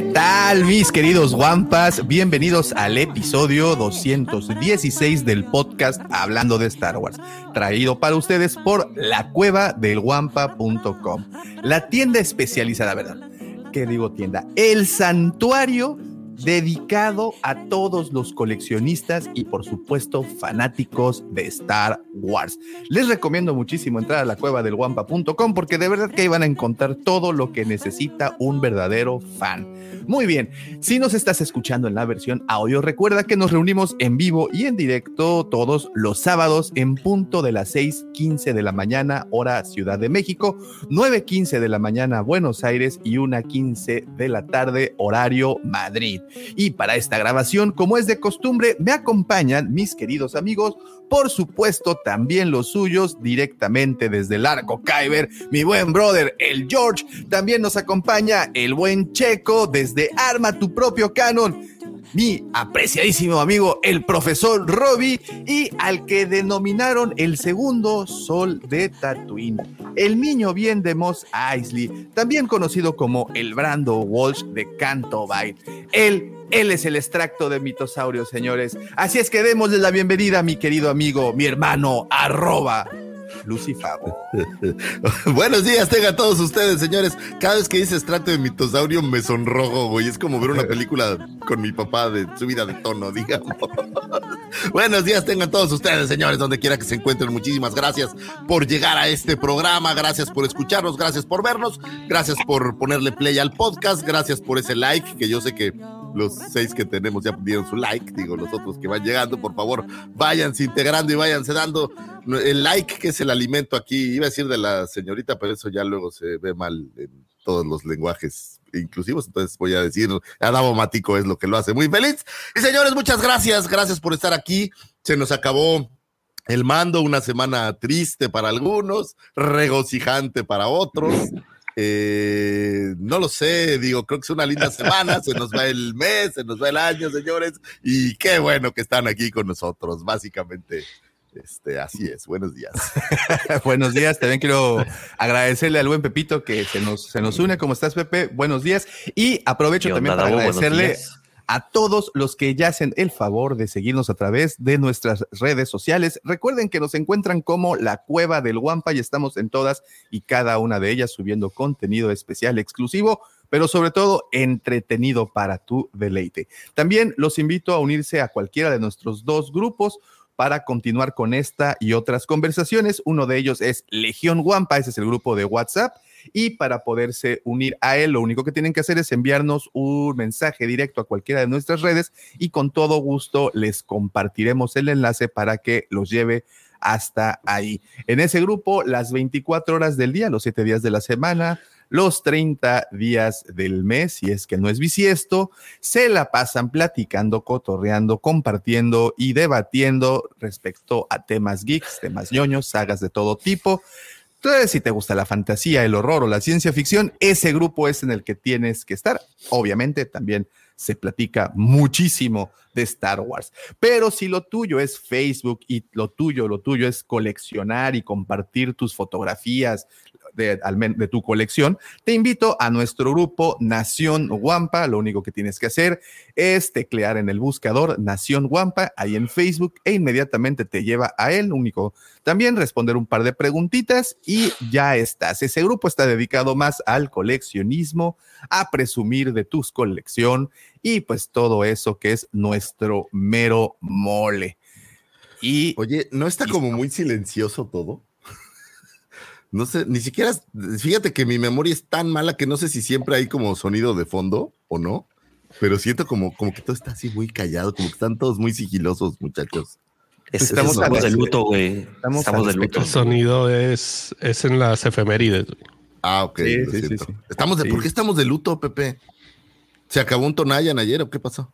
¿Qué tal, mis queridos Wampas? Bienvenidos al episodio 216 del podcast Hablando de Star Wars, traído para ustedes por la cueva del Wampa.com, la tienda especializada, ¿verdad? ¿Qué digo tienda? El santuario dedicado a todos los coleccionistas y por supuesto fanáticos de Star Wars. Les recomiendo muchísimo entrar a la cueva del Wampa.com porque de verdad que ahí van a encontrar todo lo que necesita un verdadero fan. Muy bien, si nos estás escuchando en la versión audio, recuerda que nos reunimos en vivo y en directo todos los sábados en punto de las 6:15 de la mañana, hora Ciudad de México, 9:15 de la mañana Buenos Aires y 1:15 de la tarde, horario Madrid. Y para esta grabación, como es de costumbre, me acompañan mis queridos amigos, por supuesto también los suyos, directamente desde el Arco Kyber, mi buen brother, el George. También nos acompaña el buen Checo desde Arma tu propio canon mi apreciadísimo amigo, el profesor Robbie, y al que denominaron el segundo sol de Tatooine, el niño bien de Moss Eisley, también conocido como el Brando Walsh de Canto Bight. Él, él es el extracto de mitosaurio, señores. Así es que démosle la bienvenida a mi querido amigo, mi hermano, arroba Lucifer. Buenos días, tengan todos ustedes, señores. Cada vez que dice extracto de mitosaurio me sonrojo, güey. Es como ver una película con mi papá de subida de tono, digamos. Buenos días, tengan todos ustedes, señores, donde quiera que se encuentren. Muchísimas gracias por llegar a este programa. Gracias por escucharnos, gracias por vernos, gracias por ponerle play al podcast, gracias por ese like, que yo sé que los seis que tenemos ya dieron su like, digo, los otros que van llegando, por favor, váyanse integrando y váyanse dando el like, que es el alimento aquí, iba a decir de la señorita, pero eso ya luego se ve mal en todos los lenguajes inclusivos, entonces voy a decir, Adamo Matico es lo que lo hace muy feliz. Y señores, muchas gracias, gracias por estar aquí, se nos acabó el mando, una semana triste para algunos, regocijante para otros. Eh, no lo sé, digo, creo que es una linda semana, se nos va el mes, se nos va el año, señores, y qué bueno que están aquí con nosotros, básicamente. Este, así es, buenos días. buenos días, también quiero agradecerle al buen Pepito que se nos, se nos une. ¿Cómo estás, Pepe? Buenos días. Y aprovecho también para agradecerle a todos los que ya hacen el favor de seguirnos a través de nuestras redes sociales. Recuerden que nos encuentran como la Cueva del Guampa y estamos en todas y cada una de ellas subiendo contenido especial exclusivo pero sobre todo entretenido para tu deleite. También los invito a unirse a cualquiera de nuestros dos grupos para continuar con esta y otras conversaciones. Uno de ellos es Legión Guampa, ese es el grupo de WhatsApp. Y para poderse unir a él, lo único que tienen que hacer es enviarnos un mensaje directo a cualquiera de nuestras redes y con todo gusto les compartiremos el enlace para que los lleve hasta ahí. En ese grupo, las 24 horas del día, los 7 días de la semana, los 30 días del mes, si es que no es bisiesto, se la pasan platicando, cotorreando, compartiendo y debatiendo respecto a temas geeks, temas ñoños, sagas de todo tipo. Entonces, si te gusta la fantasía, el horror o la ciencia ficción, ese grupo es en el que tienes que estar. Obviamente también se platica muchísimo de Star Wars. Pero si lo tuyo es Facebook y lo tuyo, lo tuyo es coleccionar y compartir tus fotografías, de, de, tu colección, te invito a nuestro grupo Nación Wampa. Lo único que tienes que hacer es teclear en el buscador Nación Wampa ahí en Facebook e inmediatamente te lleva a él. Único también responder un par de preguntitas y ya estás. Ese grupo está dedicado más al coleccionismo, a presumir de tus colección y pues todo eso que es nuestro mero mole. Y oye, ¿no está como muy silencioso todo? No sé, ni siquiera, fíjate que mi memoria es tan mala que no sé si siempre hay como sonido de fondo o no, pero siento como, como que todo está así muy callado, como que están todos muy sigilosos, muchachos. estamos, de luto, güey. Estamos, de luto. El sonido es, es en las efemérides. Ah, ok. estamos de, ¿Por qué estamos de luto, Pepe? ¿Se acabó un Tonayan ayer o qué pasó?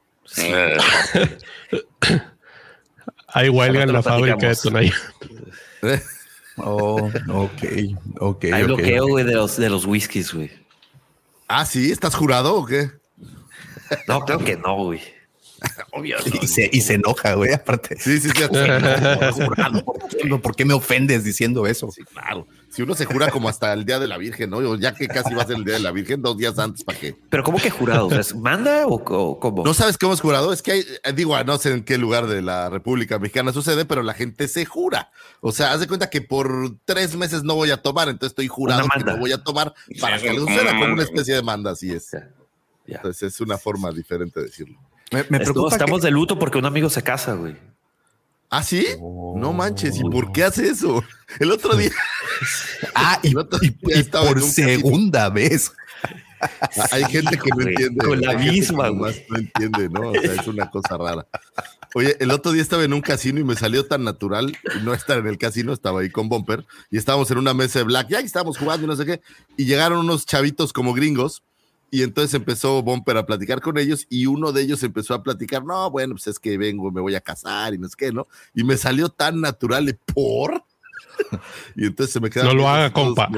Hay huelga en la fábrica de Tonayan. Oh, ok, ok. Hay bloqueo, güey, de los, de los whiskies, güey. Ah, sí, ¿estás jurado o qué? No, creo que no, güey. Obvio. Y, se, y, se, enoja, güey, aparte. Sí, sí, sí. ¿Por qué me ofendes diciendo eso? Sí, claro. Si uno se jura como hasta el día de la Virgen, ¿no? Ya que casi va a ser el día de la Virgen, dos días antes, ¿para qué? Pero ¿cómo que jurado? ¿Manda o, cómo? No sabes cómo es jurado. Es que hay, eh, digo, no sé en qué lugar de la República Mexicana sucede, pero la gente se jura. O sea, haz de cuenta que por tres meses no voy a tomar, entonces estoy jurado que no voy a tomar para que lo suceda como una especie de manda, así es. Entonces es una forma diferente de decirlo. Me, preocupa Estamos de luto porque un amigo se casa, güey. ¿Ah, sí? no manches, ¿y por qué hace eso? El otro día. ah, y, por segunda vez. Hay gente que no entiende. Con la misma, No entiende, ¿no? O sea, es una cosa rara. Oye, el otro día estaba en un casino y me salió tan natural no estar en el casino, estaba ahí con Bumper y estábamos en una mesa de black, ya estábamos jugando y no sé qué, y llegaron unos chavitos como gringos y entonces empezó Bumper a platicar con ellos y uno de ellos empezó a platicar, no, bueno, pues es que vengo, me voy a casar y no es que, ¿no? Y me salió tan natural, ¿eh? ¿por? y entonces se me quedó... No lo haga, compa.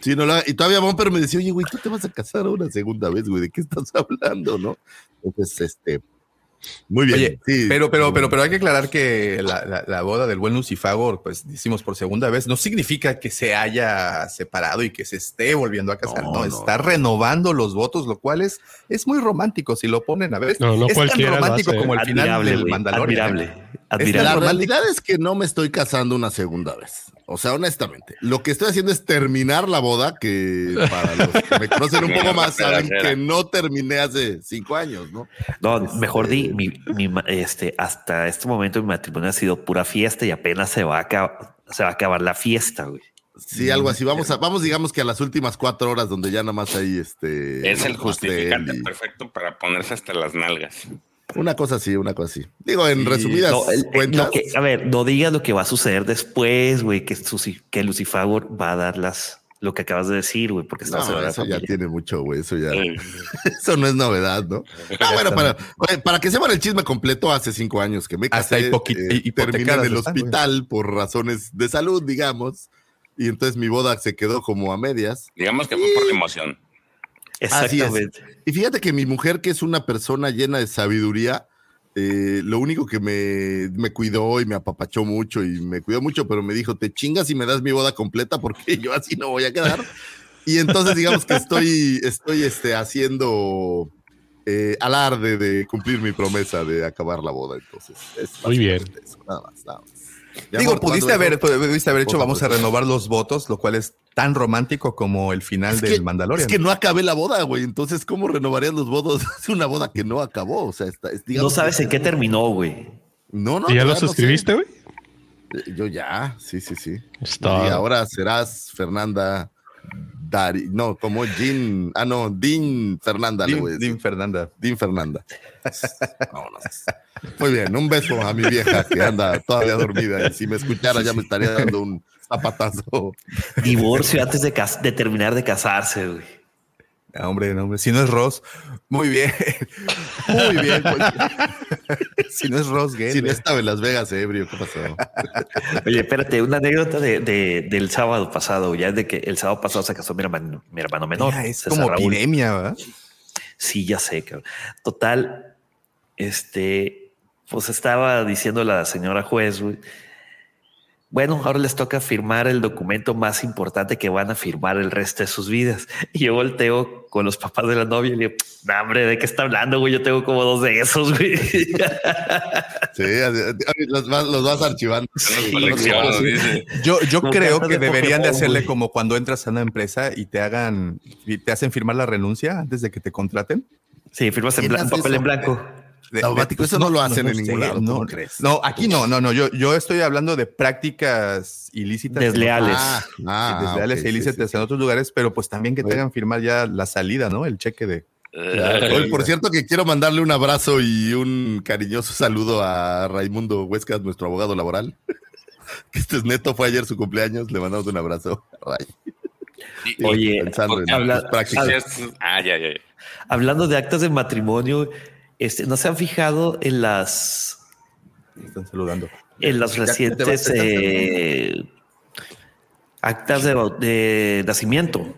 Sí, no lo haga. Y todavía Bumper me decía, oye, güey, tú te vas a casar una segunda vez, güey, ¿de qué estás hablando, no? Entonces, este, muy bien. pero, pero, pero, pero hay que aclarar que la, boda del buen Lucifagor, pues decimos por segunda vez, no significa que se haya separado y que se esté volviendo a casar. No, está renovando los votos, lo cual es, es muy romántico si lo ponen a ver. No, no es tan romántico como el final del Mandalorian. Admirable. La realidad es que no me estoy casando una segunda vez. O sea, honestamente, lo que estoy haciendo es terminar la boda, que para los que me conocen un poco más saben que no terminé hace cinco años, ¿no? No, mejor di, mi, este, hasta este momento mi matrimonio ha sido pura fiesta y apenas se va a acabar, se va a acabar la fiesta, güey. Sí, algo así. Vamos a, vamos, digamos que a las últimas cuatro horas donde ya nada más hay este. Es el justificante perfecto para ponerse hasta las nalgas. Una cosa así, una cosa así. Digo, en resumidas cuentas. a ver, no digas lo que va a suceder después, güey, que, que Lucifer va a dar las lo que acabas de decir, güey, porque no, eso ya tiene mucho, güey, eso ya, eso no es novedad, ¿no? Ah, bueno, para, para que sepan el chisme completo, hace cinco años que me casé, Hasta eh, y terminé en el hospital por razones de salud, digamos, y entonces mi boda se quedó como a medias. Digamos que fue por la emoción. Exactamente. Y fíjate que mi mujer, que es una persona llena de sabiduría, eh, lo único que me, me, cuidó y me apapachó mucho y me cuidó mucho, pero me dijo, te chingas y me das mi boda completa porque yo así no voy a quedar. y entonces digamos que estoy, estoy este, haciendo eh, alarde de cumplir mi promesa de acabar la boda. Entonces, muy bien. nada más, nada más. Digo, pudiste haber, pudiste haber hecho, vamos a renovar los votos, lo cual es tan romántico como el final del Mandalorian. Es que no acabé la boda, güey. Entonces, ¿cómo renovarían los votos? Es una boda que no acabó. O sea, está, no sabes en qué terminó, güey. No, no. ¿Y ya lo suscribiste, güey? Eh, yo ya, sí, sí, sí. Y ahora serás Fernanda Dari, no, como Jean, ah, no, Dean Fernanda. Dean, Fernanda. Dean Fernanda. Vámonos. Muy bien, un beso a mi vieja que anda todavía dormida y si me escuchara ya me estaría dando un zapatazo. Divorcio antes de, de terminar de casarse, güey. Ah, hombre, hombre, si no es Ross, muy bien. Muy bien. Pues. si no es Ross Si no estaba en Las Vegas, ebrio, ¿qué pasó? Oye, espérate, una anécdota de, del sábado pasado, ya de que el sábado pasado se casó mi hermano, mi hermano menor. es como epidemia, ¿verdad? Sí, ya sé, cabrón. Total, este, pues estaba diciendo la señora juez, güey, bueno, ahora les toca firmar el documento más importante que van a firmar el resto de sus vidas. Y yo volteo con los papás de la novia y le digo, no, hombre, ¿de qué está hablando, güey? Yo tengo como dos de esos, güey. Sí, los vas, archivando. yo, yo creo que deberían de hacerle como cuando entras a una empresa y te hagan, y te hacen firmar la renuncia antes de que te contraten. Sí, firmas en papel en blanco. Eso no, lo hacen en ningún lado. No, crees? no, aquí no, no, no. Yo, yo estoy hablando de prácticas ilícitas. Desleales. Ah, ah, desleales e ilícitas en otros lugares, pero pues también que tengan firmar ya la salida, ¿no? El cheque de. por cierto, que quiero mandarle un abrazo y un cariñoso saludo a Raimundo Huescas, nuestro abogado laboral. Este es neto, fue ayer su cumpleaños. Le mandamos un abrazo. Ray. Oye, hablando de actas de matrimonio, este, ¿no se han fijado en las. Están saludando. En las recientes eh, actas de, nacimiento.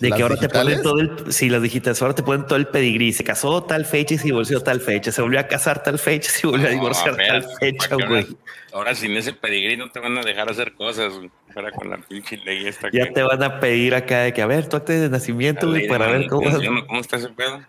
De que ahora te ponen todo el. Sí, las digitales, ahora te ponen todo el pedigrí. Se casó tal fecha y se divorció tal fecha. Se volvió a casar tal fecha y se volvió a divorciar tal fecha, güey. Ahora, sin ese pedigrí no te van a dejar hacer cosas, Ahora con la pinche ley esta. Ya te van a pedir acá de que, a ver, tu acta de nacimiento, güey, para ver cómo. ¿Cómo está ese pedo?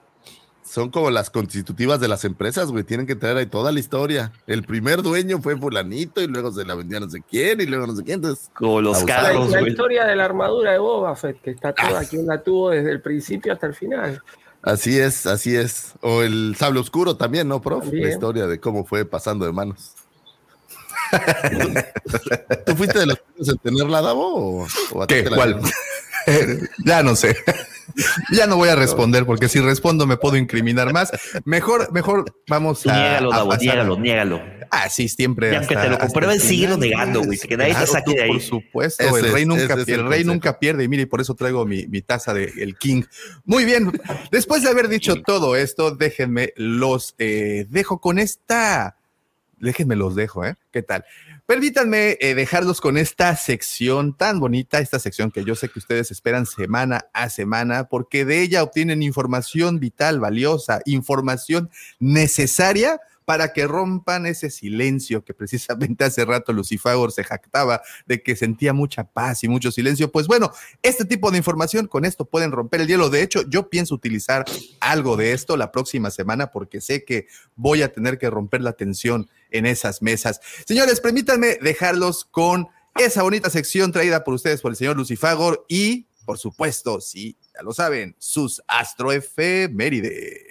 Son como las constitutivas de las empresas, güey. Tienen que traer ahí toda la historia. El primer dueño fue fulanito y luego se la vendió a no sé quién y luego no sé quién. Entonces, como los carros, La, la historia de la armadura de Boba Fett, que está toda, aquí la tuvo desde el principio hasta el final. Así es, así es. O el sable oscuro también, ¿no, prof? La historia de cómo fue pasando de manos. ¿Tú fuiste de los primeros en tenerla, Davo? O, ¿Qué? ¿Cuál? ya no sé. Ya no voy a responder porque si respondo me puedo incriminar más. Mejor, mejor vamos a. Niégalo, Davo, niégalo, niégalo. Ah, sí, siempre. Ya que te lo comprueben, síguelo negando, güey. Que nadie te saque de ahí. Por supuesto, el rey nunca pierde. El rey nunca pierde. Y mire, por eso traigo mi, mi taza de el King. Muy bien. Después de haber dicho todo esto, déjenme los eh, dejo con esta. Déjenme los dejo, ¿eh? ¿Qué tal? Permítanme eh, dejarlos con esta sección tan bonita, esta sección que yo sé que ustedes esperan semana a semana, porque de ella obtienen información vital, valiosa, información necesaria para que rompan ese silencio que precisamente hace rato Lucifagor se jactaba de que sentía mucha paz y mucho silencio. Pues bueno, este tipo de información con esto pueden romper el hielo. De hecho, yo pienso utilizar algo de esto la próxima semana porque sé que voy a tener que romper la tensión en esas mesas. Señores, permítanme dejarlos con esa bonita sección traída por ustedes por el señor Lucifagor y, por supuesto, sí, ya lo saben, sus astroefemérides.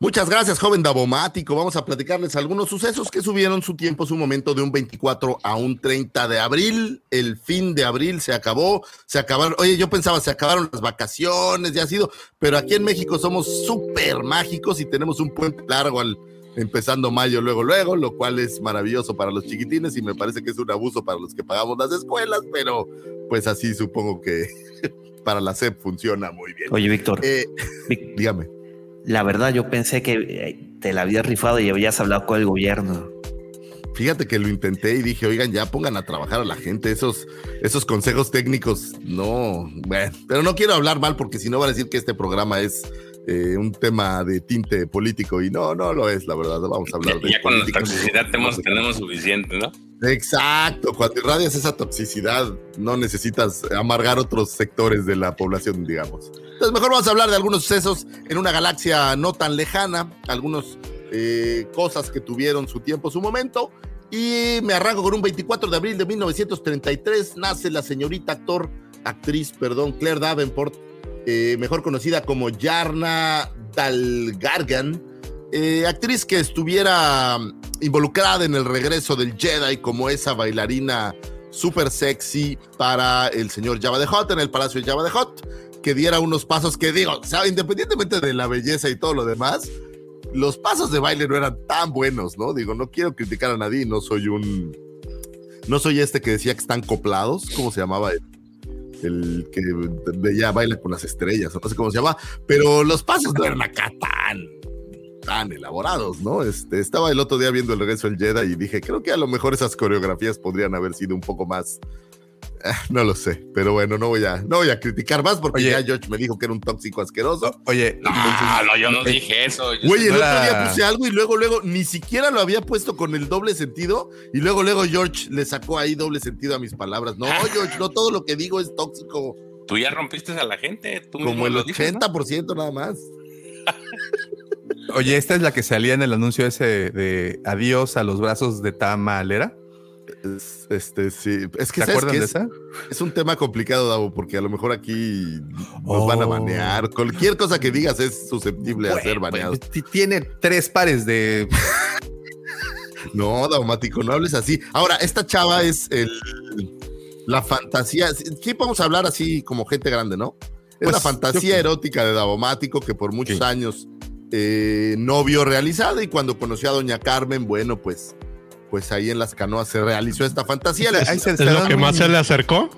Muchas gracias, joven Davomático. Vamos a platicarles algunos sucesos que subieron su tiempo, su momento de un 24 a un 30 de abril. El fin de abril se acabó, se acabaron. Oye, yo pensaba, se acabaron las vacaciones, ya ha sido, pero aquí en México somos súper mágicos y tenemos un puente largo al empezando mayo luego, luego, lo cual es maravilloso para los chiquitines y me parece que es un abuso para los que pagamos las escuelas, pero pues así supongo que para la SEP funciona muy bien. Oye, Víctor, eh, dígame. La verdad, yo pensé que eh, te la habías rifado y habías hablado con el gobierno. Fíjate que lo intenté y dije, oigan, ya pongan a trabajar a la gente, esos, esos consejos técnicos, no, bueno, pero no quiero hablar mal porque si no va a decir que este programa es eh, un tema de tinte político y no, no lo es, la verdad. Vamos a hablar de. Ya con la toxicidad tenemos, tenemos suficiente, ¿no? Exacto, cuando irradias esa toxicidad, no necesitas amargar otros sectores de la población, digamos. Entonces, mejor vamos a hablar de algunos sucesos en una galaxia no tan lejana, algunas eh, cosas que tuvieron su tiempo, su momento. Y me arranco con un 24 de abril de 1933, nace la señorita actor, actriz, perdón, Claire Davenport, eh, mejor conocida como Yarna Dalgargan, eh, actriz que estuviera involucrada en el regreso del Jedi como esa bailarina súper sexy para el señor Java de Hot en el Palacio de Java de Hot, que diera unos pasos que digo, o independientemente de la belleza y todo lo demás, los pasos de baile no eran tan buenos, ¿no? Digo, no quiero criticar a nadie, no soy un... No soy este que decía que están coplados, ¿cómo se llamaba? el que ya baila con las estrellas, no sé cómo se llama, pero los pasos no eran acá tan, tan elaborados, ¿no? Este, estaba el otro día viendo el regreso del Jedi y dije, creo que a lo mejor esas coreografías podrían haber sido un poco más Ah, no lo sé, pero bueno, no voy a, no voy a criticar más porque ya George me dijo que era un tóxico asqueroso. Oye, no, no yo no dije eso. Güey, el otro día puse algo y luego, luego, ni siquiera lo había puesto con el doble sentido y luego, luego George le sacó ahí doble sentido a mis palabras. No, George, no todo lo que digo es tóxico. Tú ya rompiste a la gente. Como el 80% nada más. Oye, esta es la que salía en el anuncio ese de adiós a los brazos de Tamalera. Es, este, sí. Es que, ¿Te ¿sabes acuerdas qué de es? esa? Es un tema complicado, Davo, porque a lo mejor aquí nos Oh. van a banear. Cualquier cosa que digas es susceptible a ser baneado. Tiene tres pares de. No, Daumático, no hables así. Ahora, esta chava es el, la fantasía. Sí, podemos hablar así como gente grande, ¿no? Es Pues, la fantasía erótica de Daumático que por muchos Sí. años eh, no vio realizada y cuando conoció a Doña Carmen, bueno, pues, pues ahí en las canoas se realizó esta fantasía. Ahí se- ¿Es lo que más se le acercó?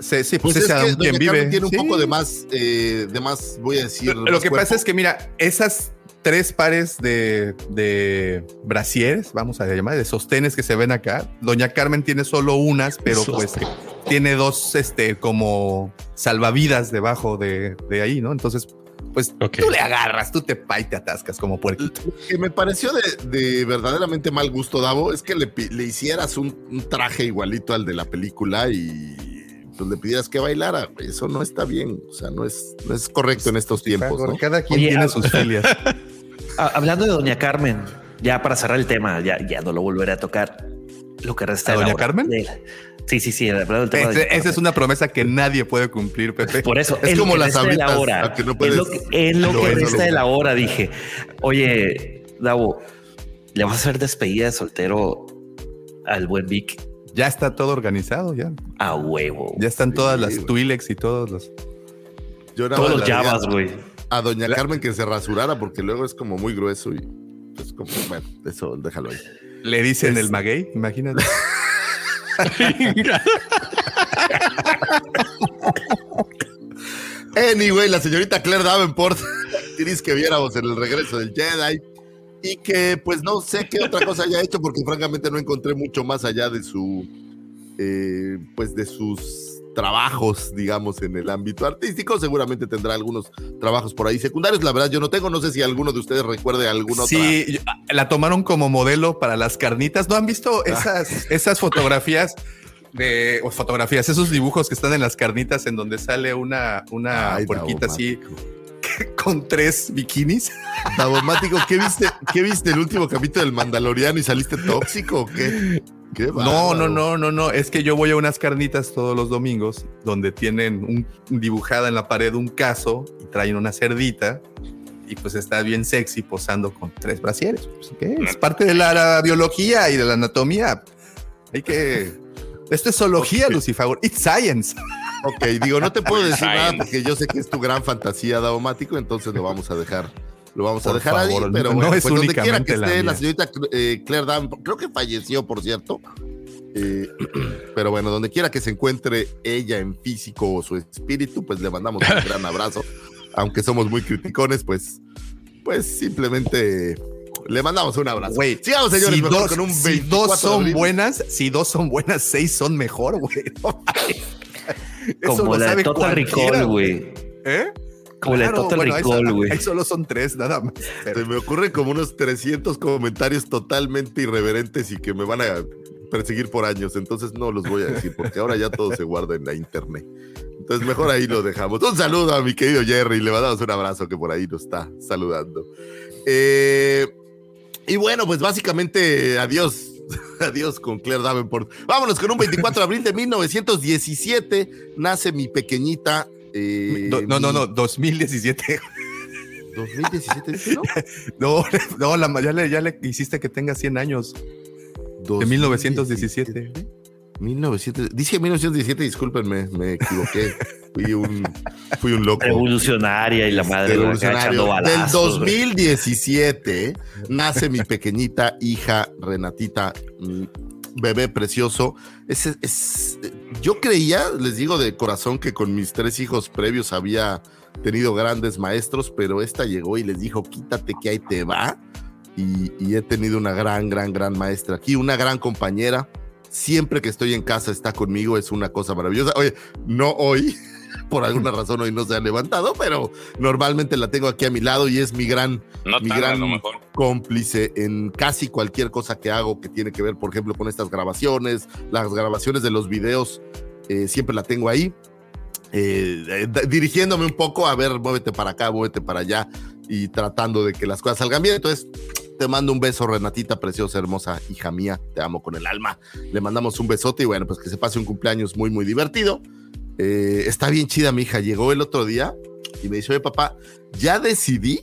Sí, sí, Pues pues, es que quien vive. Carmen tiene un Sí. poco de más, eh, de más, voy a decir. Lo que pasa es que, mira, esas tres pares de, de brasieres, vamos a llamar, de sostenes que se ven acá, Doña Carmen tiene solo unas, pero pues tiene dos, este, como salvavidas debajo de, de ahí, ¿no? Entonces, pues tú le agarras, tú te pa y te atascas como puerquito. Lo que me pareció de, de verdaderamente mal gusto, Davo, es que le, hicieras un, un traje igualito al de la película y pues le pidieras que bailara. Eso no está bien. O sea, no es, no es correcto en estos tiempos. ¿no? Cada quien Oye, tiene ah, sus filias. Ah, Hablando de Doña Carmen, ya para cerrar el tema, ya, ya no lo volveré a tocar. Lo que resta ¿A de la Doña hora. Carmen? De la- Sí, sí, sí, de Doña esa es una promesa que nadie puede cumplir, Pepe. Por eso, Es como las de la hora. es lo que, es lo lo que ves, resta no de la hora, dije. Oye, Davo, ¿le vas a hacer despedida de soltero al buen Vic? Ya está todo organizado, ya. A huevo. Ya están todas las. Twilex y todos los. Yo Todos los Javas, güey. A Doña Carmen que se rasurara porque luego es como muy grueso y pues como, bueno, eso déjalo ahí. Le dicen Es- el maguey, imagínate. Anyway, la señorita Claire Davenport, diréis que viéramos en el regreso del Jedi y que pues no sé qué otra cosa haya hecho porque francamente no encontré mucho más allá de su, eh, pues de sus trabajos, digamos, en el ámbito artístico. Seguramente tendrá algunos trabajos por ahí secundarios. La verdad yo no tengo, no sé si alguno de ustedes recuerde alguna otra. Sí, yo- la tomaron como modelo para las carnitas. ¿No han visto esas, esas fotografías de o fotografías, esos dibujos que están en las carnitas en donde sale una, una Ay, puerquita así Daumático. con tres bikinis? Daumático, ¿qué viste? ¿Qué viste el último capítulo del Mandaloriano y saliste tóxico o qué? Qué No, no, no, no, no. Es que yo voy a unas carnitas todos los domingos donde tienen un, dibujada en la pared un caso y traen una cerdita y pues está bien sexy posando con tres brasieres. Pues, ¿qué? Es parte de la, la biología y de la anatomía. Hay que. Esto es zoología, Ok. Lucifer. It's science. Ok, digo, no te puedo decir nada porque yo sé que es tu gran fantasía, Daumático, entonces lo vamos a dejar. Lo vamos a dejar favor, ahí, pero no bueno, es pues donde quiera que la esté la, señorita eh, Claire Davenport, creo que falleció, por cierto. Eh, pero bueno, donde quiera que se encuentre ella en físico o su espíritu, pues le mandamos un gran abrazo. Aunque somos muy criticones, pues, pues simplemente le mandamos un abrazo. Güey, Sigamos, señores, si mejor dos, con un si 24 dos son buenas, si dos son buenas, seis son mejor, güey. No. Eso Como la de sabe Total Recall, güey. ¿Eh? Como la de Claro, Total bueno, Recall, güey. Ahí solo son tres, nada más. pero- Se me ocurren como unos 300 comentarios totalmente irreverentes y que me van a perseguir por años, entonces no los voy a decir porque ahora ya todo se guarda en la internet. Entonces mejor ahí lo dejamos. Un saludo a mi querido Jerry, le mandamos un abrazo que por ahí nos está saludando. Eh, y bueno, pues básicamente adiós. Adiós con Claire Davenport. Vámonos con un 24 de abril de 1917. Nace mi pequeñita. eh, no, no, mi- no, 2017. 2017, dice, ¿no? No, no, la, ya, le, ya le hiciste que tenga 100 años. De 1917. 1900, dice 1917, discúlpenme, me equivoqué. Fui un, fui un loco. Revolucionaria y la madre Revolucionario. Del balazos. güey. 2017 nace mi pequeñita hija Renatita, mm, bebé precioso. Ese es, yo creía, les digo de corazón, que con mis tres hijos previos había tenido grandes maestros, pero esta llegó y les dijo, quítate que ahí te va. Y, y he tenido una gran, gran, gran maestra aquí, una gran compañera. Siempre que estoy en casa está conmigo, es una cosa maravillosa. Oye, no hoy, por alguna razón hoy no se ha levantado, pero normalmente la tengo aquí a mi lado y es mi gran, No mi gran mejor. cómplice en casi cualquier cosa que hago que tiene que ver, por ejemplo, con estas grabaciones, las grabaciones de los videos, eh, siempre la tengo ahí, eh, eh, dirigiéndome un poco a ver, muévete para acá, muévete para allá y tratando de que las cosas salgan bien. Entonces, te mando un beso, Renatita, preciosa, hermosa, hija mía, te amo con el alma. Le mandamos un besote y bueno, pues que se pase un cumpleaños muy, muy divertido. Eh, está bien chida mi hija, llegó el otro día y me dice, oye papá, ya decidí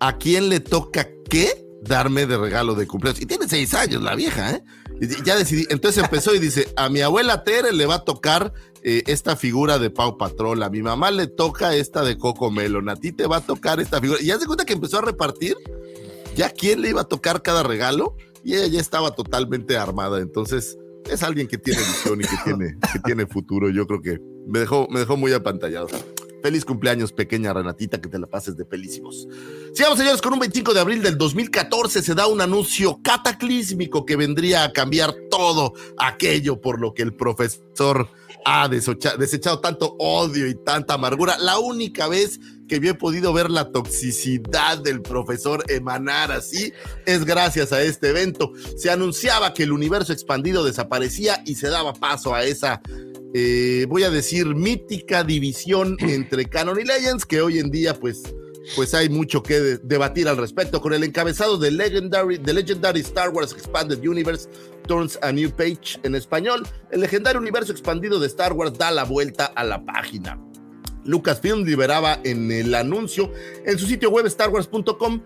a quién le toca qué darme de regalo de cumpleaños. Y tiene seis años la vieja, ¿eh? ya decidí. Entonces empezó y dice: A mi abuela Tere le va a tocar eh, esta figura de Pau Patrol. A mi mamá le toca esta de Coco Melon. A ti te va a tocar esta figura. Y ya se cuenta que empezó a repartir ya quién le iba a tocar cada regalo. Y ella ya estaba totalmente armada. Entonces es alguien que tiene visión y que tiene, que tiene futuro. Yo creo que me dejó, me dejó muy apantallado. Feliz cumpleaños, pequeña Renatita, que te la pases de pelísimos. Sigamos, señores, con un 25 de abril del 2014 se da un anuncio cataclísmico que vendría a cambiar todo aquello por lo que el profesor ha desechado tanto odio y tanta amargura. La única vez que yo he podido ver la toxicidad del profesor emanar así es gracias a este evento. Se anunciaba que el universo expandido desaparecía y se daba paso a esa eh, voy a decir, mítica división entre Canon y Legends, que hoy en día, pues, pues hay mucho que debatir al respecto. Con el encabezado de Legendary, The Legendary Star Wars Expanded Universe Turns a New Page en español, el legendario universo expandido de Star Wars da la vuelta a la página. Lucasfilm liberaba en el anuncio en su sitio web starwars.com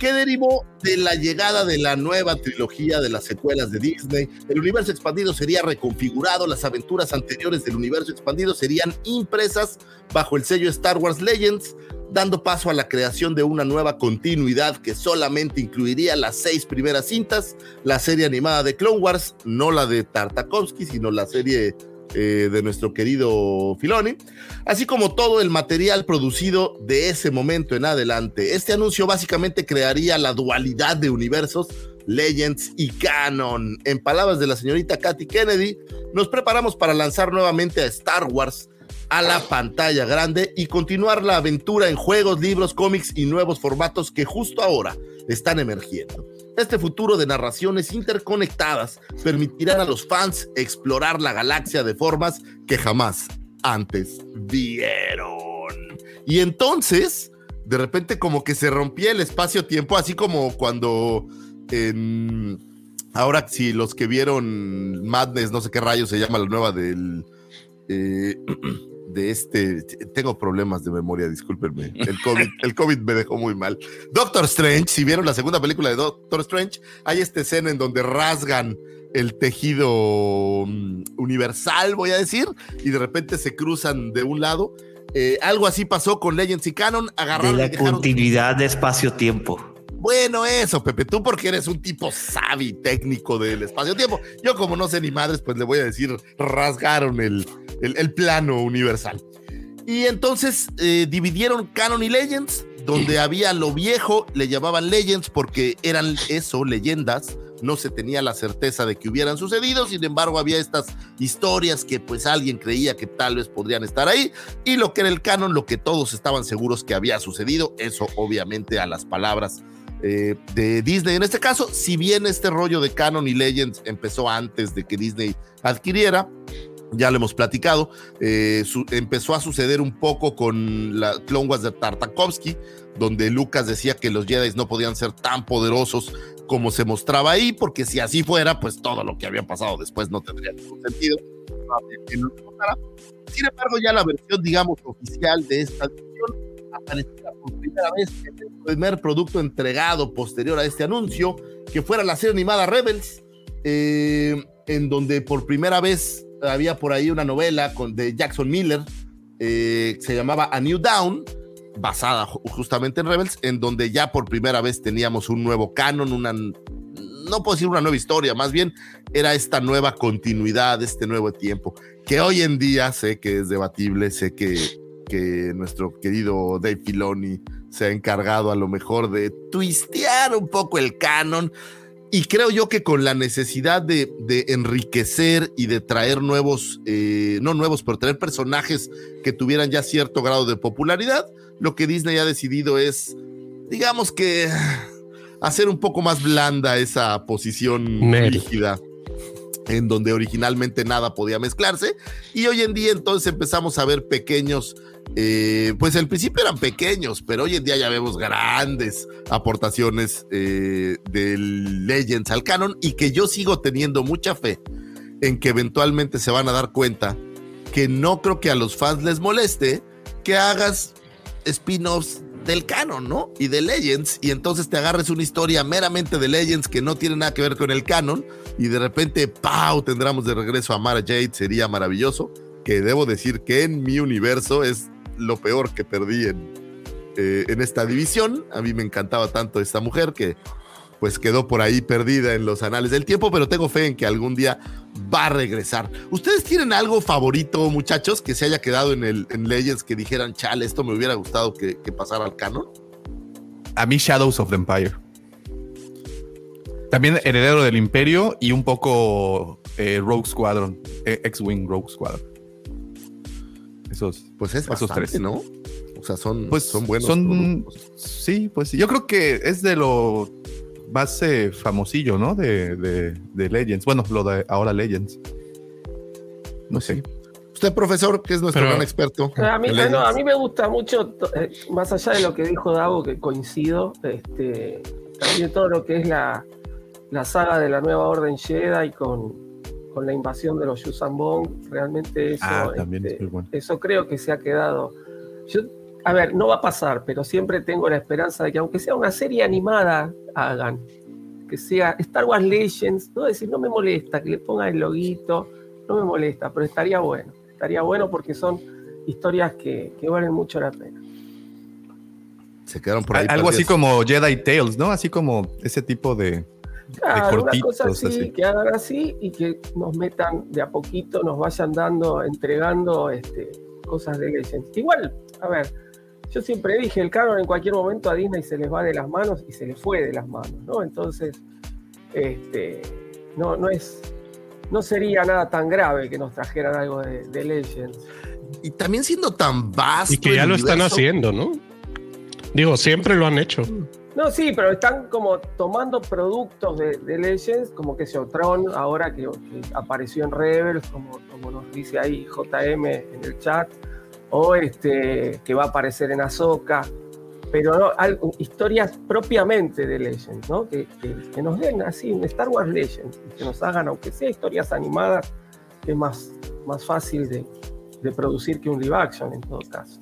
¿Qué derivó de la llegada de la nueva trilogía de las secuelas de Disney. El universo expandido sería reconfigurado, las aventuras anteriores del universo expandido serían impresas bajo el sello Star Wars Legends, dando paso a la creación de una nueva continuidad que solamente incluiría las seis primeras cintas, la serie animada de Clone Wars, no la de Tartakovsky, sino la serie eh, de nuestro querido Filoni, así como todo el material producido de ese momento en adelante. Este anuncio básicamente crearía la dualidad de universos, Legends y Canon. En palabras de la señorita Katy Kennedy, nos preparamos para lanzar nuevamente a Star Wars a la pantalla grande y continuar la aventura en juegos, libros, cómics y nuevos formatos que justo ahora están emergiendo. Este futuro de narraciones interconectadas permitirá a los fans explorar la galaxia de formas que jamás antes vieron. Y entonces, de repente como que se rompía el espacio-tiempo, así como cuando en... Ahora, si los que vieron Madness, no sé qué rayo se llama la nueva del... Eh, de este. Tengo problemas de memoria, discúlpenme. El COVID, el COVID me dejó muy mal. Doctor Strange, si vieron la segunda película de Doctor Strange, hay esta escena en donde rasgan el tejido mm, universal, voy a decir, y de repente se cruzan de un lado. Eh, algo así pasó con Legends y Canon, agarraron. De la continuidad de espacio-tiempo. Bueno, eso, Pepe, tú porque eres un tipo sabi técnico del espacio-tiempo. Yo, como no sé ni madres, pues le voy a decir, rasgaron el, el, plano universal. Y entonces eh, dividieron Canon y Legends, donde había lo viejo, le llamaban Legends porque eran eso, leyendas. No se tenía la certeza de que hubieran sucedido, sin embargo había estas historias que pues alguien creía que tal vez podrían estar ahí, y lo que era el canon, lo que todos estaban seguros que había sucedido, eso obviamente a las palabras eh, de Disney. En este caso, si bien este rollo de Canon y Legends empezó antes de que Disney adquiriera, ya lo hemos platicado, eh, empezó a suceder un poco con la Clone Wars de Tartakovsky, donde Lucas decía que los Jedi no podían ser tan poderosos como se mostraba ahí, porque si así fuera, pues todo lo que había pasado después no tendría ningún sentido. Sin embargo, ya la versión, digamos, oficial de esta apareciera por primera vez el primer producto entregado posterior a este anuncio, que fuera la serie animada Rebels, eh, en donde por primera vez había por ahí una novela con, de Jackson Miller, eh, se llamaba A New Down, basada justamente en Rebels, en donde ya por primera vez teníamos un nuevo canon, una, no puedo decir una nueva historia, más bien era esta nueva continuidad, este nuevo tiempo, que hoy en día sé que es debatible, sé que que nuestro querido Dave Filoni se ha encargado a lo mejor de twistear un poco el canon. Y creo yo que con la necesidad de, enriquecer y de traer nuevos, eh, no nuevos, pero traer personajes que tuvieran ya cierto grado de popularidad, lo que Disney ha decidido es, digamos que, hacer un poco más blanda esa posición rígida en donde originalmente nada podía mezclarse. Y hoy en día entonces empezamos a ver pequeños eh, pues al principio eran pequeños, pero hoy en día ya vemos grandes aportaciones eh, del Legends al canon y que yo sigo teniendo mucha fe en que eventualmente se van a dar cuenta que no creo que a los fans les moleste que hagas spin-offs del canon, ¿no? Y de Legends, y entonces te agarres una historia meramente de Legends que no tiene nada que ver con el canon, y de repente, ¡pau! tendremos de regreso a Mara Jade, sería maravilloso, que debo decir que en mi universo es lo peor que perdí en, eh, en esta división. A mí me encantaba tanto esta mujer que pues quedó por ahí perdida en los anales del tiempo, pero tengo fe en que algún día va a regresar. ¿Ustedes tienen algo favorito, muchachos, que se haya quedado en, en Legends que dijeran, chale, esto me hubiera gustado que, pasara al canon? A mí Shadows of the Empire. También Heredero del Imperio y un poco eh, Rogue Squadron, eh, X-Wing Rogue Squadron. Esos, pues es esos tres, ¿no? O sea, son, pues son buenos. Son, sí, pues yo creo que es de lo más eh, famosillo, ¿no? De, de, Legends. Bueno, lo de ahora Legends. No sé. Usted, profesor, que es nuestro gran experto. A mí, a mí me gusta mucho, eh, más allá de lo que dijo Davo, que coincido, este, también todo lo que es la, la saga de la nueva Orden Jedi con, con la invasión de los Yusambong, realmente eso, ah, este, eso creo que se ha quedado. Yo a ver, no va a pasar, pero siempre tengo la esperanza de que aunque sea una serie animada, hagan. Que sea Star Wars Legends, no decir, no me molesta, que le pongan el loguito, no me molesta, pero estaría bueno. Estaría bueno porque son historias que, valen mucho la pena. Se quedaron por ahí. Algo así como Jedi Tales, ¿no? Así como ese tipo de, Claro, una cosa así, que hagan así y que nos metan de a poquito, nos vayan dando, entregando este, cosas de Legends. Igual, a ver, yo siempre dije, el canon en cualquier momento a Disney se les va de las manos y se les fue de las manos, ¿no? Entonces, este, no, no es, no sería nada tan grave que nos trajeran algo de, Legends. Y también siendo tan vasto. Y que ya lo están haciendo, ¿no? Digo, siempre lo han hecho. No, sí, pero están como tomando productos de, Legends, como que se Tron, ahora que, apareció en Rebels, como, como nos dice ahí JM en el chat o este, que va a aparecer en Ahsoka, pero no, historias propiamente de Legends, ¿no? Que, nos den así un Star Wars Legends, que nos hagan, aunque sea historias animadas, que es más, más fácil de, de producir que un live action en todo caso.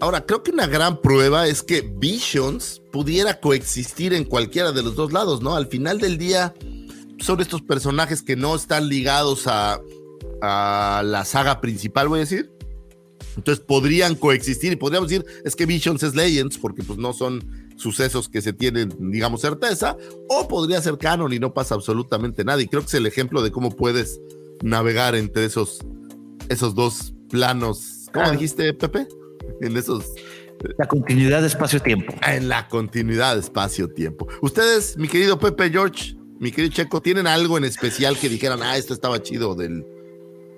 Ahora, creo que una gran prueba es que Visions pudiera coexistir en cualquiera de los dos lados, ¿no? Al final del día son estos personajes que no están ligados a, a la saga principal, voy a decir, entonces podrían coexistir y podríamos decir, es que Visions es Legends, porque pues no son sucesos que se tienen, digamos, certeza, o podría ser canon y no pasa absolutamente nada. Y creo que es el ejemplo de cómo puedes navegar entre esos, esos dos planos. ¿Cómo dijiste, Pepe? En esos... La continuidad de espacio-tiempo. En la continuidad de espacio-tiempo. Ustedes, mi querido Pepe George, mi querido Checo, ¿tienen algo en especial que dijeran, ah, esto estaba chido del,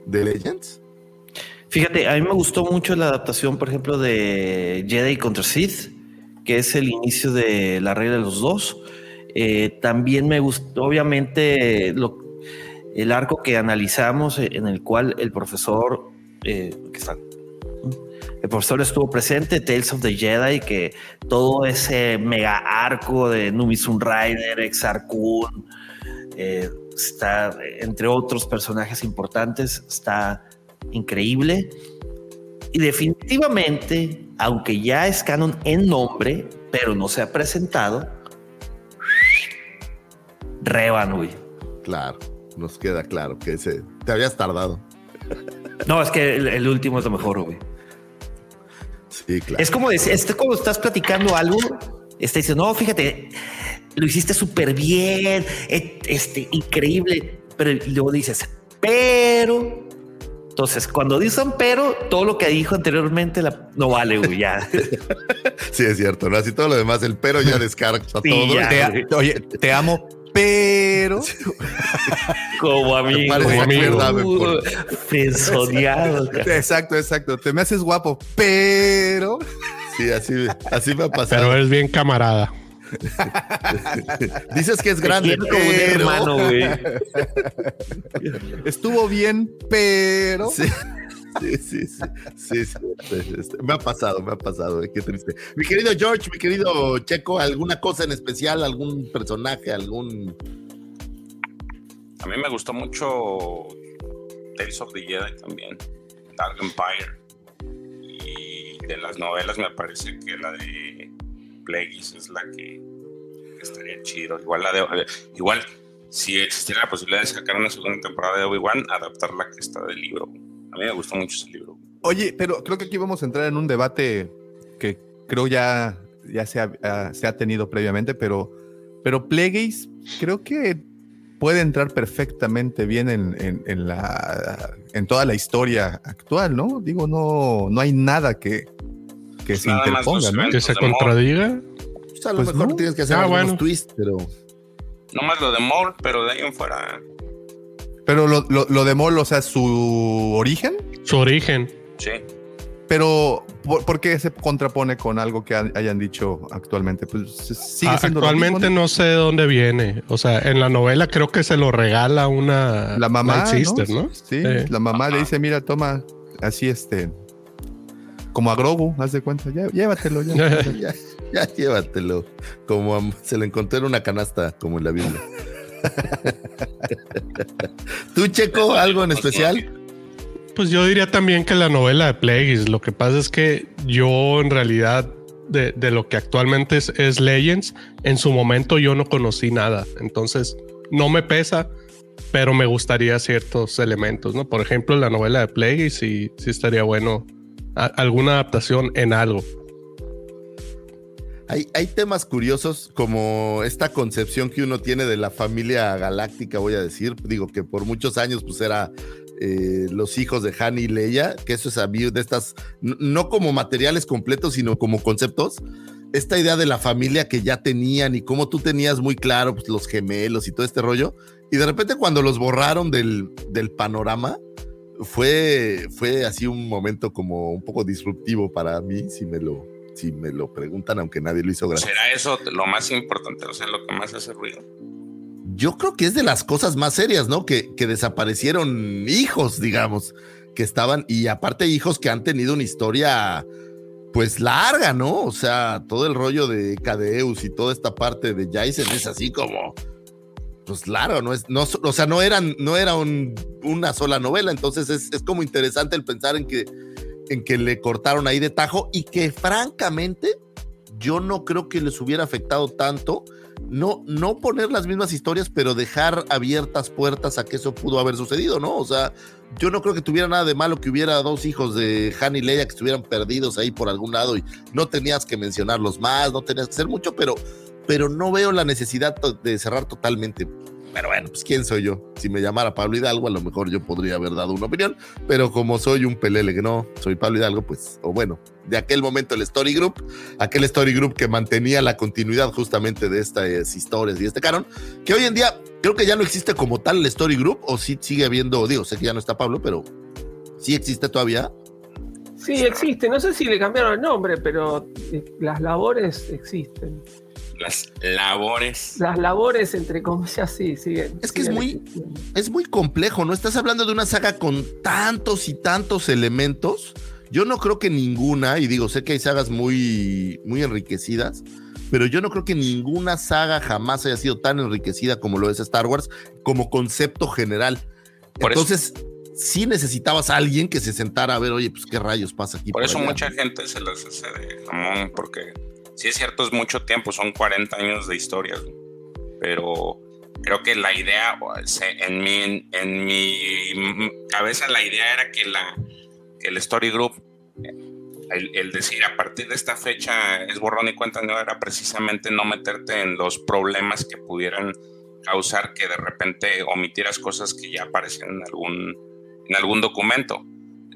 de Legends? Fíjate, a mí me gustó mucho la adaptación, por ejemplo, de Jedi contra Sith, que es el inicio de la regla de los dos. Eh, también me gustó, obviamente, el arco que analizamos, eh, en el cual el profesor, eh, el profesor estuvo presente, Tales of the Jedi, que todo ese mega arco de Nubisun Rider, Exar Kun, está, entre otros personajes importantes, está increíble. Y definitivamente, aunque ya es canon en nombre, pero no se ha presentado, Revan, güey. Claro, nos queda claro que ese, te habías tardado. No, es que el, último es lo mejor, güey. Sí, claro. Es como decir, es como estás platicando algo, está diciendo, no, fíjate, lo hiciste súper bien, este, increíble, pero luego dices, pero entonces, cuando dicen pero, todo lo que dijo anteriormente no vale, güey, ya. sí, es cierto, ¿no? Así todo lo demás, el pero ya descarga todo. te, oye, te amo, pero como amigo, como amigo. Exacto, exacto. Te me haces guapo, pero sí, así, así me ha pasado. Pero es bien camarada. Dices que es grande, como un hermano, güey. Estuvo bien, pero. Sí, sí, sí, sí, sí, este, Me ha pasado, me ha pasado, eh, qué triste. Mi querido George, mi querido Checo, ¿alguna cosa en especial, algún personaje, algún... A mí me gustó mucho Tales of the Jedi también, Dark Empire. Y de las novelas me parece que la de Plagueis es la que estaría chido. Igual la de... Igual si existiera la posibilidad de sacar una segunda temporada de Obi-Wan, adaptar la que está del libro. A mí me gustó mucho ese libro. Oye, pero creo que aquí vamos a entrar en un debate que creo ya, ya se, ha, se ha tenido previamente, pero, pero Plagueis creo que puede entrar perfectamente bien en, en, la, en toda la historia actual, ¿no? Digo, no, no hay nada que, que se interponga, ¿no? Que se contradiga. Pues a lo pues mejor tienes que hacer ah, algunos twists, pero... No más lo de Maul, pero de ahí en fuera. Pero lo, lo, de Maul, o sea, su origen. Su origen. Sí. Pero, ¿por, qué se contrapone con algo que hayan dicho actualmente? Pues sigue siendo Actualmente ¿no? sé de dónde viene. O sea, en la novela creo que se lo regala una. La mamá. ¿no? Sí, la mamá le dice: Mira, toma, así este. Como a Grogu, haz de cuenta. Ya, llévatelo, ya. ya. Ya llévatelo. Como se le encontró en una canasta, como en la Biblia. ¿Tú, Checo, algo en especial? Pues yo diría también que la novela de Plagueis. Lo que pasa es que yo, en realidad, de, lo que actualmente es, Legends, en su momento yo no conocí nada. Entonces, no me pesa, pero me gustaría ciertos elementos, ¿no? Por ejemplo, la novela de Plagueis sí, sí estaría bueno alguna adaptación en algo. Hay, temas curiosos como esta concepción que uno tiene de la familia galáctica, voy a decir. Digo que por muchos años pues era eh, los hijos de Han y Leia, que eso es a mí de estas, no como materiales completos, sino como conceptos. Esta idea de la familia que ya tenían y cómo tú tenías muy claro pues, los gemelos y todo este rollo. Y de repente cuando los borraron del, del panorama, fue, fue así un momento como un poco disruptivo para mí, si me lo, si me lo preguntan, aunque nadie lo hizo. ¿Será eso lo más importante? O sea, lo que más hace ruido. Yo creo que es de las cosas más serias, ¿no? Que, que desaparecieron hijos, digamos, que estaban, y aparte hijos que han tenido una historia, pues larga, ¿no? O sea, todo el rollo de Cadeus y toda esta parte de Jason es así como, pues claro, no es, no, o sea, no eran, no era una sola novela, entonces es, es como interesante el pensar en que en que le cortaron ahí de tajo y que francamente yo no creo que les hubiera afectado tanto no, no poner las mismas historias, pero dejar abiertas puertas a que eso pudo haber sucedido, ¿no? O sea, yo no creo que tuviera nada de malo que hubiera dos hijos de Han y Leia que estuvieran perdidos ahí por algún lado y no tenías que mencionarlos más, no tenías que hacer mucho, pero, pero no veo la necesidad de cerrar totalmente. Pero bueno, pues quién soy yo. Si me llamara Pablo Hidalgo, a lo mejor yo podría haber dado una opinión, pero como soy un pelele que no, soy Pablo Hidalgo, pues, o bueno, de aquel momento el Story Group, aquel Story Group que mantenía la continuidad justamente de estas historias y este canon, que hoy en día creo que ya no existe como tal el Story Group, o sí sigue habiendo, digo, sé que ya no está Pablo, pero sí existe todavía. Sí, existe. No sé si le cambiaron el nombre, pero eh, las labores existen las labores. Las labores, entre comillas, sí, siguen. Es que es muy, es muy complejo, ¿no? Estás hablando de una saga con tantos y tantos elementos. Yo no creo que ninguna, y digo, sé que hay sagas muy, muy enriquecidas, pero yo no creo que ninguna saga jamás haya sido tan enriquecida como lo es Star Wars, como concepto general. Entonces, sí necesitabas a alguien que se sentara a ver, oye, pues qué rayos pasa aquí. Por, eso mucha gente se las hace de jamón, porque sí es cierto, es mucho tiempo, son 40 años de historia, pero creo que la idea, en mi, en mi cabeza la idea era que, la, el Story Group, el, decir a partir de esta fecha es borrón y cuenta era precisamente no meterte en los problemas que pudieran causar que de repente omitieras cosas que ya aparecían en algún, en algún documento.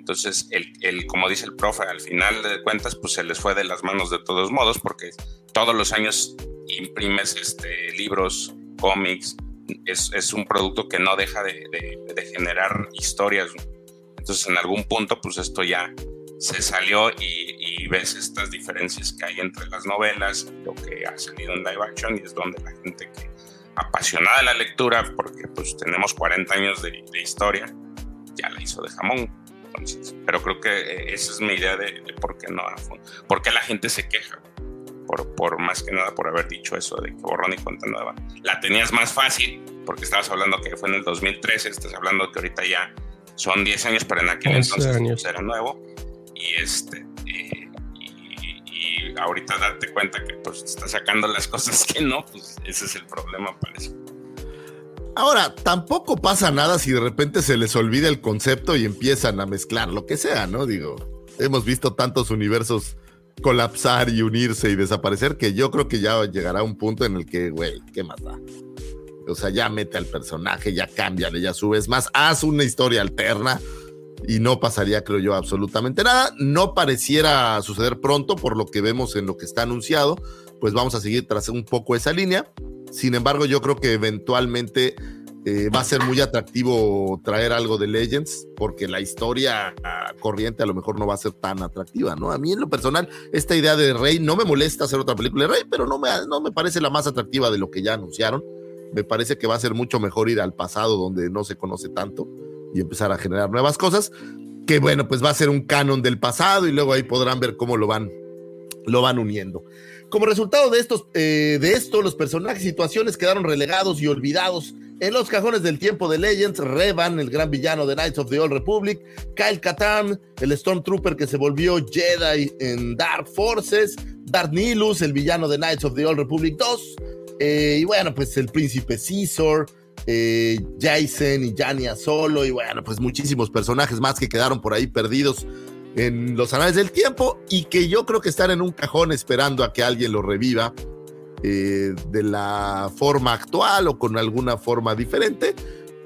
Entonces, el, como dice el profe, al final de cuentas, pues se les fue de las manos de todos modos, porque todos los años imprimes este, libros, cómics, es, un producto que no deja de, generar historias. Entonces, en algún punto, pues esto ya se salió y, ves estas diferencias que hay entre las novelas, lo que ha salido en live action, y es donde la gente que apasionada de la lectura, porque pues tenemos 40 años de, de historia, ya la hizo de jamón Entonces, pero creo que eh, esa es mi idea de, por qué no, por qué la gente se queja. Por, por, más que nada por haber dicho eso de que borrón y cuenta nueva. La tenías más fácil porque estabas hablando que fue en el 2013, estás hablando que ahorita ya son 10 años, pero en aquel entonces pues, era nuevo. Y este y, ahorita darte cuenta que pues está sacando las cosas que no, pues ese es el problema, parece. Ahora, tampoco pasa nada si de repente se les olvida el concepto y empiezan a mezclar lo que sea, ¿no? Digo, hemos visto tantos universos colapsar y unirse y desaparecer que yo creo que ya llegará un punto en el que, güey, ¿qué más da? O sea, ya mete al personaje, ya cámbiale, ya subes más, haz una historia alterna y no pasaría, creo yo, absolutamente nada. No pareciera suceder pronto por lo que vemos en lo que está anunciado, pues vamos a seguir tras un poco esa línea. Sin embargo, yo creo que eventualmente eh, va a ser muy atractivo traer algo de Legends, porque la historia corriente a lo mejor no va a ser tan atractiva, ¿no? A mí en lo personal, esta idea de Rey no me molesta hacer otra película de Rey, pero no me, no me parece la más atractiva de lo que ya anunciaron. Me parece que va a ser mucho mejor ir al pasado donde no se conoce tanto y empezar a generar nuevas cosas, que bueno, pues va a ser un canon del pasado y luego ahí podrán ver cómo lo van, lo van uniendo. Como resultado de, estos, eh, de esto, los personajes y situaciones quedaron relegados y olvidados en los cajones del tiempo de Legends. Revan, el gran villano de Knights of the Old Republic. Kyle Katarn, el Stormtrooper que se volvió Jedi en Dark Forces. Darth Nilus, el villano de Knights of the Old Republic 2. Eh, y bueno, pues el príncipe Caesar. Eh, Jason y Jania Solo. Y bueno, pues muchísimos personajes más que quedaron por ahí perdidos en los anales del tiempo y que yo creo que están en un cajón esperando a que alguien lo reviva eh, de la forma actual o con alguna forma diferente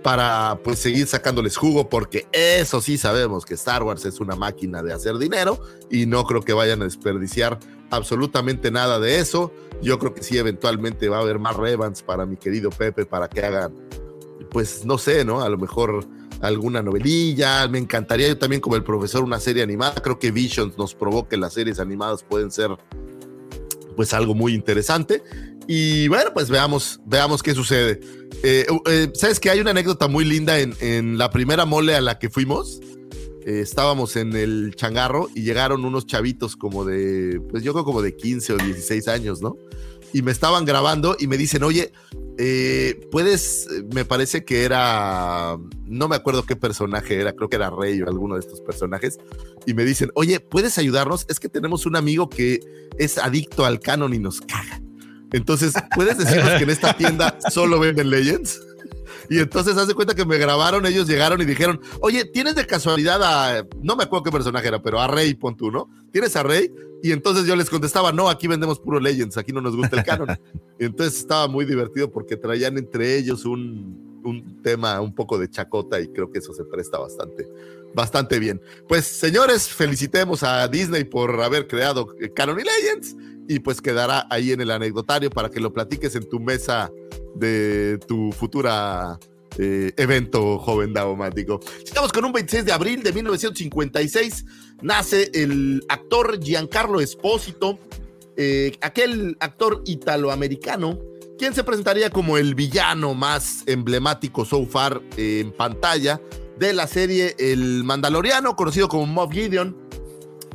para pues seguir sacándoles jugo porque eso sí sabemos que Star Wars es una máquina de hacer dinero y no creo que vayan a desperdiciar absolutamente nada de eso. Yo creo que sí eventualmente va a haber más Revans para mi querido Pepe para que hagan pues no sé, ¿no? A lo mejor alguna novelilla. Me encantaría yo también como el profesor una serie animada. Creo que Visions nos probó que las series animadas pueden ser pues algo muy interesante. Y bueno, pues veamos, veamos qué sucede. Eh, eh, Sabes que hay una anécdota muy linda en, en, la primera mole a la que fuimos. Eh, estábamos en el changarro y llegaron unos chavitos como de, pues yo creo como de 15 o 16 años, ¿no? Y me estaban grabando y me dicen, oye, eh, puedes, me parece que era, no me acuerdo qué personaje era, creo que era Rey o alguno de estos personajes, y me dicen, oye, ¿puedes ayudarnos? Es que tenemos un amigo que es adicto al canon y nos caga. Entonces, ¿puedes decirnos que en esta tienda solo venden Legends? Y entonces hace cuenta que me grabaron, ellos llegaron y dijeron, oye, ¿tienes de casualidad a, no me acuerdo qué personaje era, pero a Rey, pon tú, ¿no? ¿Tienes a Rey? Y entonces yo les contestaba, no, aquí vendemos puro Legends, aquí no nos gusta el canon. y entonces estaba muy divertido porque traían entre ellos un, un tema un poco de chacota y creo que eso se presta bastante, bastante bien. Pues señores, felicitemos a Disney por haber creado Canon y Legends y pues quedará ahí en el anecdotario para que lo platiques en tu mesa de tu futura eh, evento joven daumático. Estamos con un 26 de abril de 1956. Nace el actor Giancarlo Espósito, eh, aquel actor italoamericano, quien se presentaría como el villano más emblemático so far en pantalla de la serie El Mandaloriano, conocido como Moff Gideon.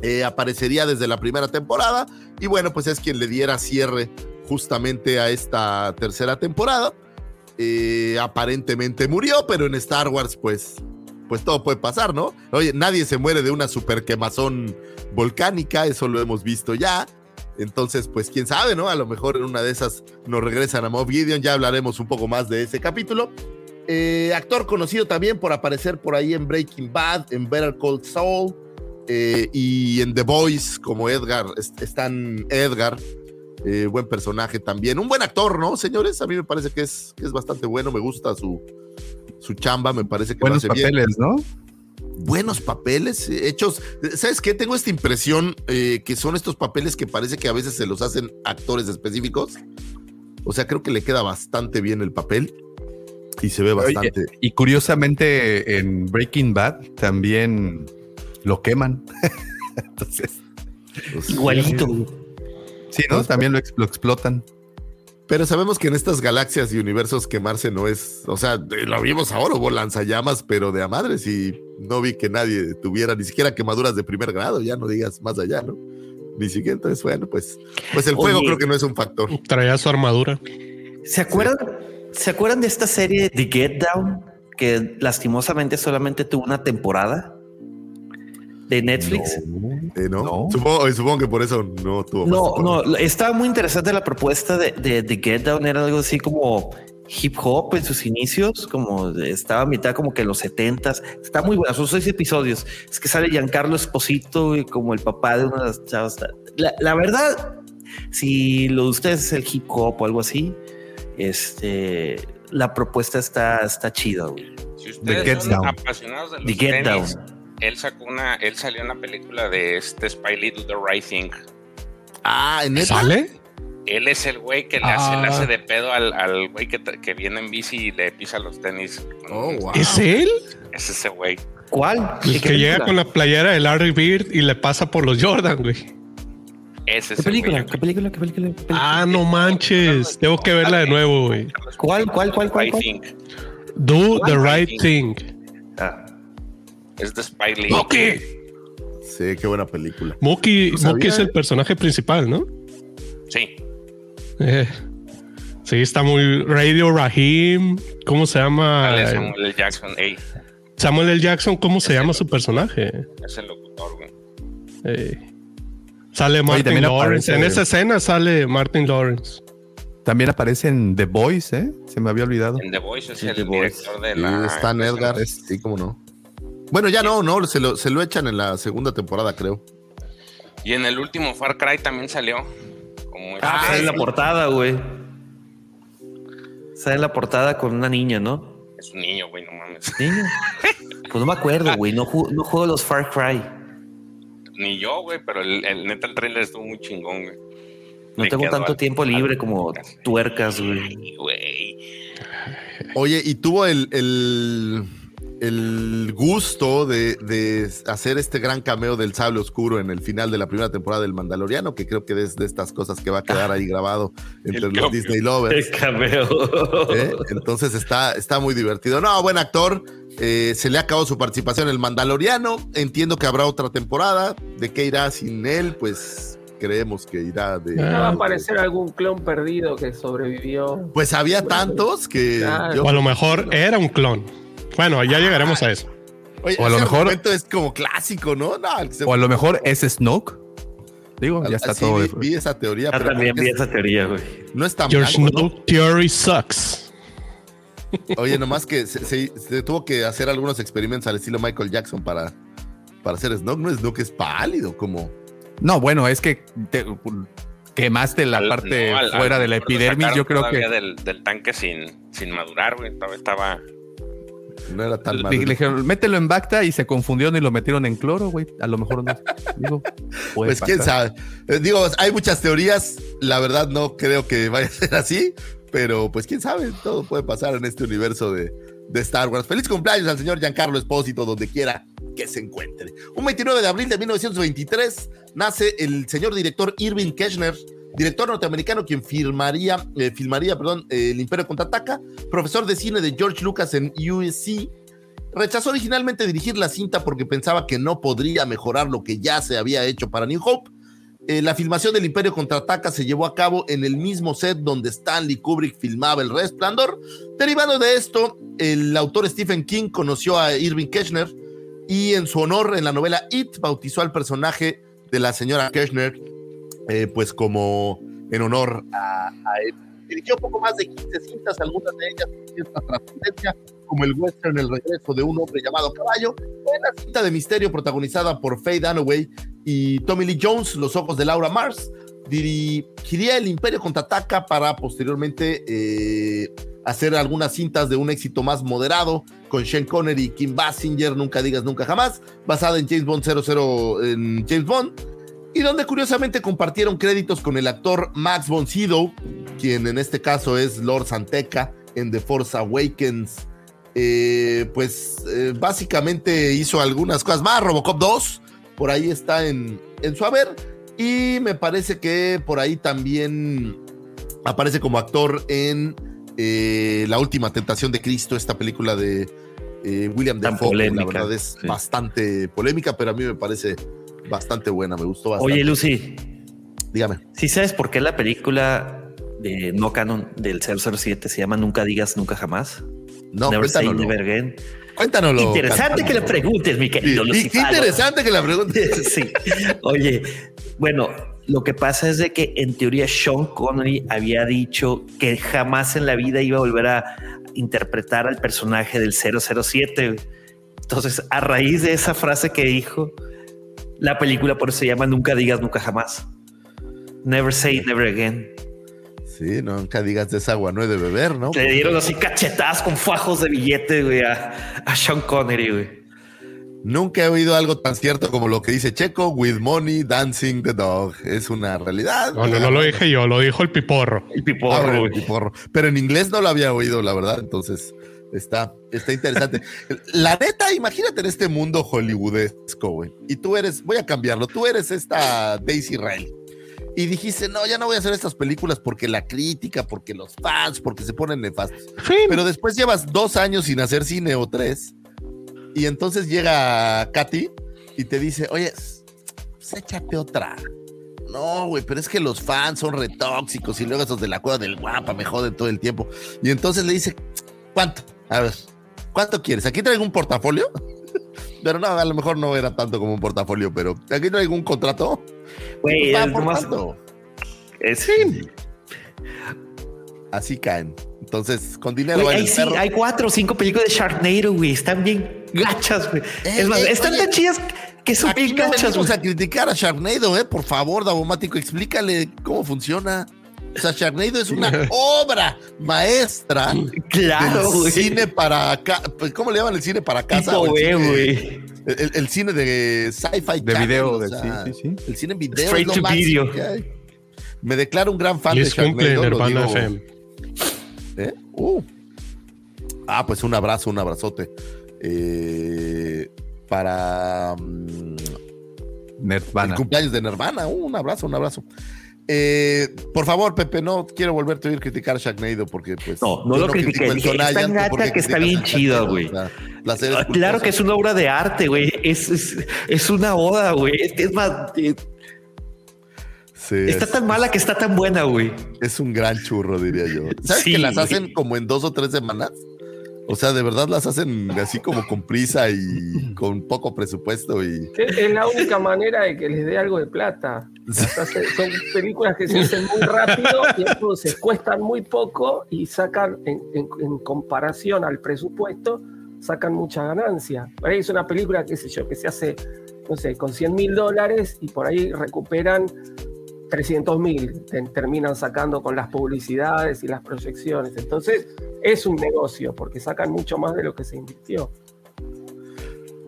Eh, aparecería desde la primera temporada y bueno, pues es quien le diera cierre justamente a esta tercera temporada. Eh, aparentemente murió, pero en Star Wars, pues, pues todo puede pasar, ¿no? Oye, nadie se muere de una super quemazón volcánica, eso lo hemos visto ya. Entonces, pues quién sabe, ¿no? A lo mejor en una de esas nos regresan a Mob Gideon, ya hablaremos un poco más de ese capítulo. Eh, actor conocido también por aparecer por ahí en Breaking Bad, en Better Call Saul eh, y en The Boys como Edgar, están Edgar, eh, buen personaje también. Un buen actor, ¿no, señores? A mí me parece que es, que es bastante bueno. Me gusta su, su chamba. Me parece que Buenos papeles, ¿no? Buenos papeles eh, hechos. ¿Sabes qué? Tengo esta impresión eh, que son estos papeles que parece que a veces se los hacen actores específicos. O sea, creo que le queda bastante bien el papel y se ve bastante. y curiosamente en Breaking Bad también lo queman. Entonces, pues, igualito. Sí, ¿no? También lo, explotan. Pero sabemos que en estas galaxias y universos quemarse no es, o sea, lo vimos ahora, hubo lanzallamas, pero de a madres y no vi que nadie tuviera ni siquiera quemaduras de primer grado, ya no digas más allá, ¿no? Ni siquiera, entonces, bueno, pues, pues el fuego creo que no es un factor. Traía su armadura. ¿Se acuerdan, ¿Se acuerdan de esta serie The Get Down? Que lastimosamente solamente tuvo una temporada de Netflix. Eh, no, Supongo, que por eso no tuvo. No, no, estaba muy interesante la propuesta de, de, de, Get Down. Era algo así como hip hop en sus inicios, como estaba a mitad como que en los setentas. Está muy buena, son seis episodios. Es que sale Giancarlo Esposito y como el papá de una de las chavas. La, verdad, si lo de ustedes es el hip hop o algo así, este, la propuesta está, está chida. Si ustedes son apasionados de los tenis, él sacó una, él salió en la película de este Spy Lee Do the Right Thing. Ah, ¿en ¿Sale? Él es el güey que le, hace, le, hace, ah. de pedo al, al güey que, que, viene en bici y le pisa los tenis. Oh, wow. ¿Es él? Es ese güey. ¿Cuál? El que llega con la playera de Larry Bird y le pasa por los Jordan, güey. Ese ¿Qué, película? ¿Qué película? ¿Qué película? ¿Qué película? Ah, no manches. Tengo que verla de nuevo, güey. ¿Cuál, cuál, cuál, cuál? cuál? Do the right thing. Ah. Es de Spy Lee. Moki. Sí, qué buena película. Moki, Moki es el personaje principal, ¿no? Sí. Eh, sí, está muy Radio Rahim. ¿Cómo se llama? Samuel L. Jackson. Samuel L. Jackson, ¿cómo se llama su personaje? Es el locutor, güey. Eh, sale Martin Lawrence. En esa escena sale Martin Lawrence. También aparece en The Voice, ¿eh? Se me había olvidado. En The Voice es el director de la. Stan Edgar, sí, cómo no. Bueno, ya no, no, se lo, se lo echan en la segunda temporada, creo. Y en el último Far Cry también salió. ah, sale en la portada, güey. Sale en la portada con una niña, ¿no? Es un niño, güey, no mames. ¿Niño? Pues no me acuerdo, güey. No, no juego los Far Cry. Ni yo, güey, pero el, el neta el trailer estuvo muy chingón, güey. No tengo tanto tiempo libre como tuercas, güey. Oye, y tuvo el, el el gusto de, hacer este gran cameo del sable oscuro en el final de la primera temporada del Mandaloriano, que creo que es de estas cosas que va a quedar ahí grabado entre los Disney Lovers. El cameo. ¿Eh? Entonces está, está muy divertido. No, buen actor. Eh, se le ha acabado su participación en el Mandaloriano. Entiendo que habrá otra temporada. ¿De qué irá sin él? Pues creemos que irá de. ¿No va a aparecer algún clon perdido que sobrevivió? Pues había tantos que. o a lo mejor era un clon. Bueno, ya llegaremos a eso. o a lo mejor es como clásico, ¿no? o a lo mejor es Snoke. Digo, ya está todo. Vi, esa teoría. Yo también vi esa teoría, güey. No es tan Your Snoke theory sucks. Oye, nomás que se, tuvo que hacer algunos experimentos al estilo Michael Jackson para, para hacer Snoke. No, Snoke es pálido, como. No, bueno, es que te, quemaste la parte fuera de la epidermis. Yo creo que. Del, del tanque sin, sin madurar, güey. Estaba no era tan malo. Le, dijeron, mételo en Bacta y se confundieron y lo metieron en cloro, güey. A lo mejor no. Digo, pues quién sabe. Eh, digo, hay muchas teorías. La verdad, no creo que vaya a ser así. Pero pues quién sabe, todo puede pasar en este universo de, de Star Wars. Feliz cumpleaños al señor Giancarlo Espósito, donde quiera que se encuentre. Un 29 de abril de 1923 nace el señor director Irving Keschner director norteamericano quien firmaría, eh, filmaría perdón, El Imperio Contraataca, profesor de cine de George Lucas en USC. Rechazó originalmente dirigir la cinta porque pensaba que no podría mejorar lo que ya se había hecho para New Hope. Eh, la filmación del Imperio Contraataca se llevó a cabo en el mismo set donde Stanley Kubrick filmaba El Resplandor. Derivado de esto, el autor Stephen King conoció a Irving Kirchner y en su honor en la novela It bautizó al personaje de la señora Kirchner eh, pues como en honor a, él. Dirigió poco más de 15 cintas, algunas de ellas con cierta trascendencia, como el western El regreso de un hombre llamado Caballo, la cinta de misterio protagonizada por Faye Dunaway y Tommy Lee Jones, Los ojos de Laura Mars. Dirigiría El Imperio contraataca para posteriormente eh, hacer algunas cintas de un éxito más moderado con Sean Connery y Kim Basinger, Nunca digas nunca jamás, basada en James Bond 00 en James Bond y donde curiosamente compartieron créditos con el actor Max von Sydow, quien en este caso es Lord Santeca en The Force Awakens. Eh, pues eh, básicamente hizo algunas cosas más, Robocop 2, por ahí está en, en su haber, y me parece que por ahí también aparece como actor en eh, La Última Tentación de Cristo, esta película de William Defoe, la verdad es bastante polémica, pero a mí me parece bastante buena, me gustó bastante. Oye, Lucy. Dígame. ¿Sí sabes por qué la película de no canon del 007 se llama Nunca digas nunca jamás? No, Never say never again. Cuéntanoslo. Interesante que le preguntes, mi querido y Lucy. interesante que la preguntes. sí. Oye, bueno, lo que pasa es de que en teoría Sean Connery había dicho que jamás en la vida iba a volver a interpretar al personaje del 007. Entonces, a raíz de esa frase que dijo, la película por eso se llama Nunca digas nunca jamás. Never say never again. Sí, no, nunca digas de esa agua no he de beber, ¿no? Le dieron así cachetadas con fajos de billete, güey, a, a Sean Connery, güey. Nunca he oído algo tan cierto como lo que dice Checo, with money dancing the dog. Es una realidad. No, no, no lo dije yo, lo dijo el piporro. El Ah, piporro, bueno, güey. piporro. Pero en inglés no lo había oído, la verdad. Entonces está, está interesante. la neta, imagínate en este mundo hollywoodesco, güey. Y tú eres, voy a cambiarlo, tú eres esta Daisy Riley. Y dijiste, no, ya no voy a hacer estas películas porque la crítica, porque los fans, porque se ponen nefastos. Pero después llevas dos años sin hacer cine o tres. Y entonces llega Katy y te dice, oye, pues échate otra. No, güey, pero es que los fans son retóxicos y luego esos de la cueva del guapa me joden todo el tiempo. Y entonces le dice, ¿cuánto? A ver, ¿cuánto quieres? Aquí traigo un portafolio. Pero no, a lo mejor no era tanto como un portafolio, pero aquí traigo un contrato. Güey, es por tanto. Es, Así caen. Entonces, con dinero Güey, hay, sí, hay cuatro o cinco películas de Sharknado, güey. Están bien gachas, güey. es más, eh, están oye, tan chidas que son bien no gachas, a criticar a Sharknado, ¿eh? Por favor, Davomático, explícale cómo funciona. O sea, Sharknado es una obra maestra Claro, del güey. cine para acá. Pues, ¿Cómo le llaman el cine para casa? O el, cine, el, el- el de sci-fi. De channel, video, o de- sea, sí, sí, sí. El cine en video. Straight es lo to máximo video. Me declaro un gran fan de Sharknado. lo Nirvana digo- FM. ¿Eh? Uh. Ah, pues un abrazo, un abrazote. Eh, para el Nirvana. cumpleaños de Nirvana. Uh, un abrazo, un abrazo. Eh, por favor, Pepe, no quiero volverte a oír criticar a Sharknado porque pues. No, no lo critiqué, dije, Sonaya, está ¿tú por gata que está bien Sharknado? güey. La Ah, Claro que es una obra de arte, güey. Es, es, es una oda, güey. Es, es más, eh, Sí, está es, tan mala que está tan buena, güey. es un gran churro, diría yo. ¿Sabes Sí, que las güey. hacen como en dos o tres semanas? O sea, de verdad las hacen así como con prisa y con poco presupuesto y Es la única manera de que les dé algo de plata. Son películas que se hacen muy rápido y entonces cuestan muy poco y sacan, en, en- en comparación al presupuesto, sacan mucha ganancia. Por ahí es una película, qué sé yo, que se hace, no sé, con 100 mil dólares y por ahí recuperan 300 mil, terminan sacando con las publicidades y las proyecciones. Entonces es un negocio porque sacan mucho más de lo que se invirtió.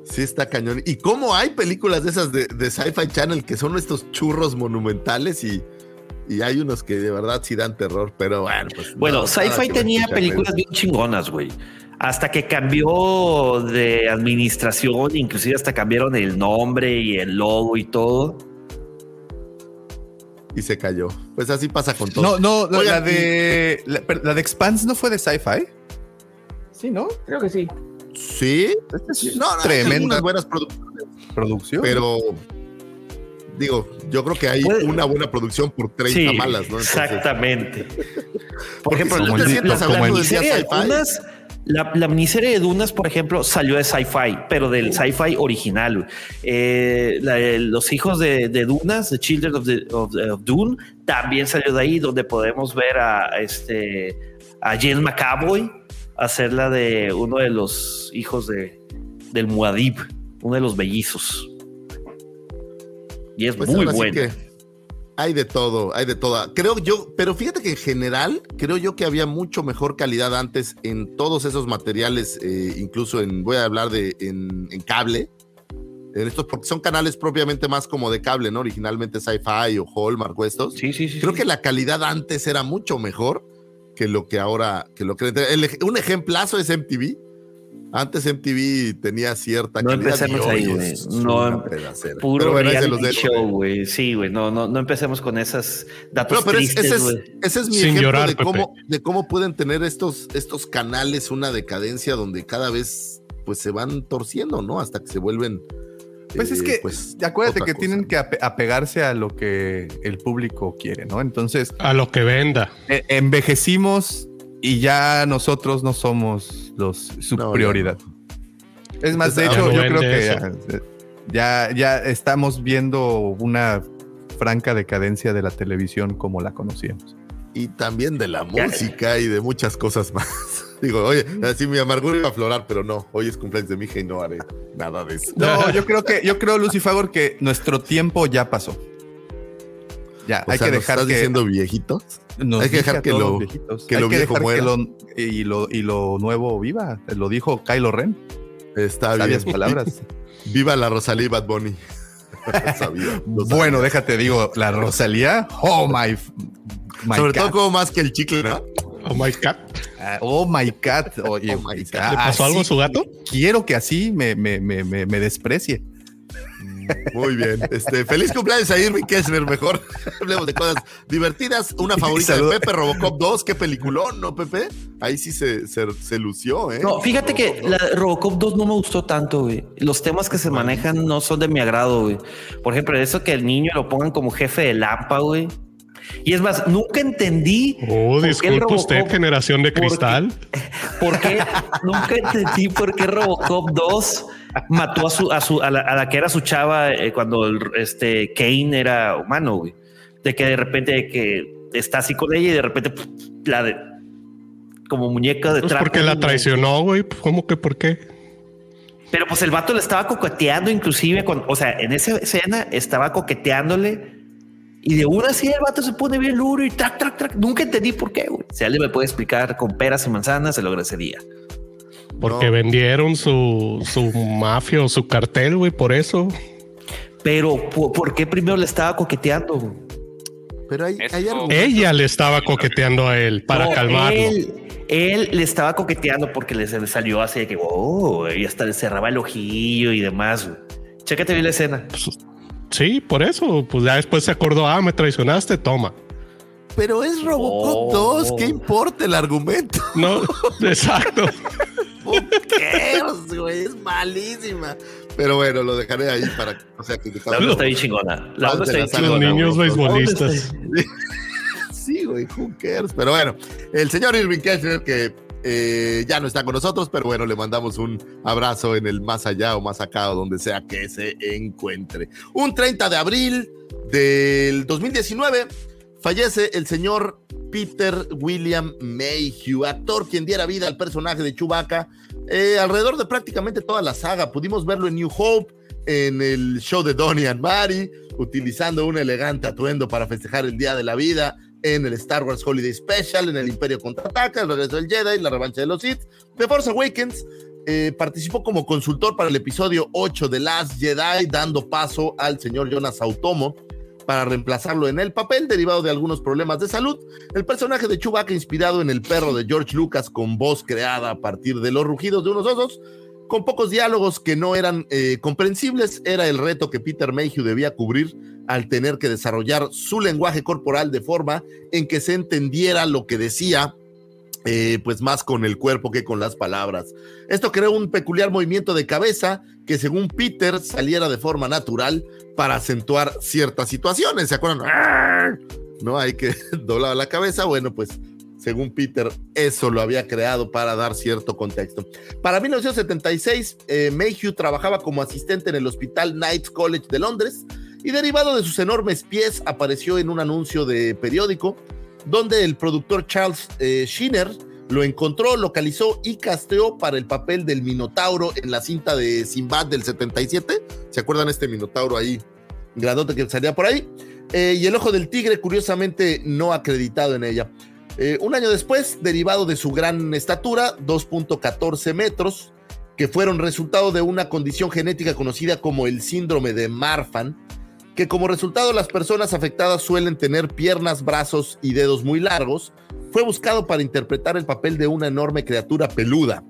Sí, está cañón. ¿Y cómo hay películas de esas de, de Sci-Fi Channel que son estos churros monumentales y, y hay unos que de verdad sí dan terror, pero bueno, pues. Bueno, no, Sci-Fi tenía películas bien chingonas, güey. Hasta que cambió de administración, inclusive hasta cambiaron el nombre y el logo y todo. Y se cayó. Pues así pasa con todo. No, no, la- Oigan, la de. La, de Expanse no fue de sci-fi. Sí, ¿no? Creo que sí. Sí, no, no, Tremenda buenas producciones, producción. pero digo, yo creo que hay Puede- una buena producción por 30 Sí, malas, ¿no? Entonces, exactamente. Por ejemplo, si te sientas la- hablando de sci-fi. La, la miniserie de Dunas, por ejemplo, salió de sci-fi, pero del sci-fi original. Eh, la los hijos de, de Dunas, The Children of, the- of of Dune, también salió de ahí, donde podemos ver a, a este a James McAvoy hacer la de uno de los hijos de, del Muad'Dib, uno de los bellizos. Y es Pues muy sí bueno. Hay de todo, hay de todo. Creo yo, pero fíjate que en general, creo yo que había mucho mejor calidad antes en todos esos materiales, eh, incluso en, voy a hablar de en, en cable, en estos, porque son canales propiamente más como de cable, ¿no? Originalmente Sci-Fi o Hallmark o estos. Sí, sí, sí. Creo sí. que la calidad antes era mucho mejor que lo que ahora, que lo que el un ejemplazo es MTV. Antes MTV tenía cierta No calidad. empecemos ahí, güey. No, pedacera. Puro bueno, reality show, güey. Sí, güey. No, no, no empecemos con esas datos No, pero es- tristes, ese, es, ese es mi Sin ejemplo llorar, de, Pepe. cómo, de cómo pueden tener estos, estos canales una decadencia donde cada vez pues se van torciendo, ¿no? Hasta que se vuelven. Pues es eh, que, pues, acuérdate que tienen que apegarse a lo que el público quiere, ¿no? Entonces. A lo que venda. E, envejecimos y ya nosotros no somos los su prioridad. Es más, de hecho, yo creo que ya, ya estamos viendo una franca decadencia de la televisión como la conocíamos. Y también de la música y de muchas cosas más. Digo, oye, así mi amargura iba a aflorar, pero no, hoy es cumpleaños de mi hija y no haré nada de eso. No, yo creo que, yo creo, Lucifagor, que nuestro tiempo ya pasó. Ya, hay que dejar ¿estás que. diciendo viejitos? hay que dejar que lo, que lo viejo muera. y, lo, y lo nuevo viva. Lo dijo Kylo Ren. Está Sabias palabras. Viva la Rosalía Bad Bunny. bueno, déjate, digo, la Rosalía. Oh my. Sobre todo como más que el chicle, ¿no? Oh my cat. Ah, oh my cat. Oye, oh my cat. ¿Le pasó algo a su gato? Quiero que así me, me, me, me desprecie. Muy bien. Este, feliz cumpleaños a Irving Kessler, mejor. Hablemos de cosas divertidas. Una favorita de Pepe, Robocop 2. Qué peliculón, ¿no, Pepe? Ahí sí se, se, lució, ¿eh? No, fíjate que la Robocop 2 no me gustó tanto, güey. Los temas que se manejan no son de mi agrado, güey. Por ejemplo, eso que el niño lo pongan como jefe de Lampa, güey. Y es más, nunca entendí. Oh, disculpe usted, generación de cristal. ¿Por qué? nunca entendí por qué Robocop 2 mató a su, a su, a la, que era su chava eh, cuando este Kane era humano, güey. De que de repente que está así con ella y de repente la de como muñeca de pues porque la traicionó, güey. ¿Cómo que por qué? Pero pues el vato le estaba coqueteando, inclusive, con, o sea, en esa escena estaba coqueteándole y de una así el vato se pone bien duro y trac, trac, trac. Nunca entendí por qué, güey. Si alguien me puede explicar con peras y manzanas, se lo agradecería. Porque vendieron su, su mafia o su cartel, güey, por eso. Pero, ¿por, qué primero le estaba coqueteando? Pero hay, Ella le estaba coqueteando a él para calmarlo. Él, le estaba coqueteando porque le, salió así de que, oh, y hasta le cerraba el ojillo y demás. Chécate bien la escena. Pues, Sí, por eso. Pues ya después se acordó, ah, me traicionaste, toma. Pero es Robocop 2, ¿qué importa el argumento? No, exacto. ¿Qué? güey, es malísima. Pero bueno, lo dejaré ahí para. O sea, que la otra está bien chingona. La otra está bien chingona. Los niños beisbolistas. Sí, güey, who cares? Pero bueno, el señor Irving Kessler, que eh, ya no está con nosotros, pero bueno, le mandamos un abrazo en el más allá o más acá o donde sea que se encuentre. Un 30 de abril del 2019 fallece el señor Peter William Mayhew, actor quien diera vida al personaje de Chewbacca eh, alrededor de prácticamente toda la saga. Pudimos verlo en New Hope, en el show de Donnie and Mary, utilizando un elegante atuendo para festejar el Día de la Vida en el Star Wars Holiday Special, en el Imperio Contraataca, el regreso del Jedi, la revancha de los Sith. The Force Awakens eh, participó como consultor para el episodio 8 de Last Jedi, dando paso al señor Jonas Automo para reemplazarlo en el papel derivado de algunos problemas de salud. El personaje de Chewbacca inspirado en el perro de George Lucas con voz creada a partir de los rugidos de unos osos, con pocos diálogos que no eran eh, comprensibles, era el reto que Peter Mayhew debía cubrir al tener que desarrollar su lenguaje corporal de forma en que se entendiera lo que decía, eh, pues más con el cuerpo que con las palabras. Esto creó un peculiar movimiento de cabeza que según Peter saliera de forma natural para acentuar ciertas situaciones. ¿Se acuerdan? No hay que doblar la cabeza. Bueno, pues según Peter, eso lo había creado para dar cierto contexto. Para 1976, eh, Mayhew trabajaba como asistente en el Hospital Knights College de Londres y derivado de sus enormes pies apareció en un anuncio de periódico donde el productor Charles eh, Schiner lo encontró, localizó y casteó para el papel del Minotauro en la cinta de Simbad del 77. ¿Se acuerdan este Minotauro ahí? Grandote que salía por ahí. Eh, y el ojo del tigre, curiosamente, no acreditado en ella. Eh, un año después, derivado de su gran estatura, 2.14 metros, que fueron resultado de una condición genética conocida como el síndrome de Marfan, que como resultado las personas afectadas suelen tener piernas, brazos y dedos muy largos, fue buscado para interpretar el papel de una enorme criatura peluda.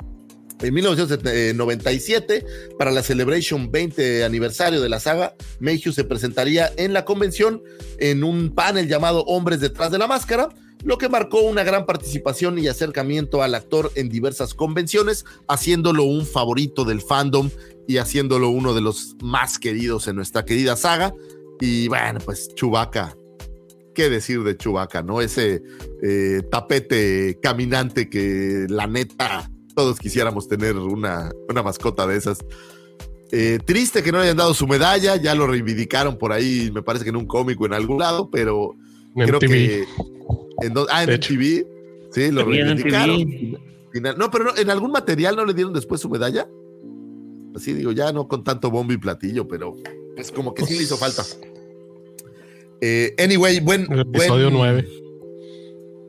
En 1997, para la Celebration 20 aniversario de la saga, Mayhew se presentaría en la convención en un panel llamado Hombres detrás de la máscara, lo que marcó una gran participación y acercamiento al actor en diversas convenciones, haciéndolo un favorito del fandom y haciéndolo uno de los más queridos en nuestra querida saga. Y bueno, pues Chubaca, qué decir de Chubaca, ¿no? Ese eh, tapete caminante que la neta todos quisiéramos tener una, una mascota de esas. Eh, triste que no le hayan dado su medalla, ya lo reivindicaron por ahí, me parece que en un cómic o en algún lado, pero creo que en ah, en TV, sí, lo reivindicaron. No, pero en algún material no le dieron después su medalla. Así digo, ya no con tanto bombo y platillo, pero es como que sí le hizo falta. Eh, anyway, buen. episodio 9.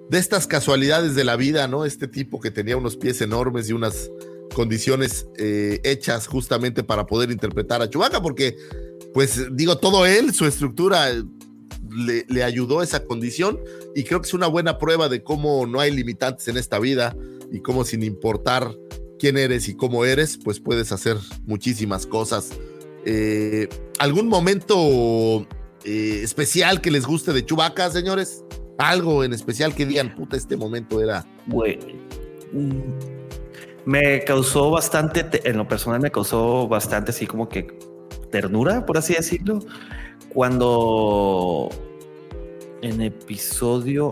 De estas casualidades de la vida, ¿no? Este tipo que tenía unos pies enormes y unas condiciones eh, hechas justamente para poder interpretar a Chewbacca, porque, pues digo, todo él, su estructura le, le, ayudó a esa condición y creo que es una buena prueba de cómo no hay limitantes en esta vida y cómo sin importar quién eres y cómo eres, pues puedes hacer muchísimas cosas. Eh, ¿Algún momento eh, especial que les guste de Chewbacca, señores? Algo en especial que digan, puta, este momento era... Bueno, me causó bastante, en lo personal me causó bastante así como que ternura, por así decirlo, cuando en episodio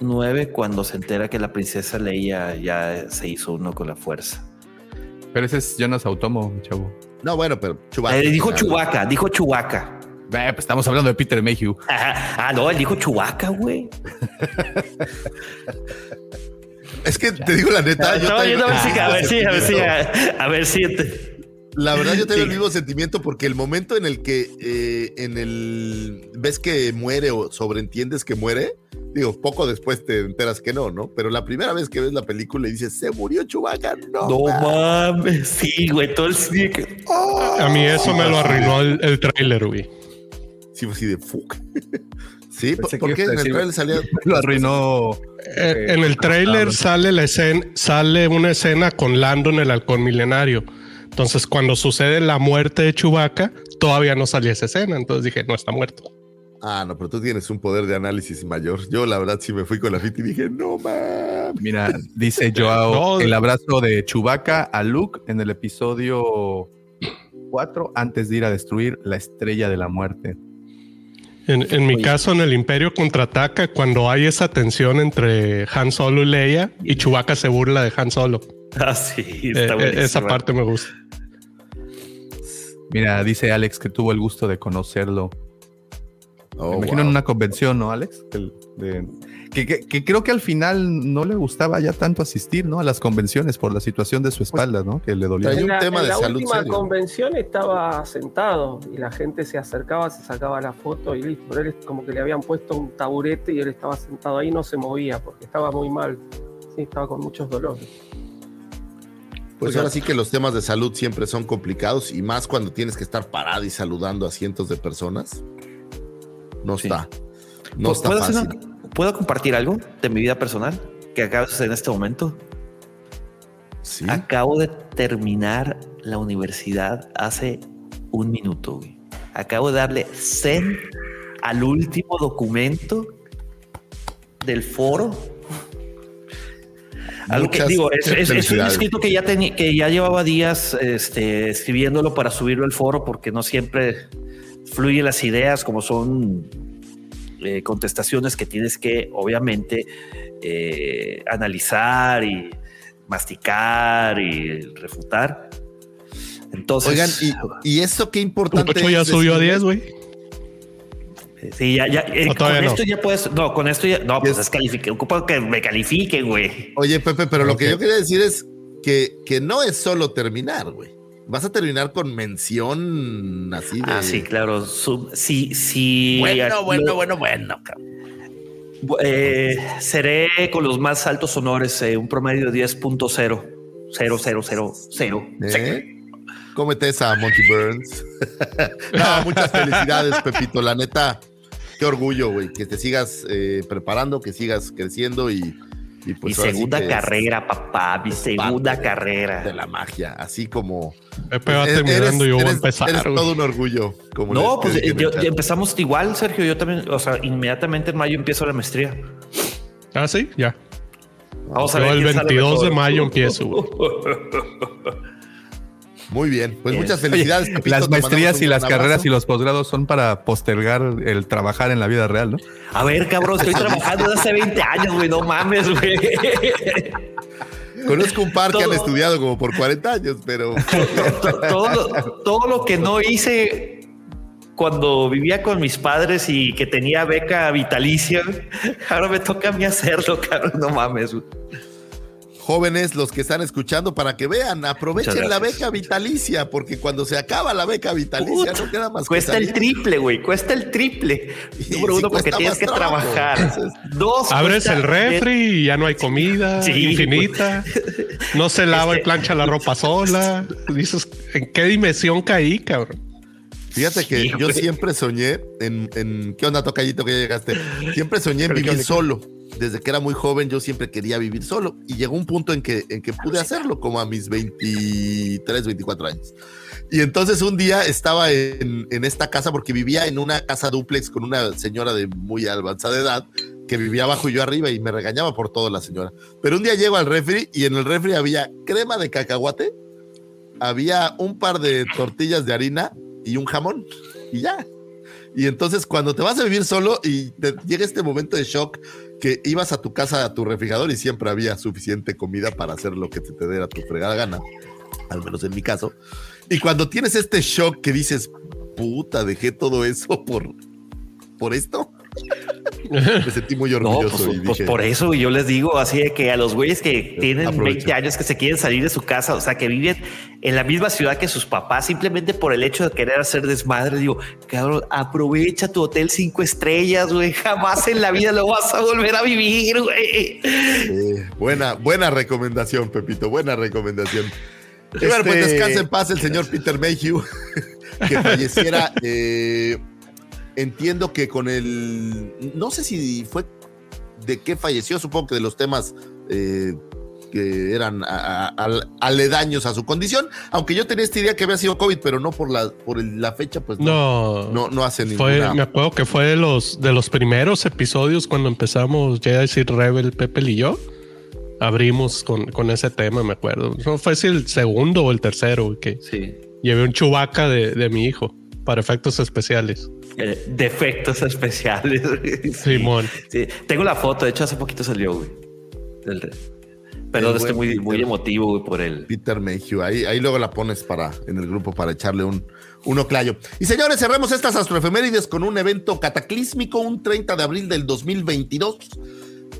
9, cuando se entera que la princesa Leia ya se hizo uno con la fuerza. Pero ese es Jonas Automo, chavo. No, bueno, pero Chubaca. Eh, dijo Chubaca, dijo Chubaca. Eh, pues estamos hablando de Peter Mayhew. Ah, no, él dijo Chubaca, güey. Es que te digo la neta. yo a ver si, a ver si, a ver si, a, ver si. La verdad, yo tengo el mismo sentimiento porque el momento en el que eh, en el ves que muere o sobreentiendes que muere, digo, poco después te enteras que no, ¿no? Pero la primera vez que ves la película y dices, se murió Chubaca, no. No mames, sí, güey, todo el cine que. a mí eso me lo arruinó el, el tráiler, güey. Sí, así de fuck. Sí, porque en el trailer salía. Lo arruinó. Eh, en el trailer sale la escena, sale una escena con Lando en el halcón milenario. Entonces, cuando sucede la muerte de Chewbacca, todavía no salía esa escena. Entonces dije, no está muerto. Ah, no, pero tú tienes un poder de análisis mayor. Yo, la verdad, sí me fui con la fit y dije, no mames. Mira, dice Joao, el abrazo de Chewbacca a Luke en el episodio 4 antes de ir a destruir la estrella de la muerte. En, mi caso, en el Imperio contraataca, cuando hay esa tensión entre Han Solo y Leia y Chewbacca se burla de Han Solo. Ah, sí, está eh, eh, esa parte me gusta. Mira, dice Alex que tuvo el gusto de conocerlo. Oh, me imagino en una convención, ¿no, Alex? de, que, creo que al final no le gustaba ya tanto asistir, ¿no? A las convenciones por la situación de su espalda, ¿no? Que le dolía. Hay un tema de la última convención estaba sentado y la gente se acercaba, se sacaba la foto y listo. Pero él como que le habían puesto un taburete y él estaba sentado ahí, no se movía porque estaba muy mal. Sí, estaba con muchos dolores. Pues ahora sí que los temas de salud siempre son complicados y más cuando tienes que estar parado y saludando a cientos de personas. No está. No está fácil. ¿Puedo compartir algo de mi vida personal que acaba de suceder en este momento? Sí. Acabo de terminar la universidad hace un minuto. Acabo de darle send al último documento del foro. Algo que digo, es, un escrito que ya, que ya llevaba días este, escribiéndolo para subirlo al foro porque no siempre fluyen las ideas como son eh, contestaciones que tienes que, obviamente, eh, analizar y masticar y refutar. Entonces. Oigan, ¿y, eso qué importante ya subió a 10, güey. Sí, ya, ya. Eh, con esto ya puedes. No, con esto ya. No, pues es califique. Ocupo que me califiquen, güey. Oye, Pepe, pero lo que yo quería decir es que, que no es solo terminar, güey vas a terminar con mención así de. Ah, sí, claro. sí, sí. Bueno, bueno, bueno, bueno. Eh, seré con los más altos honores, eh, un promedio de 10.0. 0000. ¿Eh? Cómete esa, Monty Burns. no, muchas felicidades, Pepito. La neta, qué orgullo, güey. Que te sigas eh, preparando, que sigas creciendo y Y pues mi segunda carrera, papá, mi segunda carrera. De la magia, así como. Pepe va terminando y yo voy a empezar. Eres todo un orgullo. Como no, pues empezamos igual, Sergio. Yo también, o sea, inmediatamente en mayo empiezo la maestría. Ah, sí, ya. Vamos a ver. el 22 de mayo empiezo. Muy bien, pues muchas felicidades. las maestrías y las carreras y los posgrados son para postergar el trabajar en la vida real, ¿no? A ver, cabrón, estoy trabajando desde hace 20 años, güey, no mames, güey. Conozco un par que han estudiado como por 40 años, pero... todo, lo, que no hice cuando vivía con mis padres y que tenía beca vitalicia, ahora me toca a mí hacerlo, cabrón, no mames. Güey jóvenes, los que están escuchando, para que vean, aprovechen la beca vitalicia, porque cuando se acaba la beca vitalicia no queda más. Cuesta el triple, güey, cuesta el triple. Número uno, porque tienes que trabajar. Dos. Abres el refri y ya no hay comida infinita. No se lava y plancha la ropa sola. Dices, ¿en qué dimensión caí, cabrón? Fíjate que yo siempre soñé en, en, ¿Qué onda, tocallito, que llegaste? Siempre soñé en vivir solo desde que era muy joven yo siempre quería vivir solo y llegó un punto en que, en que pude hacerlo como a mis 23, 24 años. Y entonces un día estaba en, en, esta casa porque vivía en una casa duplex con una señora de muy avanzada edad que vivía abajo y yo arriba y me regañaba por todo la señora. Pero un día llego al refri y en el refri había crema de cacahuate, había un par de tortillas de harina y un jamón y ya. Y entonces cuando te vas a vivir solo y te llega este momento de shock que ibas a tu casa, a tu refrigerador y siempre había suficiente comida para hacer lo que te, te diera tu fregada gana, al menos en mi caso. Y cuando tienes este shock que dices, puta, dejé todo eso por, por esto. Me sentí muy orgulloso. Pues, pues, por eso yo les digo así de que a los güeyes que tienen 20 años que se quieren salir de su casa, o sea, que viven en la misma ciudad que sus papás, simplemente por el hecho de querer hacer desmadre, digo, cabrón, aprovecha tu hotel cinco estrellas, güey. Jamás en la vida lo vas a volver a vivir, güey. buena, buena recomendación, Pepito. Buena recomendación. Y bueno, pues este descansa en paz el señor Peter Mayhew, que falleciera. Eh, entiendo que con el. No sé si fue de qué falleció, supongo que de los temas eh, que eran aledaños a su condición, aunque yo tenía esta idea que había sido COVID, pero no por la, por la fecha, pues no, no, no, hace ninguna. Me acuerdo que fue de los, de los primeros episodios cuando empezamos ya a decir Rebel, Pepe y yo. Abrimos con, con ese tema, me acuerdo. No fue si el segundo o el tercero que sí. llevé un chubaca de, de mi hijo para efectos especiales. Eh, defectos especiales. Simón. Sí, Tengo la foto, de hecho hace poquito salió, güey. Pero estoy muy, muy emotivo por el Peter Mayhew. Ahí, ahí luego la pones para en el grupo para echarle un, un oclayo. Y señores, cerremos estas astroefemérides con un evento cataclísmico. Un 30 de abril del 2022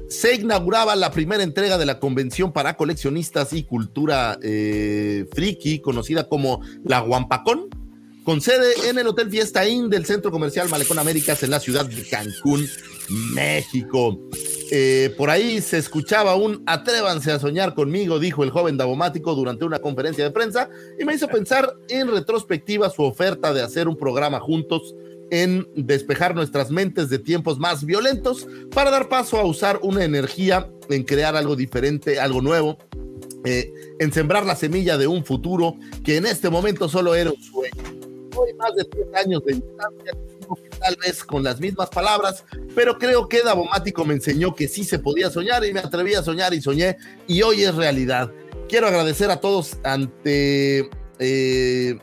se inauguraba la primera entrega de la Convención para Coleccionistas y Cultura eh, Friki, conocida como la Guampacón con sede en el Hotel Fiesta Inn del Centro Comercial Malecón Américas en la ciudad de Cancún, México. Eh, por ahí se escuchaba un atrévanse a soñar conmigo, dijo el joven Davomático durante una conferencia de prensa y me hizo pensar en retrospectiva su oferta de hacer un programa juntos en despejar nuestras mentes de tiempos más violentos para dar paso a usar una energía en crear algo diferente, algo nuevo, eh, en sembrar la semilla de un futuro que en este momento solo era un sueño más de tres años de distancia, tal vez con las mismas palabras, pero creo que Davomático me enseñó que sí se podía soñar y me atreví a soñar y soñé y hoy es realidad. Quiero agradecer a todos ante... Eh,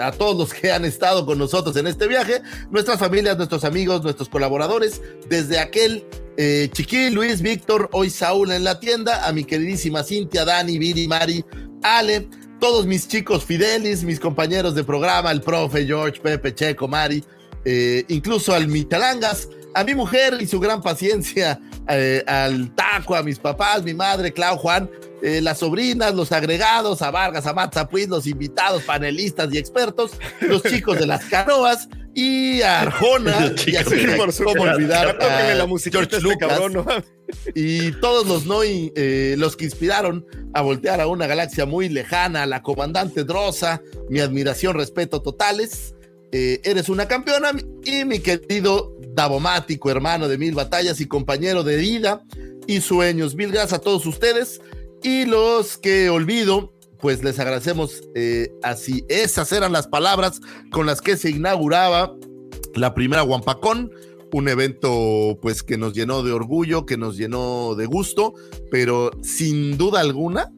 a todos los que han estado con nosotros en este viaje, nuestras familias, nuestros amigos, nuestros colaboradores, desde aquel eh, Chiqui, Luis, Víctor, hoy Saúl en la tienda, a mi queridísima Cintia, Dani, Viri, Mari, Ale, todos mis chicos fidelis, mis compañeros de programa, el profe George, Pepe, Checo, Mari, eh, incluso al Mitalangas, a mi mujer y su gran paciencia, eh, al Taco, a mis papás, mi madre, Clau, Juan, eh, las sobrinas, los agregados, a Vargas, a Matzapuiz, los invitados, panelistas y expertos, los chicos de las canoas y Arjona, y así cómo olvidar a la George este Lucas, y todos los no eh, los que inspiraron a voltear a una galaxia muy lejana, la comandante Drosa, mi admiración, respeto totales. Eh, eres una campeona y mi querido Davomático, hermano de mil batallas y compañero de vida, y sueños. Mil gracias a todos ustedes y los que olvido, pues les agradecemos. Eh, así, esas eran las palabras con las que se inauguraba la primera Wampacón un evento pues que nos llenó de orgullo, que nos llenó de gusto, pero sin duda alguna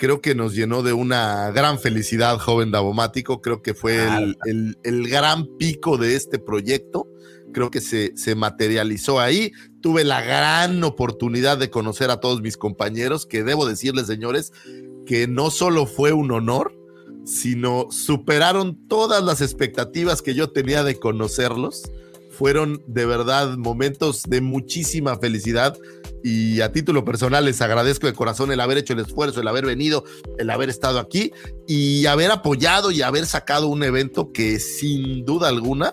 creo que nos llenó de una gran felicidad, joven Davomático. Creo que fue el, el, gran pico de este proyecto. Creo que se, se materializó ahí. Tuve la gran oportunidad de conocer a todos mis compañeros, que debo decirles, señores, que no solo fue un honor, sino superaron todas las expectativas que yo tenía de conocerlos fueron de verdad momentos de muchísima felicidad y a título personal les agradezco de corazón el haber hecho el esfuerzo, el haber venido, el haber estado aquí y haber apoyado y haber sacado un evento que sin duda alguna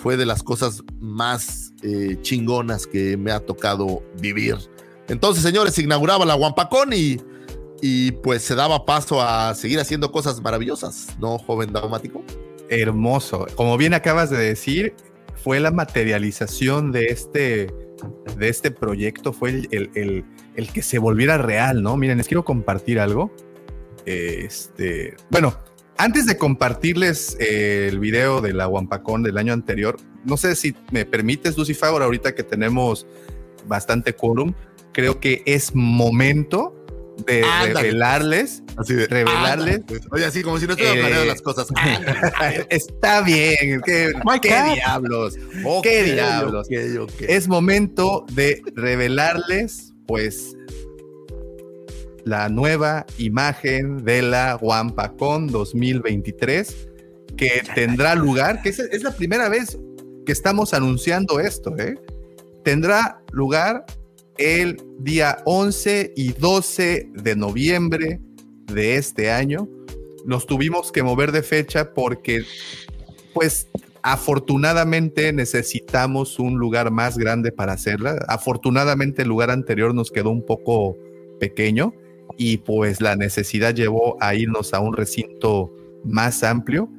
fue de las cosas más eh, chingonas que me ha tocado vivir. Entonces, señores, se inauguraba la Wampacón y, y pues se daba paso a seguir haciendo cosas maravillosas, ¿no, joven daumático? Hermoso. Como bien acabas de decir, fue la materialización de este, de este proyecto, fue el, el, el, que se volviera real, ¿no? Miren, les quiero compartir algo. Este, bueno, antes de compartirles eh, el video de la Wampacón del año anterior, no sé si me permites, Lucy Favor, ahorita que tenemos bastante quórum, creo que es momento de revelarles, así de, revelarles. Oye, así como si no estuvieran eh, planeando las cosas. está bien, qué, diablos, qué diablos. Es momento de revelarles, pues, la nueva imagen de la WampaCon 2023 que tendrá lugar, que es, es la primera vez que estamos anunciando esto, ¿eh? Tendrá lugar el día 11 y 12 de noviembre de este año. Nos tuvimos que mover de fecha porque, pues, afortunadamente necesitamos un lugar más grande para hacerla. Afortunadamente el lugar anterior nos quedó un poco pequeño y pues la necesidad llevó a irnos a un recinto más amplio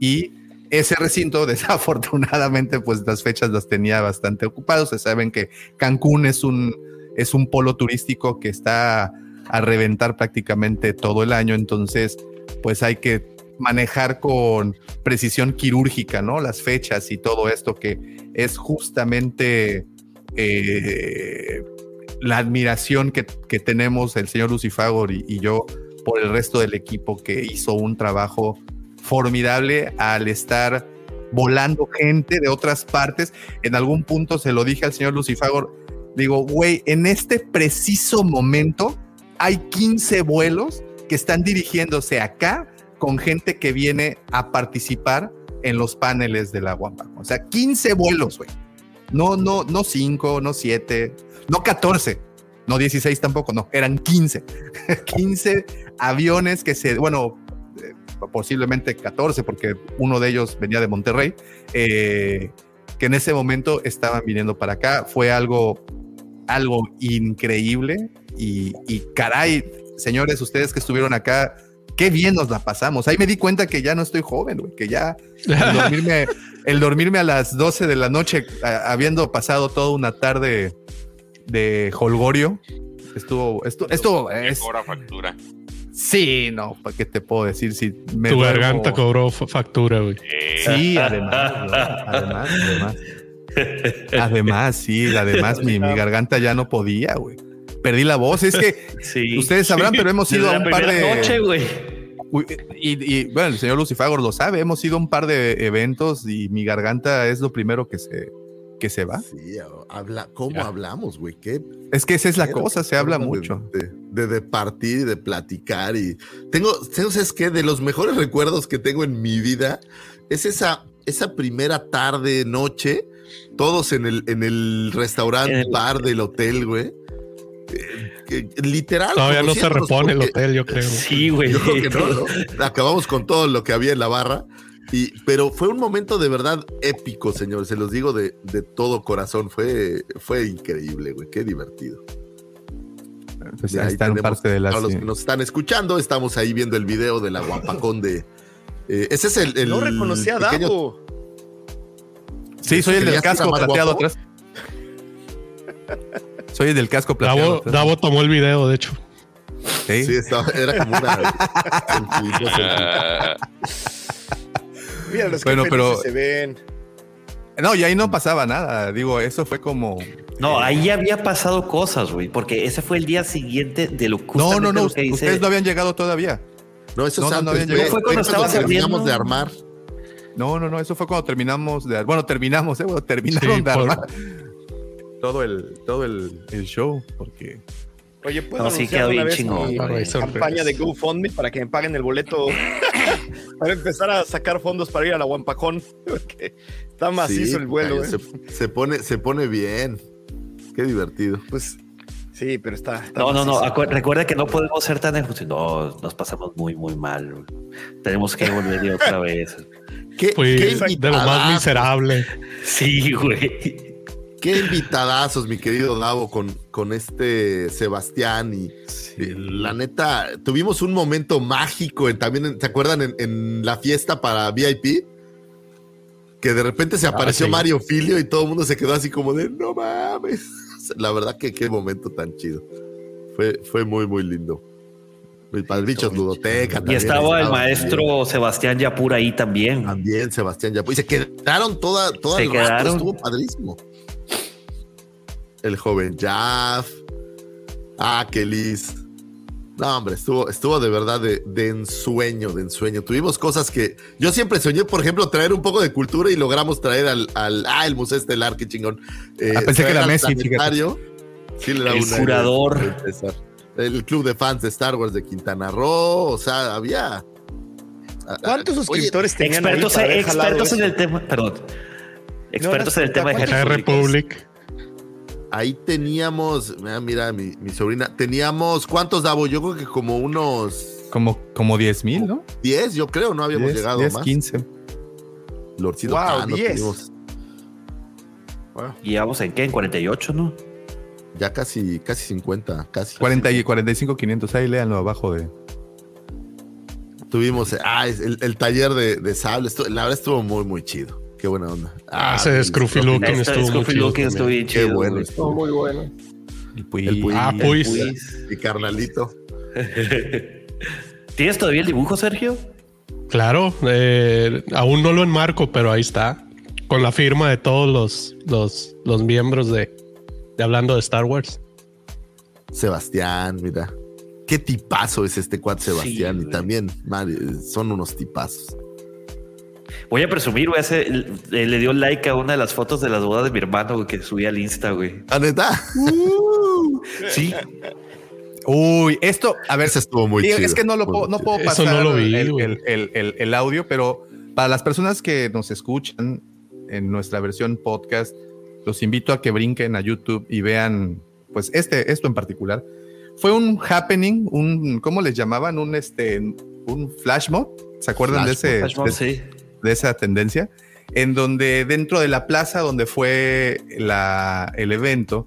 y ese recinto desafortunadamente pues las fechas las tenía bastante ocupados. Se saben que Cancún es un es un polo turístico que está a reventar prácticamente todo el año, entonces pues hay que manejar con precisión quirúrgica, ¿no? Las fechas y todo esto que es justamente eh, la admiración que, tenemos el señor Lucifagor y, y yo por el resto del equipo que hizo un trabajo formidable al estar volando gente de otras partes. En algún punto se lo dije al señor Lucifagor, Digo, güey, en este preciso momento hay 15 vuelos que están dirigiéndose acá con gente que viene a participar en los paneles de la Wampa. O sea, 15 vuelos, güey. No, no, no 5, no 7, no 14, no 16 tampoco, no, eran 15. 15 aviones que se, bueno, eh, posiblemente 14 porque uno de ellos venía de Monterrey, eh, que en ese momento estaban viniendo para acá. Fue algo algo increíble y, caray, señores, ustedes que estuvieron acá, qué bien nos la pasamos. Ahí me di cuenta que ya no estoy joven, que ya el dormirme, a las 12 de la noche, habiendo pasado toda una tarde de holgorio, estuvo, esto, esto es... factura. Sí, no, ¿para qué te puedo decir? Si tu garganta cobró factura, güey. Sí, además, además, además. Además, sí, además mi, mi, garganta ya no podía, güey. Perdí la voz. Es que ustedes sabrán, pero hemos ido a un par de. Noche, güey. Y, bueno, el señor Lucifagor lo sabe, hemos ido a un par de eventos y mi garganta es lo primero que se, que se va. Sí, habla, ¿cómo hablamos, güey? Es que esa es la cosa, se habla mucho. De, de, partir y de platicar. Y tengo, ¿sabes qué? De los mejores recuerdos que tengo en mi vida es esa, esa primera tarde, noche, todos en el, en el restaurante, bar del hotel, güey. Eh, literal. Todavía no se repone el hotel, yo creo. Sí, güey. Yo creo que no, Acabamos con todo lo que había en la barra. Y, pero fue un momento de verdad épico, señores. Se los digo de, de todo corazón. Fue, fue increíble, güey. Qué divertido. Pues ahí están parte de las. A los que nos están escuchando, estamos ahí viendo el video de la guapacón de. Eh, ese es el. no reconocía a Davo. Sí, soy el del casco plateado atrás. Soy el del casco plateado. Davo, tomó el video, de hecho. Sí, sí estaba, era como una. Mira los bueno, pero se ven. No, y ahí no pasaba nada. Digo, eso fue como. No, ahí había pasado cosas, güey, porque ese fue el día siguiente de lo No, no, no. ustedes no habían llegado todavía. No, eso no, no, habían llegado. Fue cuando terminamos de armar. No, no, no. Eso fue cuando terminamos de. Bueno, terminamos, ¿eh? Bueno, terminaron de armar todo el, todo el, el show, porque. Oye, ¿puedo no, sí quedó bien chingón. campaña de GoFundMe para que me paguen el boleto para empezar a sacar fondos para ir a la. Porque está macizo el vuelo. ¿eh? Se, pone, se pone bien. Qué divertido. Pues sí, pero está. no, no, no. Recuerda que no podemos ser tan No, nos pasamos muy, muy mal. Tenemos que volver otra vez. ¿Qué, ¿qué de lo más miserable. Sí, güey. Qué invitadazos, mi querido Davo, con, con este Sebastián. Y la neta, tuvimos un momento mágico en, también, ¿se acuerdan? En, la fiesta para VIP. Que de repente se ah, apareció Mario Filio y todo el mundo se quedó así como de no mames. La verdad que qué momento tan chido. Fue, fue muy, muy lindo. El Padrichos Ludoteca. Y estaba, el maestro Sebastián Yapur ahí también. También Sebastián Yapur. Y se quedaron toda, toda se quedaron. estuvo padrísimo el joven Jaff, Akelis. No, hombre, estuvo, estuvo de verdad de, ensueño, de ensueño. Tuvimos cosas que yo siempre soñé, por ejemplo, traer un poco de cultura y logramos traer al, al ah, el Museo Estelar, qué chingón. Eh, ah, pensé que era Messi, sí, le el curador. El club de fans de Star Wars de Quintana Roo, o sea, había. ¿Cuántos suscriptores tenían? Expertos, expertos en el tema, perdón. Expertos en el tema de Republic ahí teníamos, mira, mi, sobrina, teníamos, ¿cuántos Davo? Yo creo que como unos... Como, como 10 mil, ¿no? 10, yo creo, no habíamos llegado 10, más. 15. Lorcito wow, 10. Wow. ¿Y vamos en qué? En 48, ¿no? Ya casi, casi 50, casi. 40 y 45, 500, ahí léanlo abajo de... Tuvimos, ah, el, el taller de, de sable, la verdad estuvo muy, muy chido. Qué buena onda. Ah, ese Scruffy Looking estuvo muy chido. estuvo bien chido. Qué bueno. Estuvo muy bueno. El Puis. El Puis. Ah, Puis. Y carnalito. ¿Tienes todavía el dibujo, Sergio? Claro, eh, aún no lo enmarco, pero ahí está. Con la firma de todos los, los, los miembros de Hablando de Star Wars. Sebastián, mira. Qué tipazo es este cuad Sebastián. y también, son unos tipazos. Voy a presumir, güey, le dio like a una de las fotos de las bodas de mi hermano que subí al Insta, güey. ¿A neta? sí. Uy, esto, a ver, se estuvo muy chido. Es que no lo puedo, no puedo pasar el, audio, pero para las personas que nos escuchan en nuestra versión podcast, los invito a que brinquen a YouTube y vean, pues, este, esto en particular. Fue un happening, un, ¿cómo les llamaban? Un, este, un flash mob. ¿Se acuerdan de ese? sí de esa tendencia, en donde dentro de la plaza donde fue la, el evento,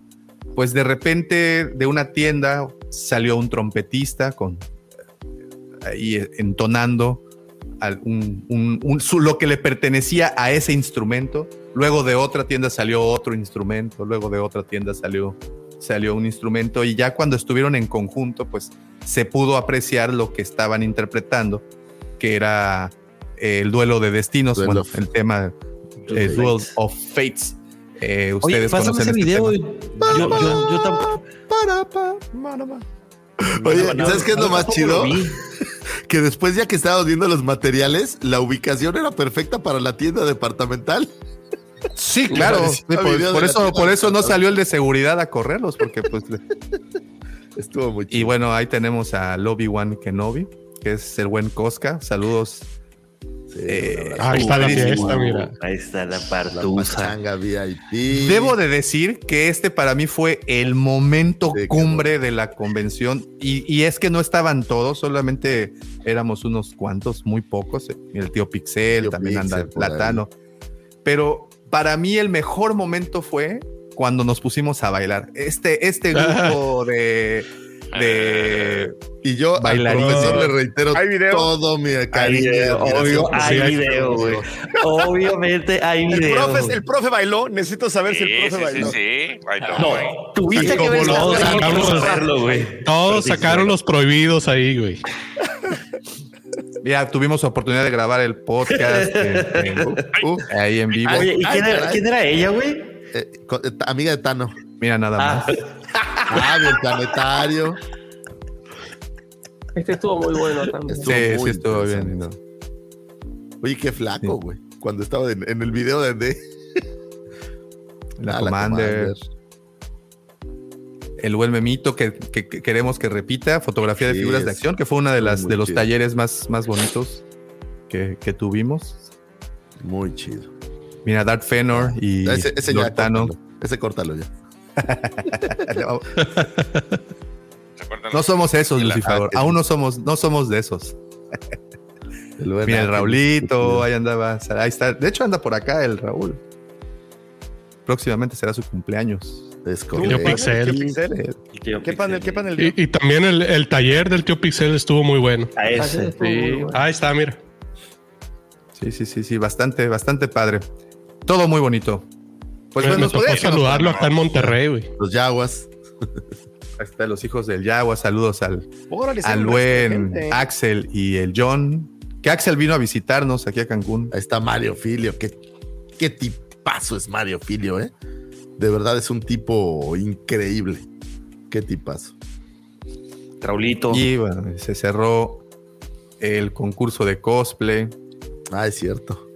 pues de repente de una tienda salió un trompetista con ahí entonando lo que le pertenecía a ese instrumento. Luego de otra tienda salió otro instrumento, luego de otra tienda salió, salió un instrumento y ya cuando estuvieron en conjunto, pues se pudo apreciar lo que estaban interpretando, que era el duelo de destinos, bueno, el tema de Duel of Fates. Eh, ustedes Oye, conocen ese este video. Yo, yo, yo tampoco. Oye, ¿sabes qué es lo más chido? Que después ya que estábamos viendo los materiales, la ubicación era perfecta para la tienda departamental. Sí, claro. por, eso, por eso no salió el de seguridad a correrlos, porque pues estuvo muy chido. Y bueno, ahí tenemos a Lobby One Kenobi, que es el buen Cosca. Saludos eh, ahí está la fiesta, mira. Ahí está la partusa. Debo de decir que este para mí fue el momento cumbre de la convención y, es que no estaban todos, solamente éramos unos cuantos, muy pocos. El tío Pixel, también anda Platano. Pero para mí el mejor momento fue cuando nos pusimos a bailar. Este, este grupo de de y yo al profesor le reitero todo mi cariño. obvio, hay video, güey. Obviamente hay video. El profe, el profe bailó. Necesito saber si el profe bailó. Sí, sí, bailó. No, tuviste que ver todos sacaron, güey. Todos sacaron los prohibidos ahí, güey. Mira, tuvimos oportunidad de grabar el podcast uh, ahí en vivo. Oye, ¿y quién era, quién era ella, güey? Eh, eh, amiga de Tano. Mira, nada ah. más. ah, del planetario. Este estuvo muy bueno también. sí, sí, estuvo bien. Oye, qué flaco, güey. Cuando estaba en, el video de, de... La, ah, Commander. El buen memito que, queremos que repita, fotografía de figuras de acción, que fue una de las de los talleres más, más bonitos que, tuvimos. Muy chido. Mira, Dark Fenor y ese, ese ya, Ese córtalo ya. no somos esos, Lucifer. Aún no somos, no somos de esos. Mira, el Raulito, ahí andaba. Ahí está. De hecho, anda por acá el Raúl. Próximamente será su cumpleaños. Tío Pixel. ¿Qué panel? ¿Qué panel? Y, también el, taller del tío Pixel estuvo muy bueno. A ese. Ahí está, mira. Sí, sí, sí, sí, bastante, bastante padre. Todo muy bonito. Pues bueno, nos saludarlo acá en Monterrey, güey. Los Yaguas. Ahí están los hijos del Yagua. Saludos al, al buen Axel y el John. Que Axel vino a visitarnos aquí a Cancún. Ahí está Mario Filio. Qué, qué tipazo es Mario Filio, ¿eh? De verdad es un tipo increíble. Qué tipazo. Raulito. Y bueno, se cerró el concurso de cosplay. Ah, es cierto.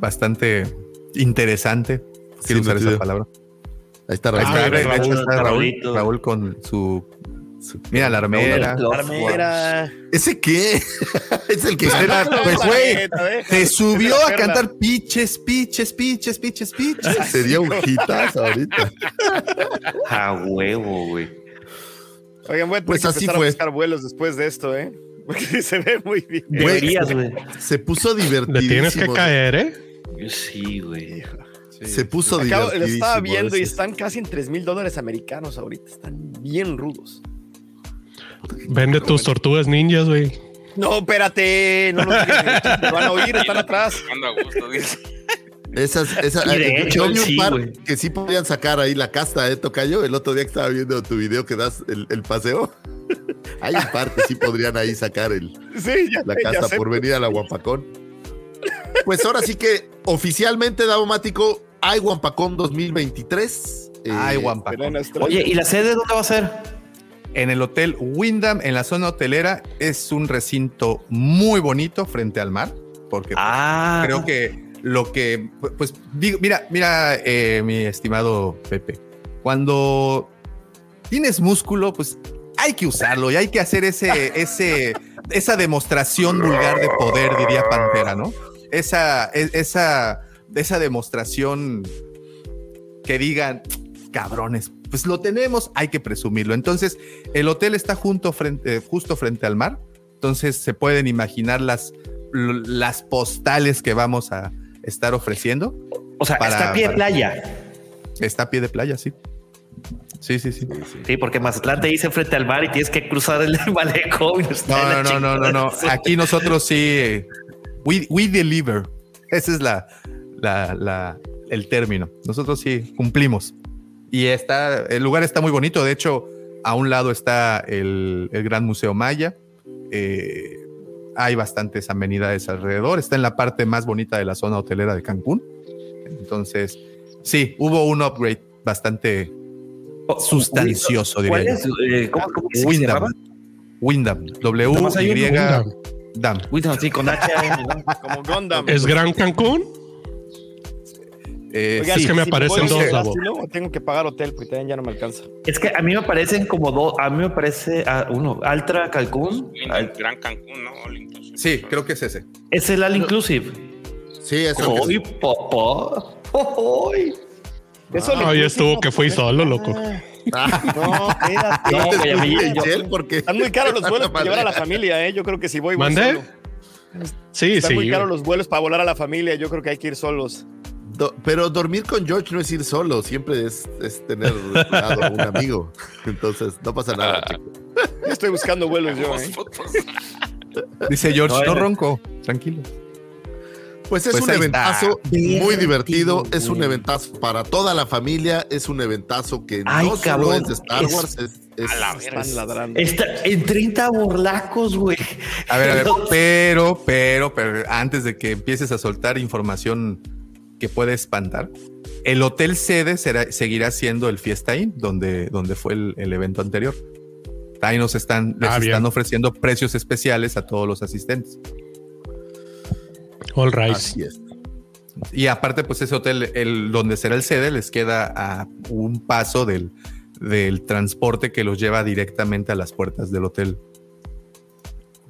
Bastante interesante. Quiero usar esa palabra. Ahí está Raúl. Raúl, con su, Mira, la armera. La armera. ¿Ese qué? es el que era. Pues, güey, te subió a cantar piches, piches, piches, piches, piches. Sería un hitazo ahorita. A huevo, güey. Oigan, bueno, pues así fue. a buscar vuelos después de esto, ¿eh? Porque se ve muy bien. Deberías, güey. Se puso divertido. Le tienes que caer, ¿eh? Yo sí, güey. Se puso Acabo, Lo estaba viendo y están casi en 3 mil dólares americanos ahorita. Están bien rudos. Vende tus tortugas ninjas, güey. No, espérate. No, no, te van a oír, están atrás. Esas, esas, eh, yo vi un par que sí podían sacar ahí la casta de Tocayo. El otro día que estaba viendo tu video que das el, paseo. Hay un par que sí podrían ahí sacar el, la casta por venir a la Guapacón. Pues ahora sí que oficialmente, Davomático, hay Wampacón 2023. Hay Wampacón. Oye, ¿y la sede dónde va a ser? En el Hotel Wyndham, en la zona hotelera, es un recinto muy bonito frente al mar, porque pues, ah. creo que lo que, pues, digo, mira, mira, eh, mi estimado Pepe, cuando tienes músculo, pues hay que usarlo y hay que hacer ese, ese, esa demostración vulgar de poder, diría Pantera, ¿no? Esa, e, esa esa demostración que digan, cabrones, pues lo tenemos, hay que presumirlo. Entonces, el hotel está junto frente, eh, justo frente al mar, entonces se pueden imaginar las, las postales que vamos a estar ofreciendo. O sea, está a pie de playa. Está a pie de playa, sí. Sí, sí, sí. Sí, porque Mazatlán te dice frente al mar y tienes que cruzar el malecón. No, no, no, no, no, Aquí nosotros sí. We, we deliver. Esa es la, la, el término. Nosotros sí cumplimos. Y está, el lugar está muy bonito. De hecho, a un lado está el, Gran Museo Maya. Eh, hay bastantes amenidades alrededor. Está en la parte más bonita de la zona hotelera de Cancún. Entonces, sí, hubo un upgrade bastante sustancioso, diría eh, ¿Cómo, se Windham. Windham. W-Y. Dam. Windham, sí, con H. Como Gondam. ¿Es Gran Cancún? Eh, es que me aparecen dos, tengo que pagar hotel porque también ya no me alcanza. Es que a mí me aparecen como dos, a mí me parece ah, uno, Altra Cancún. Gran Cancún, ¿no? All inclusive. Sí, creo que es ese. Es el All Inclusive. Sí, es el ¡Ay, papá! ¡Ay! Eso no, ya estuvo que fui solo, loco. Ah, no, espérate. No, porque... Están muy caros los vuelos para llevar a la familia, ¿eh? Yo creo que si voy, voy ¿Mande? Sí, Están sí. muy caros los vuelos para volar a la familia. Yo creo que hay que ir solos. pero dormir con George no es ir solo, siempre es, tener a un amigo. Entonces, no pasa nada. Estoy buscando vuelos yo. ¿eh? Dice George, no, ronco, tranquilo. Pues es pues un eventazo muy divertido, es un eventazo para toda la familia, es un eventazo que no solo es de Star Wars, es, a la están ladrando. Está en 30 borlacos, güey. A ver, a ver, pero, pero, pero, antes de que empieces a soltar información que puede espantar, el hotel sede será, seguirá siendo el Fiesta Inn, donde, donde fue el, evento anterior. Ahí nos están, les ah, están ofreciendo precios especiales a todos los asistentes. All right. Así es. Y aparte, pues ese hotel, el, donde será el sede, les queda a un paso del, del transporte que los lleva directamente a las puertas del hotel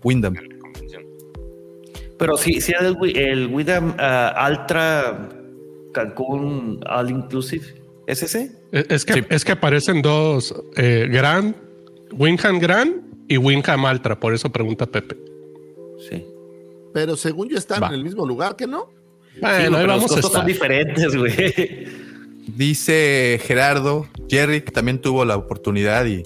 Wyndham. Pero sí, sí el, el Wyndham uh, Ultra Cancún All Inclusive. ¿Es ese? Es que, es que aparecen dos, eh, Grand, Wyndham Grand y Wyndham Ultra, por eso pregunta Pepe. Sí. Pero según yo están en el mismo lugar, ¿que no? Bueno, sí, vamos los son diferentes, güey. Dice Gerardo, Jerry también tuvo la oportunidad y,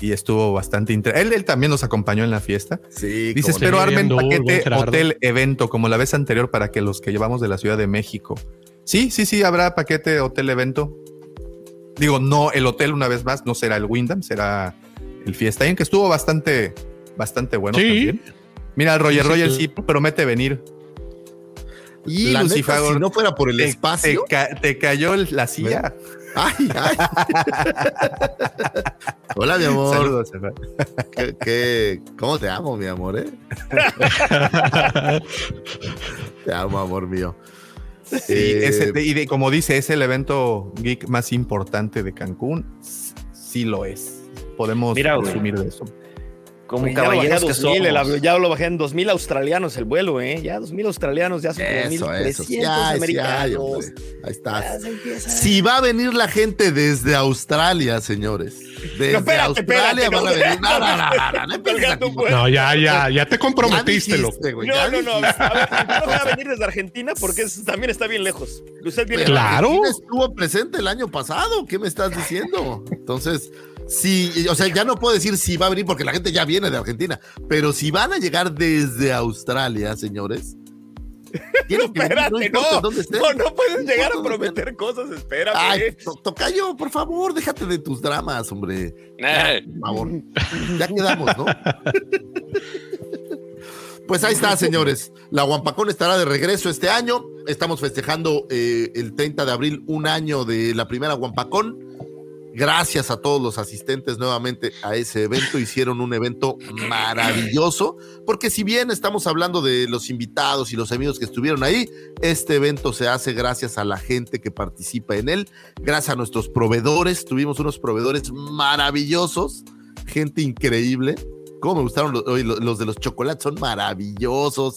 y, estuvo bastante interesante. Él, también nos acompañó en la fiesta. Sí, Dice, espero armen paquete hotel evento como la vez anterior para que los que llevamos de la Ciudad de México. Sí, sí, sí, habrá paquete hotel evento. Digo, no, el hotel una vez más no será el Wyndham, será el Fiesta Inn, que estuvo bastante, bastante bueno también. Mira, el Roger Roger sí promete venir. Y Lucifer, si no fuera por el espacio. Te, cayó la silla. Ay, ay. Hola, mi amor. Saludos, ¿Qué, cómo te amo, mi amor? Eh? te amo, amor mío. Eh, y como dice, es el evento geek más importante de Cancún. Sí lo es. Podemos presumir de eso. Como caballeros que somos. ya lo bajé en 2000 australianos el vuelo, ¿eh? Ya 2000 australianos, ya son 2300 americanos. Ahí está. Si va a venir la gente desde Australia, señores. Desde Australia van a venir. No, no, no, no, no, ya, ya, ya te comprometiste, loco. No, no, no. A ver, van a venir desde Argentina porque también está bien lejos. Usted viene claro. estuvo presente el año pasado. ¿Qué me estás diciendo? Entonces. Sí, o sea, ya no puedo decir si va a venir porque la gente ya viene de Argentina, pero si van a llegar desde Australia, señores. No, espérate, no, no, no, no, puedes llegar a prometer cosas, espérate. Ay, tocayo, por favor, déjate de tus dramas, hombre. por favor, ya quedamos, ¿no? Pues ahí está, señores. La Guampacón estará de regreso este año. Estamos festejando eh, el 30 de abril un año de la primera Guampacón. Gracias a todos los asistentes nuevamente a ese evento. Hicieron un evento maravilloso, porque si bien estamos hablando de los invitados y los amigos que estuvieron ahí, este evento se hace gracias a la gente que participa en él, gracias a nuestros proveedores. Tuvimos unos proveedores maravillosos, gente increíble. Cómo me gustaron los, los de los chocolates, son maravillosos.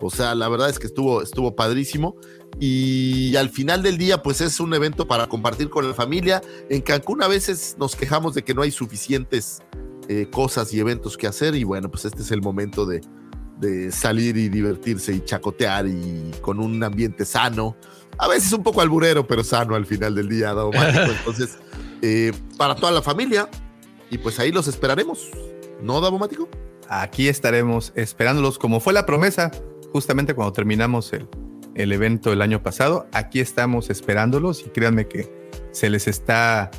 O sea, la verdad es que estuvo, estuvo padrísimo y al final del día pues es un evento para compartir con la familia. En Cancún a veces nos quejamos de que no hay suficientes eh, cosas y eventos que hacer y bueno pues este es el momento de, salir y divertirse y chacotear y con un ambiente sano. A veces un poco alburero pero sano al final del día, Entonces eh, para toda la familia y pues ahí los esperaremos. ¿No, Davomático? Aquí estaremos esperándolos como fue la promesa justamente cuando terminamos el, el evento el año pasado. Aquí estamos esperándolos y créanme que se les está.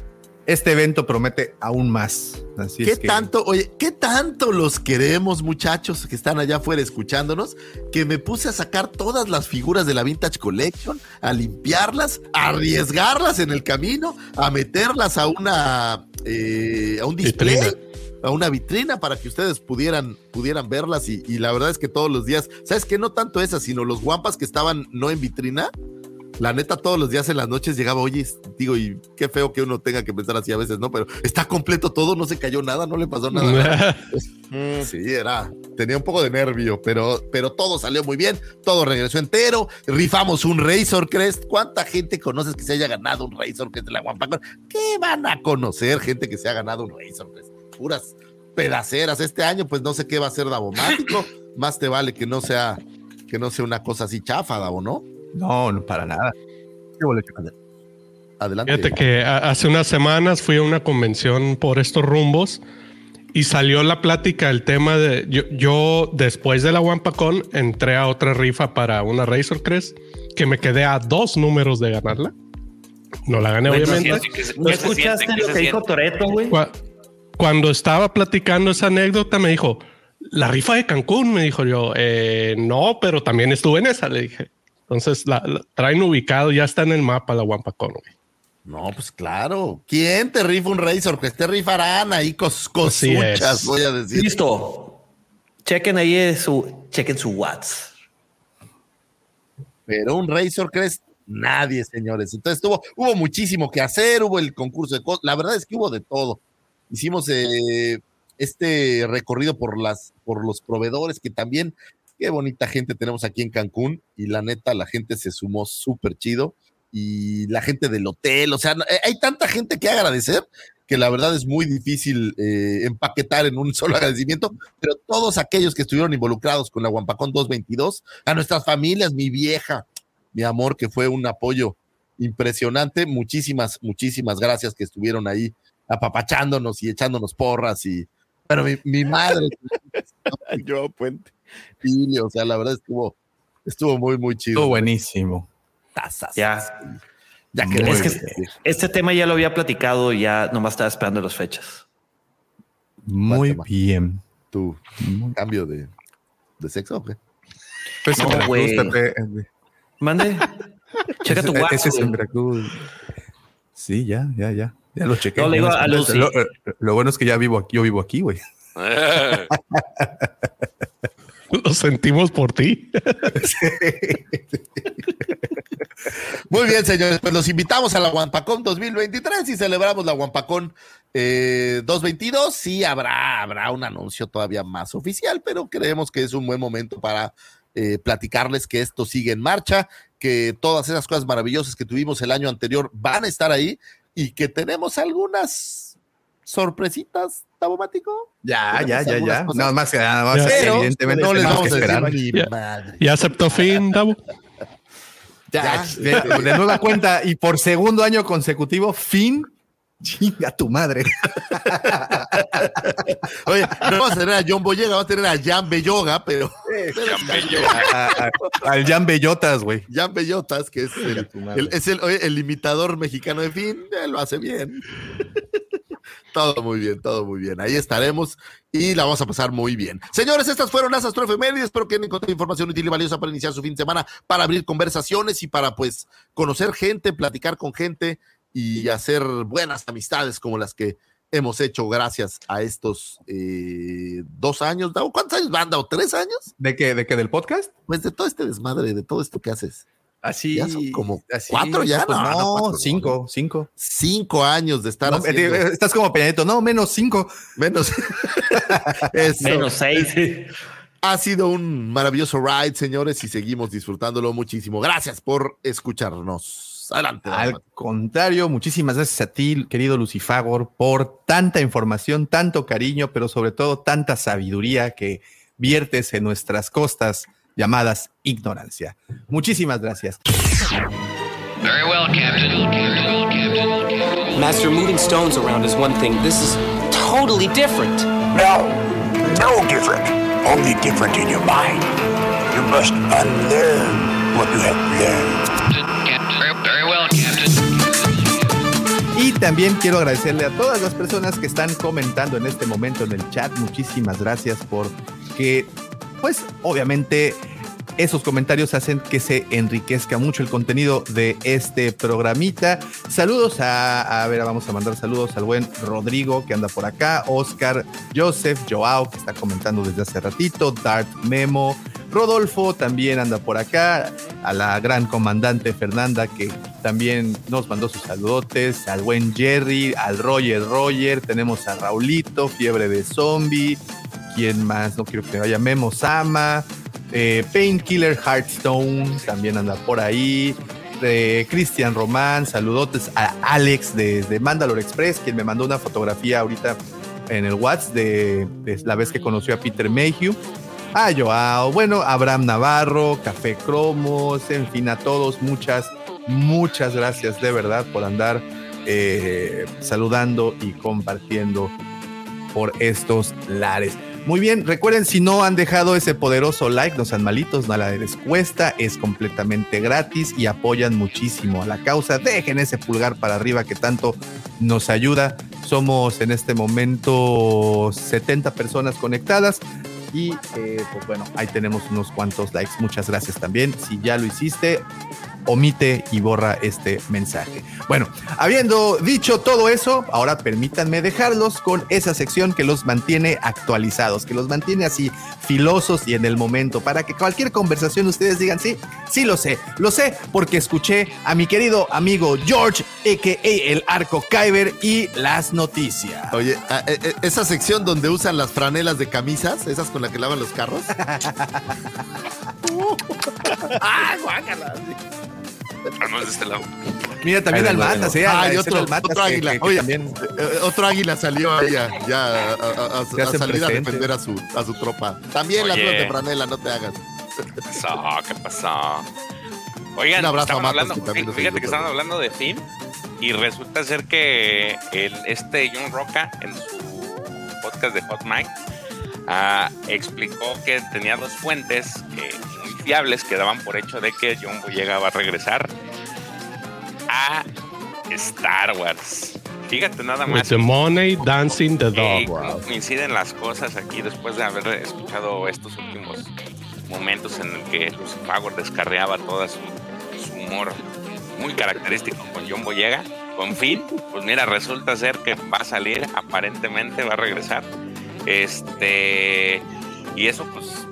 Este evento promete aún más. Así ¿Qué es tanto, oye, qué tanto los queremos, muchachos que están allá afuera escuchándonos? Que me puse a sacar todas las figuras de la Vintage Collection, a limpiarlas, a arriesgarlas en el camino, a meterlas a una eh, a un display a una vitrina para que ustedes pudieran, pudieran verlas y, la verdad es que todos los días, ¿sabes qué? No tanto esas, sino los guampas que estaban no en vitrina. La neta, todos los días en las noches llegaba, oye, digo, y qué feo que uno tenga que pensar así a veces, ¿no? Pero está completo todo, no se cayó nada, no le pasó nada. Sí, era, tenía un poco de nervio, pero, pero todo salió muy bien, todo regresó entero, rifamos un Razor Crest. ¿Cuánta gente conoces que se haya ganado un Razor Crest de la Guampa? ¿Qué van a conocer gente que se ha ganado un Razor Crest? Puras pedaceras. Este año, pues no sé qué va a ser Davomático. Más te vale que no sea, que no sea una cosa así chafa, Davo, ¿no? No, no, para nada. Adelante. Fíjate que hace unas semanas fui a una convención por estos rumbos y salió la plática, el tema de yo, después de la Wampacon entré a otra rifa para una Razor Crest que me quedé a dos números de ganarla. No la gané, obviamente. ¿No escuchaste lo que dijo Toreto, güey? Cuando estaba platicando esa anécdota, me dijo, la rifa de Cancún, me dijo yo, eh, no, pero también estuve en esa, le dije. Entonces la, traen ubicado, ya está en el mapa la Wampacon, güey. No, pues claro. ¿Quién te rifa un Razor? Que te rifarán ahí cos cosuchas, voy a decir. Listo. Chequen ahí su, chequen su Watts. Pero un Razor Crest, nadie, señores. Entonces tuvo, hubo muchísimo que hacer, hubo el concurso de la verdad es que hubo de todo. Hicimos eh, este recorrido por las, por los proveedores, que también, qué bonita gente tenemos aquí en Cancún, y la neta, la gente se sumó súper chido y la gente del hotel, o sea, eh, hay tanta gente que agradecer que la verdad es muy difícil eh, empaquetar en un solo agradecimiento, pero todos aquellos que estuvieron involucrados con la Guampacón 222, a nuestras familias, mi vieja, mi amor, que fue un apoyo impresionante, muchísimas, muchísimas gracias que estuvieron ahí apapachándonos y echándonos porras y, pero mi, madre, yo Puente, o sea, la verdad estuvo, estuvo muy, muy chido. Estuvo buenísimo. Ya. Ya que es que este tema ya lo había platicado y ya nomás estaba esperando las fechas. Muy bien. ¿Tu cambio de, de sexo o qué? Pues no, güey. Mande. Checa tu. Ese es en Sí, ya, ya, ya. Ya lo chequé. No, le digo a Lucy. Lo, lo, bueno es que ya vivo aquí, yo vivo aquí, güey. Lo sentimos por ti. Muy bien, señores, pues los invitamos a la Wampacón 2023 y celebramos la Wampacón eh, 222. Sí, habrá, habrá un anuncio todavía más oficial, pero creemos que es un buen momento para eh, platicarles que esto sigue en marcha, que todas esas cosas maravillosas que tuvimos el año anterior van a estar ahí y que tenemos algunas sorpresitas, Tabomático. Ya, ya, ya, ya. Nada más que nada más. evidentemente no les vamos a madre. Ya aceptó fin, Tabo. Ya, De, nueva cuenta y por segundo año consecutivo, fin. Chinga tu madre. Oye, no vas a tener a John Boyega, vas a tener a Jan Belloga, pero. al Jan Bellotas, güey. Jan Bellotas, que es el, es el, el, imitador mexicano de fin, él lo hace bien. Todo muy bien, todo muy bien. Ahí estaremos y la vamos a pasar muy bien. Señores, estas fueron las astroefemérides. Espero que hayan encontrado información útil y valiosa para iniciar su fin de semana, para abrir conversaciones y para, pues, conocer gente, platicar con gente y hacer buenas amistades como las que hemos hecho gracias a estos eh, dos años. ¿Cuántos años van, Dao? ¿Tres años? ¿De qué? ¿De qué? ¿Del podcast? Pues de todo este desmadre, de todo esto que haces. Así, como cuatro ya, pues no, cinco, cinco. Cinco años de estar haciendo. Estás como Peñadito, no, menos cinco. Menos. menos seis. Ha sido un maravilloso ride, señores, y seguimos disfrutándolo muchísimo. Gracias por escucharnos. Adelante. Al contrario, muchísimas gracias a ti, querido Lucifagor, por tanta información, tanto cariño, pero sobre todo tanta sabiduría que viertes en nuestras costas llamadas ignorancia. Muchísimas gracias. Very well, Captain. Master, moving stones around is one thing. This is totally different. No, no different. Only different in your mind. You must unlearn what you have learned. También quiero agradecerle a todas las personas que están comentando en este momento en el chat. Muchísimas gracias por que, pues, obviamente esos comentarios hacen que se enriquezca mucho el contenido de este programita. Saludos a, a ver, vamos a mandar saludos al buen Rodrigo que anda por acá, Oscar, Joseph, Joao que está comentando desde hace ratito, Dart Memo, Rodolfo también anda por acá, a la gran comandante Fernanda que también nos mandó sus saludotes, al buen Jerry, al Roger Roger, tenemos a Raulito, Fiebre de Zombie, ¿quién más? No quiero que vaya Memo Sama, eh, Painkiller Hearthstone también anda por ahí. De Cristian Román, saludotes a Alex desde Mandalore Express, quien me mandó una fotografía ahorita en el WhatsApp de, la vez que conoció a Peter Mayhew. a Joao, bueno, Abraham Navarro, Café Cromos, en fin, a todos, muchas, muchas gracias de verdad por andar eh, saludando y compartiendo por estos lares. Muy bien, recuerden si no han dejado ese poderoso like, no sean malitos, nada les cuesta, es completamente gratis y apoyan muchísimo a la causa. Dejen ese pulgar para arriba que tanto nos ayuda. Somos en este momento 70 personas conectadas y eh, pues bueno, ahí tenemos unos cuantos likes. Muchas gracias también. Si ya lo hiciste, omite y borra este mensaje. Bueno, habiendo dicho todo eso, ahora permítanme dejarlos con esa sección que los mantiene actualizados, que los mantiene así filosos y en el momento, para que cualquier conversación ustedes digan, sí, sí lo sé, lo sé porque escuché a mi querido amigo George, a.k.a. el Arco Kyber y las noticias. Oye, e, e, esa sección donde usan las franelas de camisas, esas con las que lavan los carros. ¡Ah, guácala! De este lado. Mira, también al Matas, ¿eh? Ah, otro, otro águila. Oye, también... Eh, otro águila salió ahí ya, ya a, salir a defender a su, a su tropa. También las dos de Franela, no te hagas. ¿Qué pasó? ¿Qué pasó? Oigan, hablando, fíjate que estaban hablando de Finn y resulta ser que el, este John Roca en su podcast de Hot Mike ah, explicó que tenía dos fuentes que que daban por hecho de que John Boyega va a regresar a Star Wars. Fíjate nada más. the money dancing the dog. coinciden las cosas aquí después de haber escuchado estos últimos momentos en el que Lucy Power descarreaba toda su, humor muy característico con John Boyega. Con fin, pues mira, resulta ser que va a salir, aparentemente va a regresar. Este, y eso pues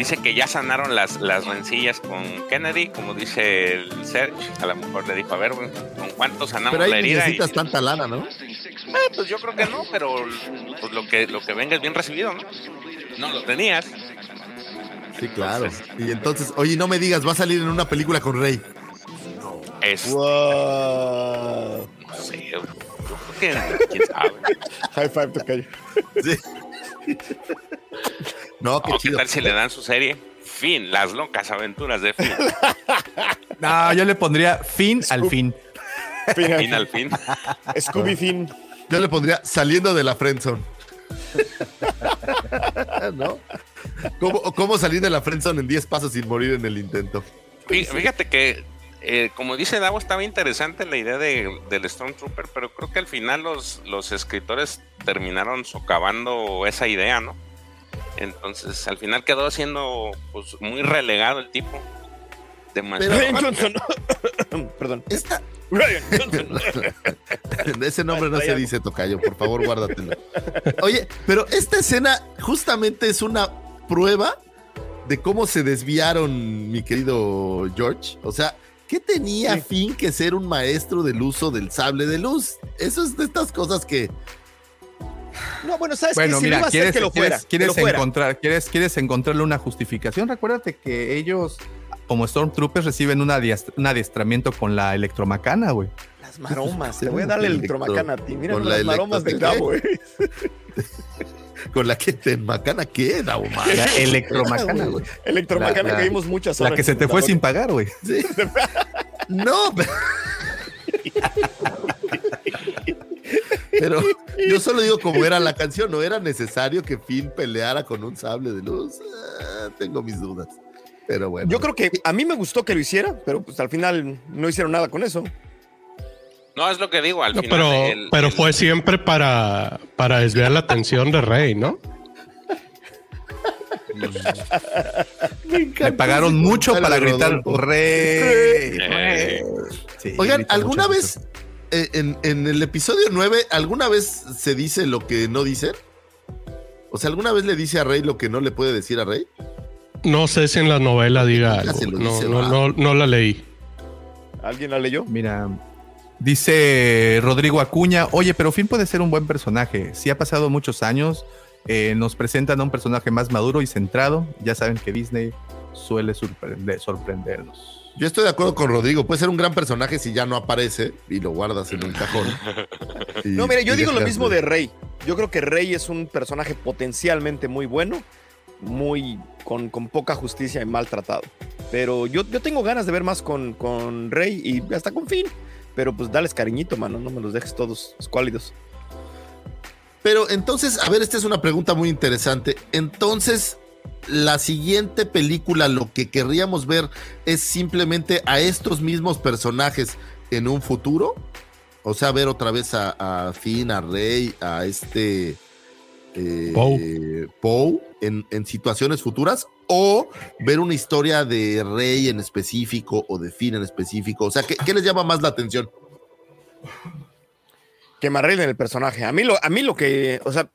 Dice que ya sanaron las, las rencillas con Kennedy, como dice el Serge. A lo mejor le dijo, a ver, ¿con cuánto sanamos pero ahí la herida? necesitas tanta lana, ¿no? Eh, pues yo creo que no, pero pues lo que, lo que venga es bien recibido, ¿no? No lo tenías. Sí, claro. y entonces, oye, no me digas, va a salir en una película con Rey. Es. Wow. No sé, yo, creo que quién sabe. High five, tocayo. Sí. No, qué, ¿Qué tal si le dan su serie? Fin, las locas aventuras de Fin. no, yo le pondría fin al fin. Fin, al fin. Scooby Fin. Yo le pondría saliendo de la friendzone. ¿No? ¿Cómo, salir de la friendzone en 10 pasos sin morir en el intento? Fíjate que, eh, como dice Davo, estaba interesante la idea de, del Stormtrooper, pero creo que al final los, los escritores terminaron socavando esa idea, ¿no? Entonces, al final quedó siendo pues, muy relegado el tipo. Demasiado. Ryan Johnson. Perdón. Esta... Ese nombre no se dice Tocayo, por favor, guárdatelo. Oye, pero esta escena justamente es una prueba de cómo se desviaron, mi querido George. O sea, ¿qué tenía fin que ser un maestro del uso del sable de luz? Eso es de estas cosas que no, bueno, sabes bueno, que mira, quieres, que lo fuera, quieres, encontrar, quieres, quieres encontrarle una justificación. Recuérdate que ellos, como Stormtroopers, reciben un adiestramiento con la electromacana, güey. Las maromas, te voy a dar la electromacana a ti. Mira las maromas de Gabo, güey. con la que te macana queda, Omar. La electromacana, güey. Electromacana que vimos muchas horas. La que se te fue sin pagar, güey. Sí. no, pero... Pero yo solo digo como era la canción, no era necesario que Finn peleara con un sable de luz. Ah, tengo mis dudas. Pero bueno. Yo creo que a mí me gustó que lo hiciera, pero pues al final no hicieron nada con eso. No, es lo que digo, al final. Pero, pero fue siempre para, para desviar la atención de Rey, ¿no? Me, pagaron mucho para gritar Rey. Oigan, ¿alguna vez eh, en, el episodio 9, ¿alguna vez se dice lo que no dicen? O sea, ¿alguna vez le dice a Rey lo que no le puede decir a Rey? No sé si en la novela diga algo. No, no, no, la leí. ¿Alguien la leyó? Mira, dice Rodrigo Acuña, oye, pero Finn puede ser un buen personaje. Si ha pasado muchos años, eh, nos presentan a un personaje más maduro y centrado. Ya saben que Disney suele sorprendernos. Yo estoy de acuerdo con Rodrigo. Puede ser un gran personaje si ya no aparece y lo guardas en un cajón. no, mire, yo digo lo mismo de Rey. Yo creo que Rey es un personaje potencialmente muy bueno. muy con, con poca justicia y maltratado. Pero yo, yo tengo ganas de ver más con, con Rey y hasta con Finn. Pero pues dales cariñito, mano, no me los dejes todos escuálidos. Pero entonces, a ver, esta es una pregunta muy interesante. Entonces, la siguiente película, lo que querríamos ver es simplemente a estos mismos personajes en un futuro. O sea, ver otra vez a, Finn, a Rey, a este eh, Poe, en, en, situaciones futuras. O ver una historia de Rey en específico o de Finn en específico. O sea, ¿qué, qué les llama más la atención? que me arreglen el personaje. A mí lo, a mí lo que, o sea,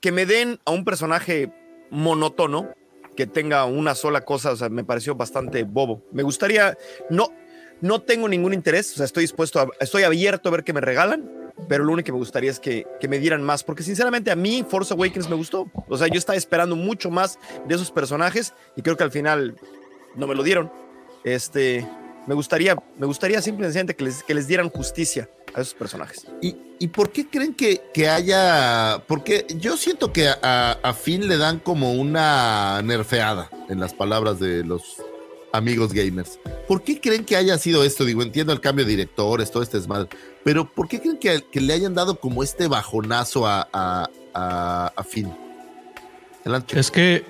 que me den a un personaje monótono, que tenga una sola cosa, o sea, me pareció bastante bobo. Me gustaría, no, no tengo ningún interés, o sea, estoy dispuesto, a, estoy abierto a ver qué me regalan, pero lo único que me gustaría es que, me dieran más, porque sinceramente a mí Force Awakens me gustó. O sea, yo estaba esperando mucho más de esos personajes y creo que al final no me lo dieron. Este, me gustaría, me gustaría simplemente que les, que les dieran justicia a esos personajes. ¿Y, y por qué creen que, que, haya.? Porque yo siento que a, a Finn le dan como una nerfeada, en las palabras de los amigos gamers. ¿Por qué creen que haya sido esto? Digo, entiendo el cambio de directores, todo este desmadre, pero ¿por qué creen que, que le hayan dado como este bajonazo a, a, a, Finn? Adelante. Es que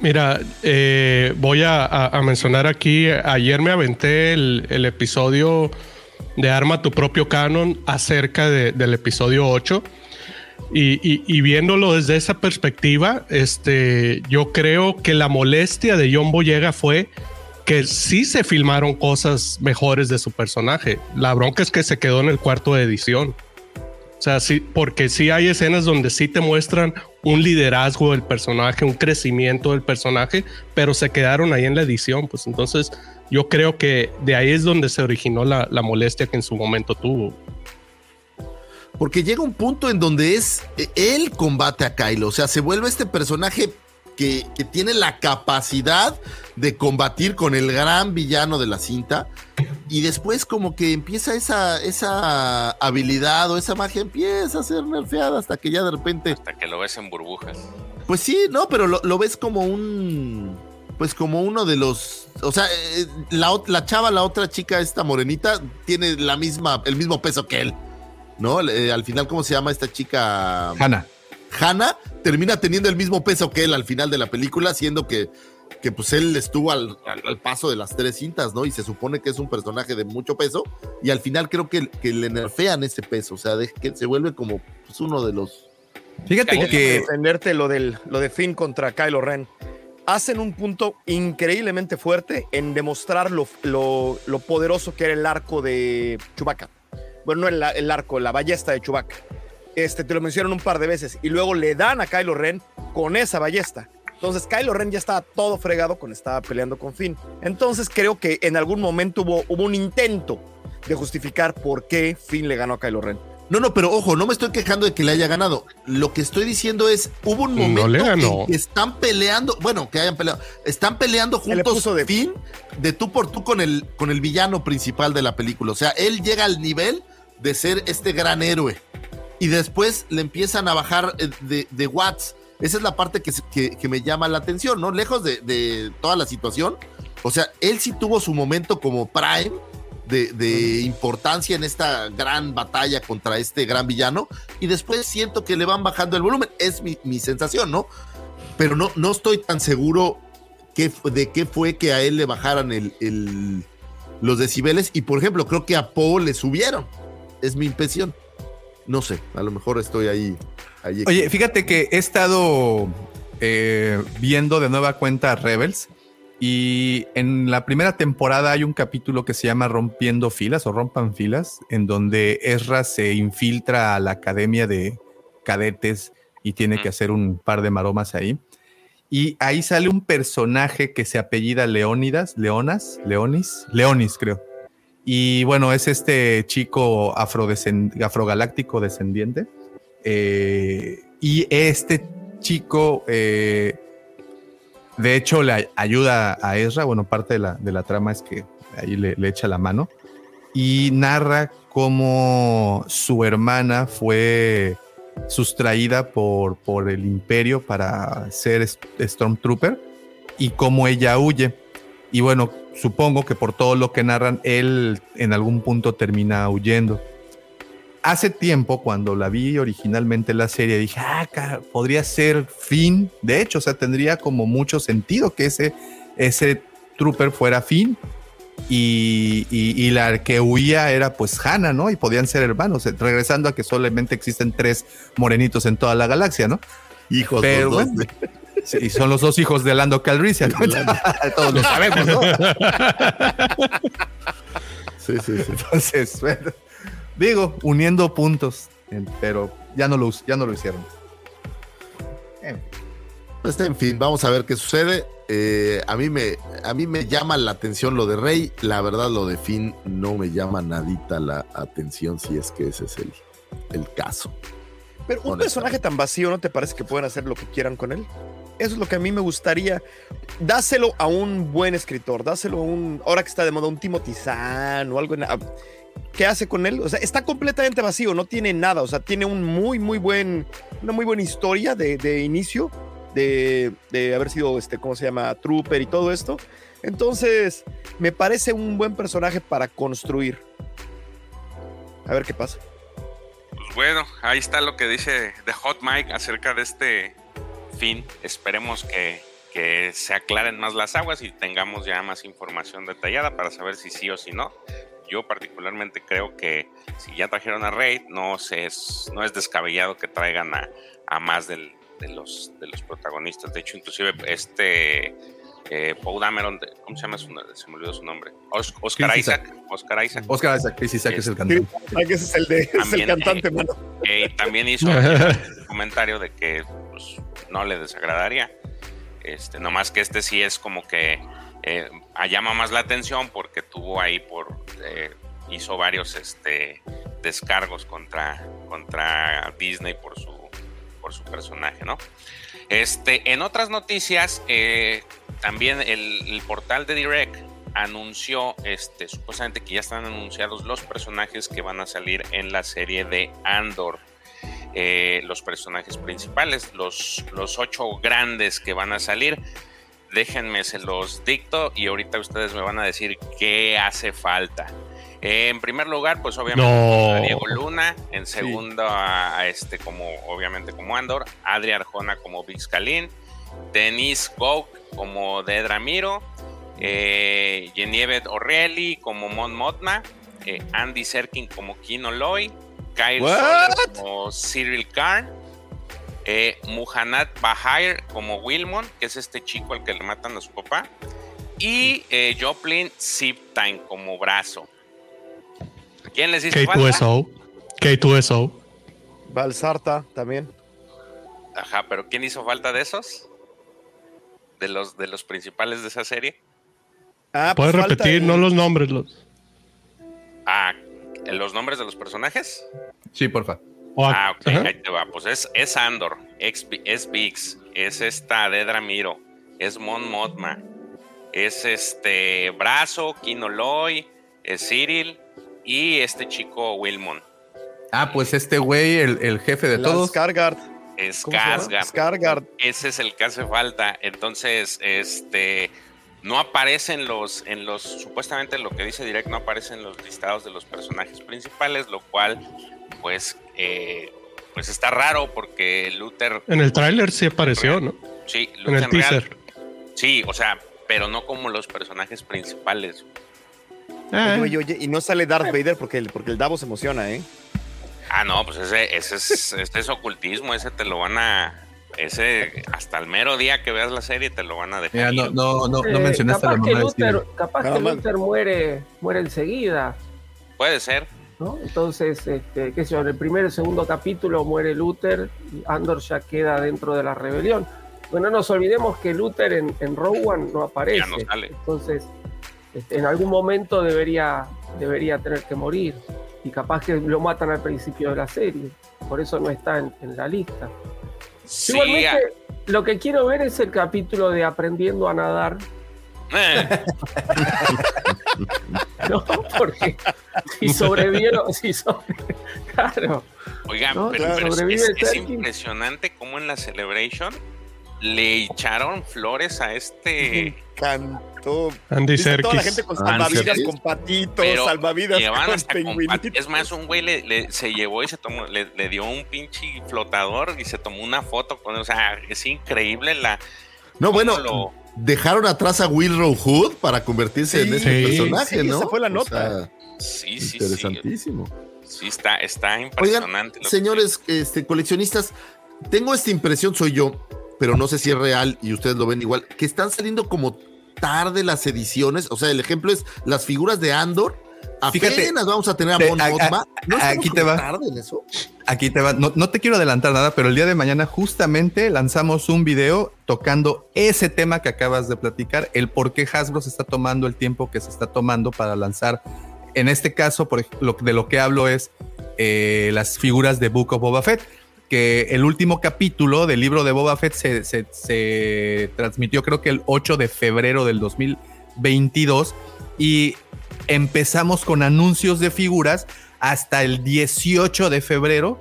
Mira, eh, voy a, mencionar aquí, ayer me aventé el, el, episodio de Arma tu propio canon acerca del episodio 8. Y, viéndolo desde esa perspectiva, este, yo creo que la molestia de John Boyega fue que sí se filmaron cosas mejores de su personaje. La bronca es que se quedó en el cuarto de edición. O sea, sí, porque sí hay escenas donde sí te muestran un liderazgo del personaje, un crecimiento del personaje, pero se quedaron ahí en la edición. Pues entonces yo creo que de ahí es donde se originó la, molestia que en su momento tuvo. Porque llega un punto en donde es el combate a Kylo, o sea, se vuelve este personaje que, que, tiene la capacidad de combatir con el gran villano de la cinta. Y después como que empieza esa, esa habilidad o esa magia empieza a ser nerfeada hasta que ya de repente... Hasta que lo ves en burbujas. Pues sí, no, pero lo, lo ves como un pues como uno de los, o sea, eh, la, la, chava, la otra chica, esta morenita, tiene la misma, el mismo peso que él, ¿no? Eh, al final, ¿cómo se llama esta chica? Hannah. Hannah termina teniendo el mismo peso que él al final de la película, siendo que, que pues él estuvo al, paso de las tres cintas, ¿no? Y se supone que es un personaje de mucho peso, y al final creo que, que le nerfean ese peso, o sea, de, que se vuelve como pues, uno de los... Fíjate que... Defenderte lo, del, lo de Finn contra Kylo Ren hacen un punto increíblemente fuerte en demostrar lo, lo, poderoso que era el arco de Chewbacca. Bueno, no el, el, arco, la ballesta de Chewbacca. Este, te lo mencionan un par de veces y luego le dan a Kylo Ren con esa ballesta. Entonces Kylo Ren ya estaba todo fregado cuando estaba peleando con Finn. Entonces creo que en algún momento hubo, hubo un intento de justificar por qué Finn le ganó a Kylo Ren. No, no, pero ojo, no me estoy quejando de que le haya ganado. Lo que estoy diciendo es, hubo un momento en que están peleando, bueno, que hayan peleado, están peleando juntos de fin de tú por tú con el, con el villano principal de la película. O sea, él llega al nivel de ser este gran héroe. Y después le empiezan a bajar eh, de, de watts. Esa es la parte que, que, me llama la atención, ¿no? Lejos de, de toda la situación. O sea, él sí tuvo su momento como Prime de, importancia en esta gran batalla contra este gran villano y después siento que le van bajando el volumen. Es mi, sensación, ¿no? Pero no, no estoy tan seguro que, de qué fue que a él le bajaran el, los decibeles y por ejemplo creo que a Poe le subieron. Es mi impresión. No sé, a lo mejor estoy ahí. Oye, fíjate que he estado eh, viendo de nueva cuenta Rebels y en la primera temporada hay un capítulo que se llama Rompiendo filas o Rompan filas, en donde Ezra se infiltra a la academia de cadetes y tiene que hacer un par de maromas ahí. Y ahí sale un personaje que se apellida Leónidas, Leonas, Leonis, Leonis creo. Y bueno, es este chico afrogaláctico descendiente. Eh, y este chico eh, de hecho, le ayuda a Ezra. Bueno, parte de la, de la trama es que ahí le, echa la mano y narra cómo su hermana fue sustraída por, por el imperio para ser Stormtrooper y cómo ella huye. Y bueno, supongo que por todo lo que narran, él en algún punto termina huyendo. Hace tiempo, cuando la vi originalmente la serie, dije, ah, podría ser Finn. De hecho, o sea, tendría como mucho sentido que ese, ese trooper fuera Finn. Y, y, la que huía era pues Hannah, ¿no? Y podían ser hermanos, regresando a que solamente existen tres morenitos en toda la galaxia, ¿no? Hijos Pero, bueno, y son los dos hijos de Lando Calrissian. Todos lo sabemos, ¿no? sí, sí, sí. Entonces, digo, uniendo puntos, pero ya no lo, ya no lo hicieron. Pues en fin, vamos a ver qué sucede. Eh, a, mí me, a mí me llama la atención lo de Rey. La verdad, lo de Finn no me llama nadita la atención si es que ese es el, el caso. Pero un personaje tan vacío, ¿no te parece que pueden hacer lo que quieran con él? Eso es lo que a mí me gustaría. Dáselo a un buen escritor, dáselo a un, ahora que está de moda, un Timothy Zahn o algo. ¿Qué hace con él? O sea, está completamente vacío, no tiene nada. O sea, tiene un muy, muy buen, una muy buena historia de, inicio, de, de, haber sido, este, ¿cómo se llama? Trooper y todo esto. Entonces, me parece un buen personaje para construir. A ver qué pasa. Pues bueno, ahí está lo que dice The Hot Mike acerca de este fin, esperemos que, se aclaren más las aguas y tengamos ya más información detallada para saber si sí o si no. Yo particularmente creo que si ya trajeron a Raid, no, es, no es descabellado que traigan a, más de, los, de los protagonistas. De hecho, inclusive este eh, Paul Dameron, ¿cómo se llama? Su, se me olvidó su nombre. Oscar Isaac. Oscar Isaac. Oscar Isaac, sí, Isaac es el cantante. ese es el, de, es el cantante, eh, mano. Eh, también hizo un comentario de que pues, no le desagradaría. Este, nomás que este sí es como que eh, llama más la atención porque tuvo ahí por eh, hizo varios este descargos contra, contra Disney por su por su personaje, ¿no? Este, en otras noticias, eh, también el, el, portal de Direct anunció, este, supuestamente que ya están anunciados los personajes que van a salir en la serie de Andor. Eh, los personajes principales, los, los ocho grandes que van a salir. Déjenme, se los dicto y ahorita ustedes me van a decir qué hace falta. en primer lugar, pues obviamente Diego Luna, en segundo a, este como obviamente como Andor, Adri Arjona como Vizcalín, Denise Gok como Dedra Miro, eh, Genevieve O'Reilly como Mon Motma, eh, Andy Serkin como Kino Loy, Kyle como Cyril Karn, eh, Muhannad Bahair como Wilmon, que es este chico al que le matan a su papá, y eh, Joplin Ziptime como brazo. ¿Quién les hizo K2SO. K2SO. Balsarta también. Ajá, pero ¿quién hizo falta de esos? De los, de los principales de esa serie. Ah, pues Puedes repetir, no los nombres. Los... Ah, ¿los nombres de los personajes? Sí, porfa. Ah, ok, ahí te va. Pues es, es Andor, es, es Vix, es esta Dedra Miro, es Mon Mothma, es este Brazo, Kinoloy, es Cyril y este chico Wilmon. Ah, pues este güey, el, jefe de todos. Es Scargard. Ese es el que hace falta. Entonces, este no aparecen los, en los, supuestamente lo que dice Direct no aparecen los listados de los personajes principales, lo cual, pues, eh, pues está raro porque Luther. En el tráiler sí apareció, ¿no? Sí, Luther en el teaser. Sí, o sea, pero no como los personajes principales. Ah. y no sale Darth Vader porque el, porque el Davo se emociona, ¿eh? Ah, no, pues ese, ese, es, ese es ocultismo, ese te lo van a, ese, hasta el mero día que veas la serie te lo van a dejar. no, no, no, no mencionaste capaz que Luther, Capaz que Luther muere, muere enseguida. Puede ser. ¿no? Entonces, este, qué sé yo, en el primer y segundo capítulo muere Luther y Andor ya queda dentro de la rebelión. Bueno, no nos olvidemos que Luther en, en Rogue One no aparece. Entonces, este, en algún momento debería, debería tener que morir. Y capaz que lo matan al principio de la serie. Por eso no está en la lista. Igualmente, lo que quiero ver es el capítulo de Aprendiendo a nadar. Eh. no, porque si sobrevivieron, si sobre... claro. Oigan, pero, es, impresionante cómo en la Celebration le echaron flores a este. Cantó. Andy Serkis. Toda la gente con salvavidas, con patitos, salvavidas con Es más, un güey le, se llevó y se tomó, le, dio un pinche flotador y se tomó una foto con O sea, es increíble la. No, bueno, dejaron atrás a Will Hood para convertirse en ese personaje, ¿no? Esa fue la nota. sí, sí, interesantísimo. Sí, está, está impresionante. señores este, coleccionistas, tengo esta impresión, soy yo, pero no sé si es real y ustedes lo ven igual, que están saliendo como tarde las ediciones. O sea, el ejemplo es las figuras de Andor. Fíjate, vamos a tener a Mon aquí te va. Tarde en eso? Aquí te va. No, no, te quiero adelantar nada, pero el día de mañana justamente lanzamos un video tocando ese tema que acabas de platicar, el por qué Hasbro se está tomando el tiempo que se está tomando para lanzar. En este caso, por ejemplo, de lo que hablo es eh, las figuras de Book of Boba Fett que el último capítulo del libro de Boba Fett se, transmitió creo que el 8 de febrero del 2022 y empezamos con anuncios de figuras hasta el 18 de febrero,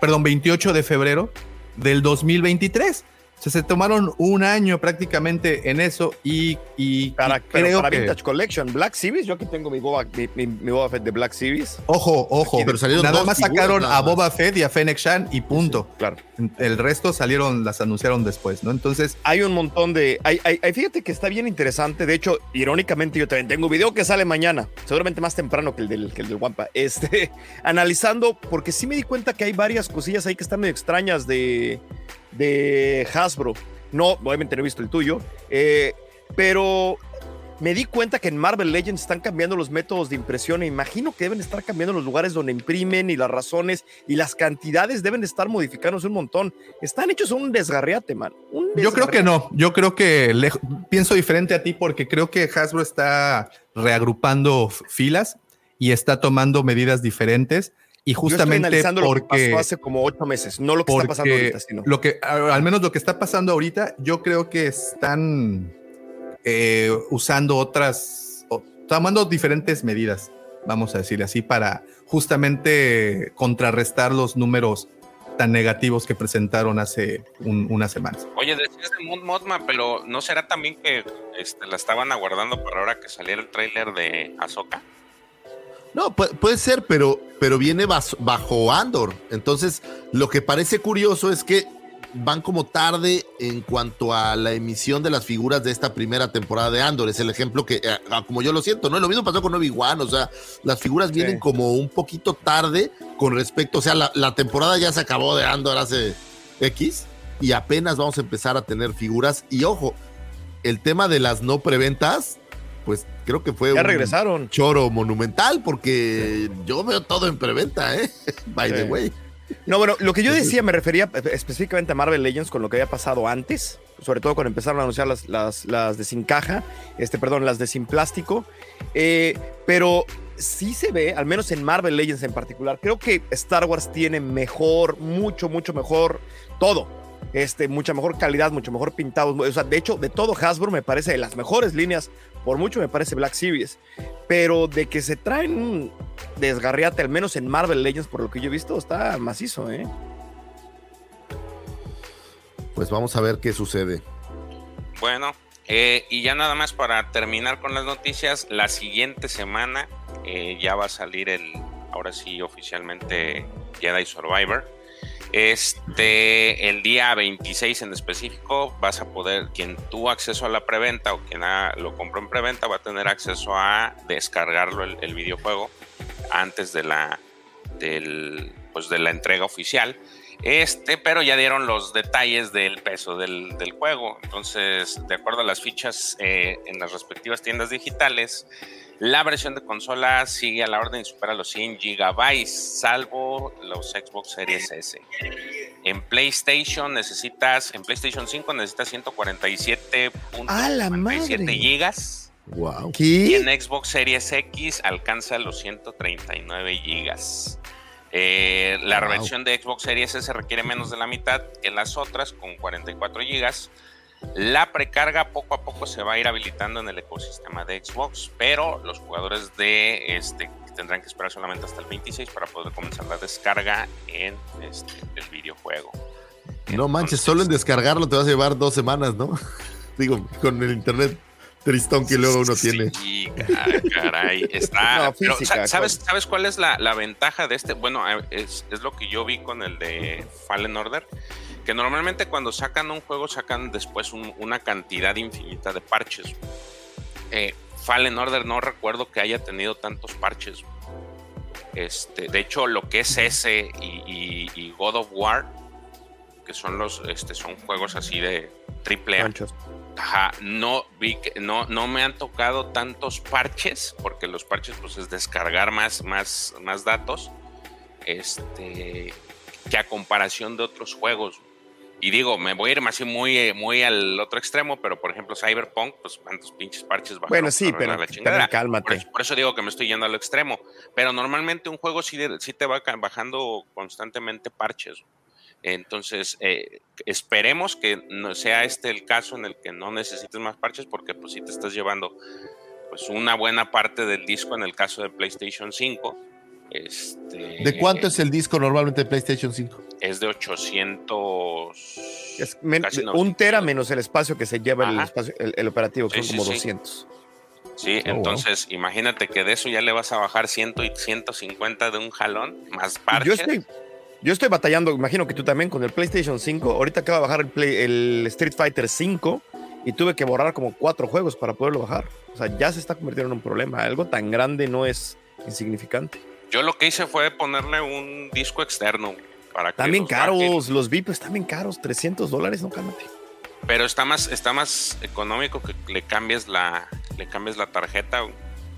perdón, 28 de febrero del 2023 se tomaron un año prácticamente en eso y, y, para, creo para Vintage Collection, Black Series, yo aquí tengo mi Boba, mi, Boba Fett de Black Series. Ojo, ojo, pero salieron nada más sacaron a Boba Fett y a Fennec Shan y punto. claro. El resto salieron, las anunciaron después, ¿no? Entonces. Hay un montón de. Hay, hay, fíjate que está bien interesante. De hecho, irónicamente, yo también tengo un video que sale mañana, seguramente más temprano que el del, que el del Wampa. Este, analizando, porque sí me di cuenta que hay varias cosillas ahí que están medio extrañas de de Hasbro. No, obviamente no he visto el tuyo, eh, pero me di cuenta que en Marvel Legends están cambiando los métodos de impresión e imagino que deben estar cambiando los lugares donde imprimen y las razones y las cantidades deben estar modificándose un montón. Están hechos un desgarriate, man. Yo creo que no, yo creo que pienso diferente a ti porque creo que Hasbro está reagrupando filas y está tomando medidas diferentes y justamente porque hace como ocho meses, no lo que está pasando ahorita, sino. Lo que, al menos lo que está pasando ahorita, yo creo que están eh, usando otras, tomando diferentes medidas, vamos a decir así, para justamente contrarrestar los números tan negativos que presentaron hace unas semanas. Oye, decías de Moon Mothma, pero ¿no será también que este, la estaban aguardando para ahora que saliera el tráiler de Ahsoka? No, puede, ser, pero, pero viene bajo Andor. Entonces, lo que parece curioso es que van como tarde en cuanto a la emisión de las figuras de esta primera temporada de Andor. Es el ejemplo que, eh, ah, como yo lo siento, ¿no? Lo mismo pasó con Obi-Wan, o sea, las figuras vienen como un poquito tarde con respecto, o sea, la, la, temporada ya se acabó de Andor hace X y apenas vamos a empezar a tener figuras. Y ojo, el tema de las no preventas pues creo que fue ya un regresaron. choro monumental porque yo veo todo en preventa, ¿eh? By the way. No, bueno, lo que yo decía me refería específicamente a Marvel Legends con lo que había pasado antes, sobre todo cuando empezaron a anunciar las, las, de sin caja, este, perdón, las de sin plástico, eh, pero sí se ve, al menos en Marvel Legends en particular, creo que Star Wars tiene mejor, mucho, mucho mejor todo. Este, mucha mejor calidad, mucho mejor pintado. O sea, de hecho, de todo Hasbro me parece de las mejores líneas por mucho me parece Black Series. Pero de que se traen un desgarriate, al menos en Marvel Legends, por lo que yo he visto, está macizo, ¿eh? Pues vamos a ver qué sucede. Bueno, eh, y ya nada más para terminar con las noticias, la siguiente semana eh, ya va a salir el, ahora sí oficialmente Jedi Survivor. Este, el día 26 en específico vas a poder, quien tuvo acceso a la preventa o quien lo compró en preventa va a tener acceso a descargarlo el, videojuego antes de la, del, pues de la entrega oficial. Este, pero ya dieron los detalles del peso del, juego. Entonces, de acuerdo a las fichas eh, en las respectivas tiendas digitales, la versión de consola sigue a la orden y supera los 100 gigabytes, salvo los Xbox Series S. En PlayStation necesitas, en PlayStation 5 necesitas 147.47 gigas. Wow. Y en Xbox Series X alcanza los 139 gigas. Eh, la versión de Xbox Series S requiere menos de la mitad que las otras, con 44 gigas. La precarga poco a poco se va a ir habilitando en el ecosistema de Xbox, pero los jugadores de este tendrán que esperar solamente hasta el 26 para poder comenzar la descarga en este, el videojuego. No manches, solo en descargarlo te vas a llevar dos semanas, ¿no? Digo, con el internet tristón que luego uno tiene. Sí, caray, está. pero, ¿sabes, ¿Sabes cuál es la, la, ventaja de este? Bueno, es, es, lo que yo vi con el de Fallen Order. Que normalmente cuando sacan un juego sacan después una cantidad infinita de parches. Eh, Fallen Order no recuerdo que haya tenido tantos parches. Este, de hecho, lo que es ese y, y God of War que son los, este, son juegos así de triple A. Ajá, no vi que, no, no me han tocado tantos parches, porque los parches pues es descargar más, más, más datos, este, que a comparación de otros juegos. Y digo, me voy a ir más muy, muy al otro extremo, pero por ejemplo, Cyberpunk, pues cuántos pinches parches bajaron. Bueno, sí, pero, cálmate. Por eso, digo que me estoy yendo al extremo. Pero normalmente un juego sí, sí te va bajando constantemente parches. Entonces, eh, esperemos que no sea este el caso en el que no necesites más parches, porque pues si te estás llevando pues una buena parte del disco en el caso de PlayStation 5. Este, ¿De cuánto es el disco normalmente de PlayStation 5? Es de 800. Es un tera menos el espacio que se lleva el, espacio, el, operativo, que son como 200. Sí, oh, entonces imagínate que de eso ya le vas a bajar 100 y 150 de un jalón, más parches. Yo estoy, yo estoy batallando, imagino que tú también, con el PlayStation 5. Ahorita acaba de bajar el, el Street Fighter 5 y tuve que borrar como cuatro juegos para poderlo bajar. O sea, ya se está convirtiendo en un problema. Algo tan grande no es insignificante. Yo lo que hice fue ponerle un disco externo para que. También caros, los VIP están bien caros, 300 dólares, no cálmate. Pero está más, está más económico que le cambies la, le cambies la tarjeta.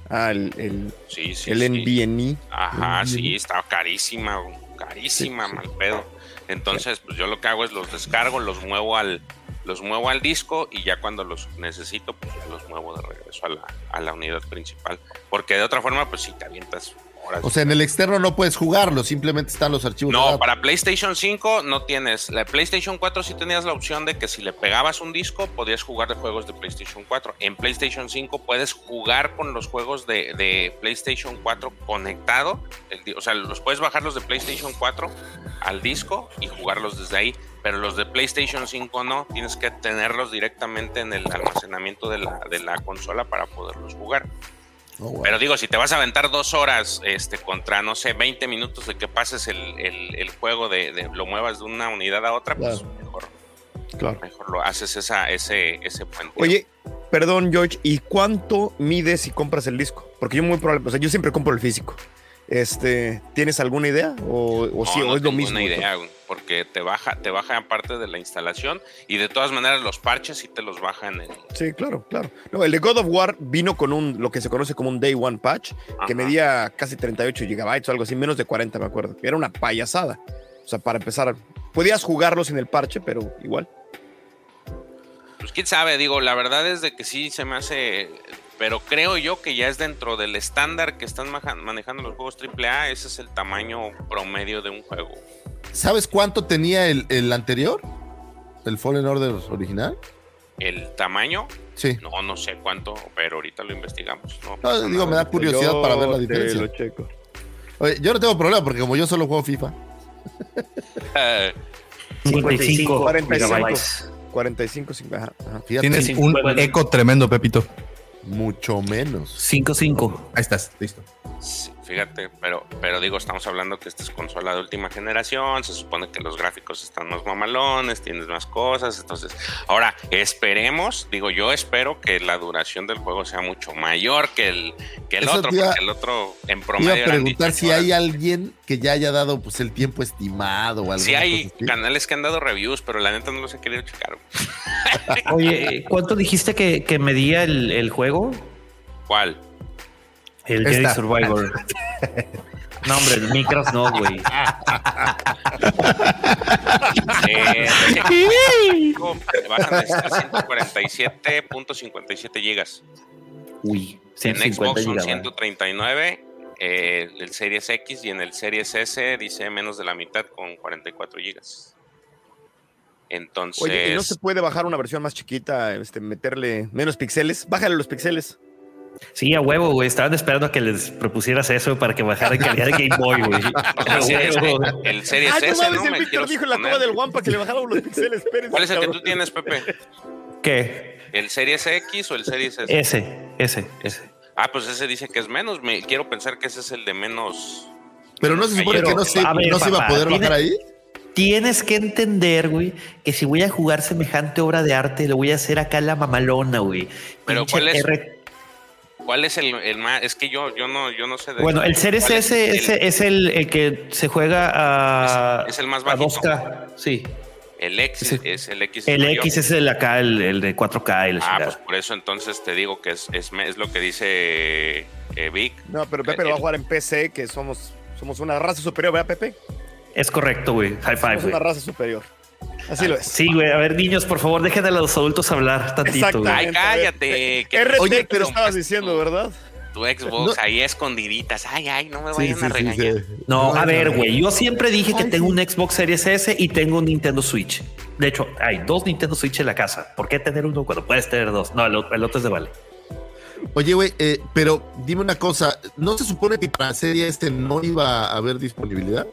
Ah, el, el, sí, sí, el NVNE. Ajá, sí, estaba carísima carísima, mal pedo. Entonces, pues yo lo que hago es los descargo, los muevo al, los muevo al disco y ya cuando los necesito, pues ya los muevo de regreso a la, a la unidad principal. Porque de otra forma, pues si te avientas o sea, en el externo no puedes jugarlo, simplemente están los archivos. No, para PlayStation 5 no tienes. La PlayStation 4 sí tenías la opción de que si le pegabas un disco, podías jugar de juegos de PlayStation 4. En PlayStation 5 puedes jugar con los juegos de, PlayStation 4 conectado. o sea, los puedes bajar los de PlayStation 4 al disco y jugarlos desde ahí. Pero los de PlayStation 5 no, tienes que tenerlos directamente en el almacenamiento de la, de la consola para poderlos jugar. Oh, Pero digo, si te vas a aventar dos horas este, contra, no sé, 20 minutos de que pases el, juego, de, lo muevas de una unidad a otra, pues mejor, mejor lo haces esa, ese, ese puente. Oye, perdón, George, ¿y cuánto mides si compras el disco? Porque yo muy probable, o sea, yo siempre compro el físico. Este, ¿Tienes alguna idea? ¿O, o sí, o es lo mismo? idea, porque te baja, te baja parte de la instalación y de todas maneras los parches sí te los bajan en el. Sí, claro, claro. No, el de God of War vino con un lo que se conoce como un Day One Patch, que medía casi 38 gigabytes o algo así, menos de 40, me acuerdo. Era una payasada. O sea, para empezar, podías jugarlo sin el parche, pero igual. Pues quién sabe, digo, la verdad es de que sí se me hace pero creo yo que ya es dentro del estándar que están manejando los juegos AAA, ese es el tamaño promedio de un juego. ¿Sabes cuánto tenía el, anterior? ¿El Fallen Order original? ¿El tamaño? Sí. No, no sé cuánto, pero ahorita lo investigamos. No, digo, me da curiosidad para ver la diferencia. Lo checo. Oye, yo no tengo problema porque como yo solo juego FIFA. 55, 45. 45, Tienes un eco tremendo, Pepito. Mucho menos. 5-5. Ahí estás, listo. Fíjate, pero, pero digo, estamos hablando que esta es consola de última generación, se supone que los gráficos están más mamalones, tienes más cosas, entonces, ahora esperemos, digo, yo espero que la duración del juego sea mucho mayor que el, que el otro, porque el otro en promedio. Iba a preguntar si hay alguien que ya haya dado pues el tiempo estimado o algo. Sí hay canales que han dado reviews, pero la neta no los he querido checar. Oye, ¿cuánto dijiste que, que medía el, el juego? ¿Cuál? El Jedi Survivor. No, hombre, el Micros no, güey. vas a necesitar 147.57 gigas. Uy, en Xbox son 139, eh, el Series X y en el Series S dice menos de la mitad con 44 gigas. Entonces. Oye, ¿y no se puede bajar una versión más chiquita, este, meterle menos píxeles? Bájale los píxeles. Sí, a huevo, güey. Estaban esperando a que les propusieras eso para que bajara en calidad de Game Boy, güey. el Series Ay, S, no ¿no? mames, el Víctor dijo en la toma del Wampa que le bajaron los pixeles. Espérense, ¿Cuál es el que tú tienes, Pepe? ¿Qué? ¿El Series X o el Series S? Ese, ese, ese. Ah, pues ese dice que es menos. Me quiero pensar que ese es el de menos. Pero no se supone que no se, A ver, no se iba a poder tiene- bajar ahí. Tienes que entender, güey, que si voy a jugar semejante obra de arte, lo voy a hacer acá en la mamalona, güey. Pero Pinche ¿cuál es? R- ¿Cuál es el, el más? Es que yo, yo no, yo no sé de. Bueno, el ¿cuál es S el- ese es el, el que se juega a, Es- es el más a bajito. 2K. Sí. El X es el X. El mayor. X es el acá, el, el de 4K y la Ah, pues por eso entonces te digo que es, es, es lo que dice eh, Vic. No, pero Pepe lo va a jugar en PC, que somos, somos una raza superior, ¿verdad, Pepe? Es correcto, güey. High five, Somos una raza superior. Así lo es. Sí, güey. A ver, niños, por favor, dejen a los adultos hablar tantito, güey. Ay, cállate. que- RT Oye, pero- lo estabas diciendo, ¿verdad? Tu Xbox ahí escondiditas. Ay, ay, no me vayan a regañar. No, a ver, güey. Yo siempre dije que tengo un Xbox Series S y tengo un Nintendo Switch. De hecho, hay dos Nintendo Switch en la casa. ¿Por qué tener uno cuando puedes tener dos? No, el, otro- el otro es de vale. Oye, güey, eh, pero dime una cosa, ¿no se supone que para serie este no iba a haber disponibilidad?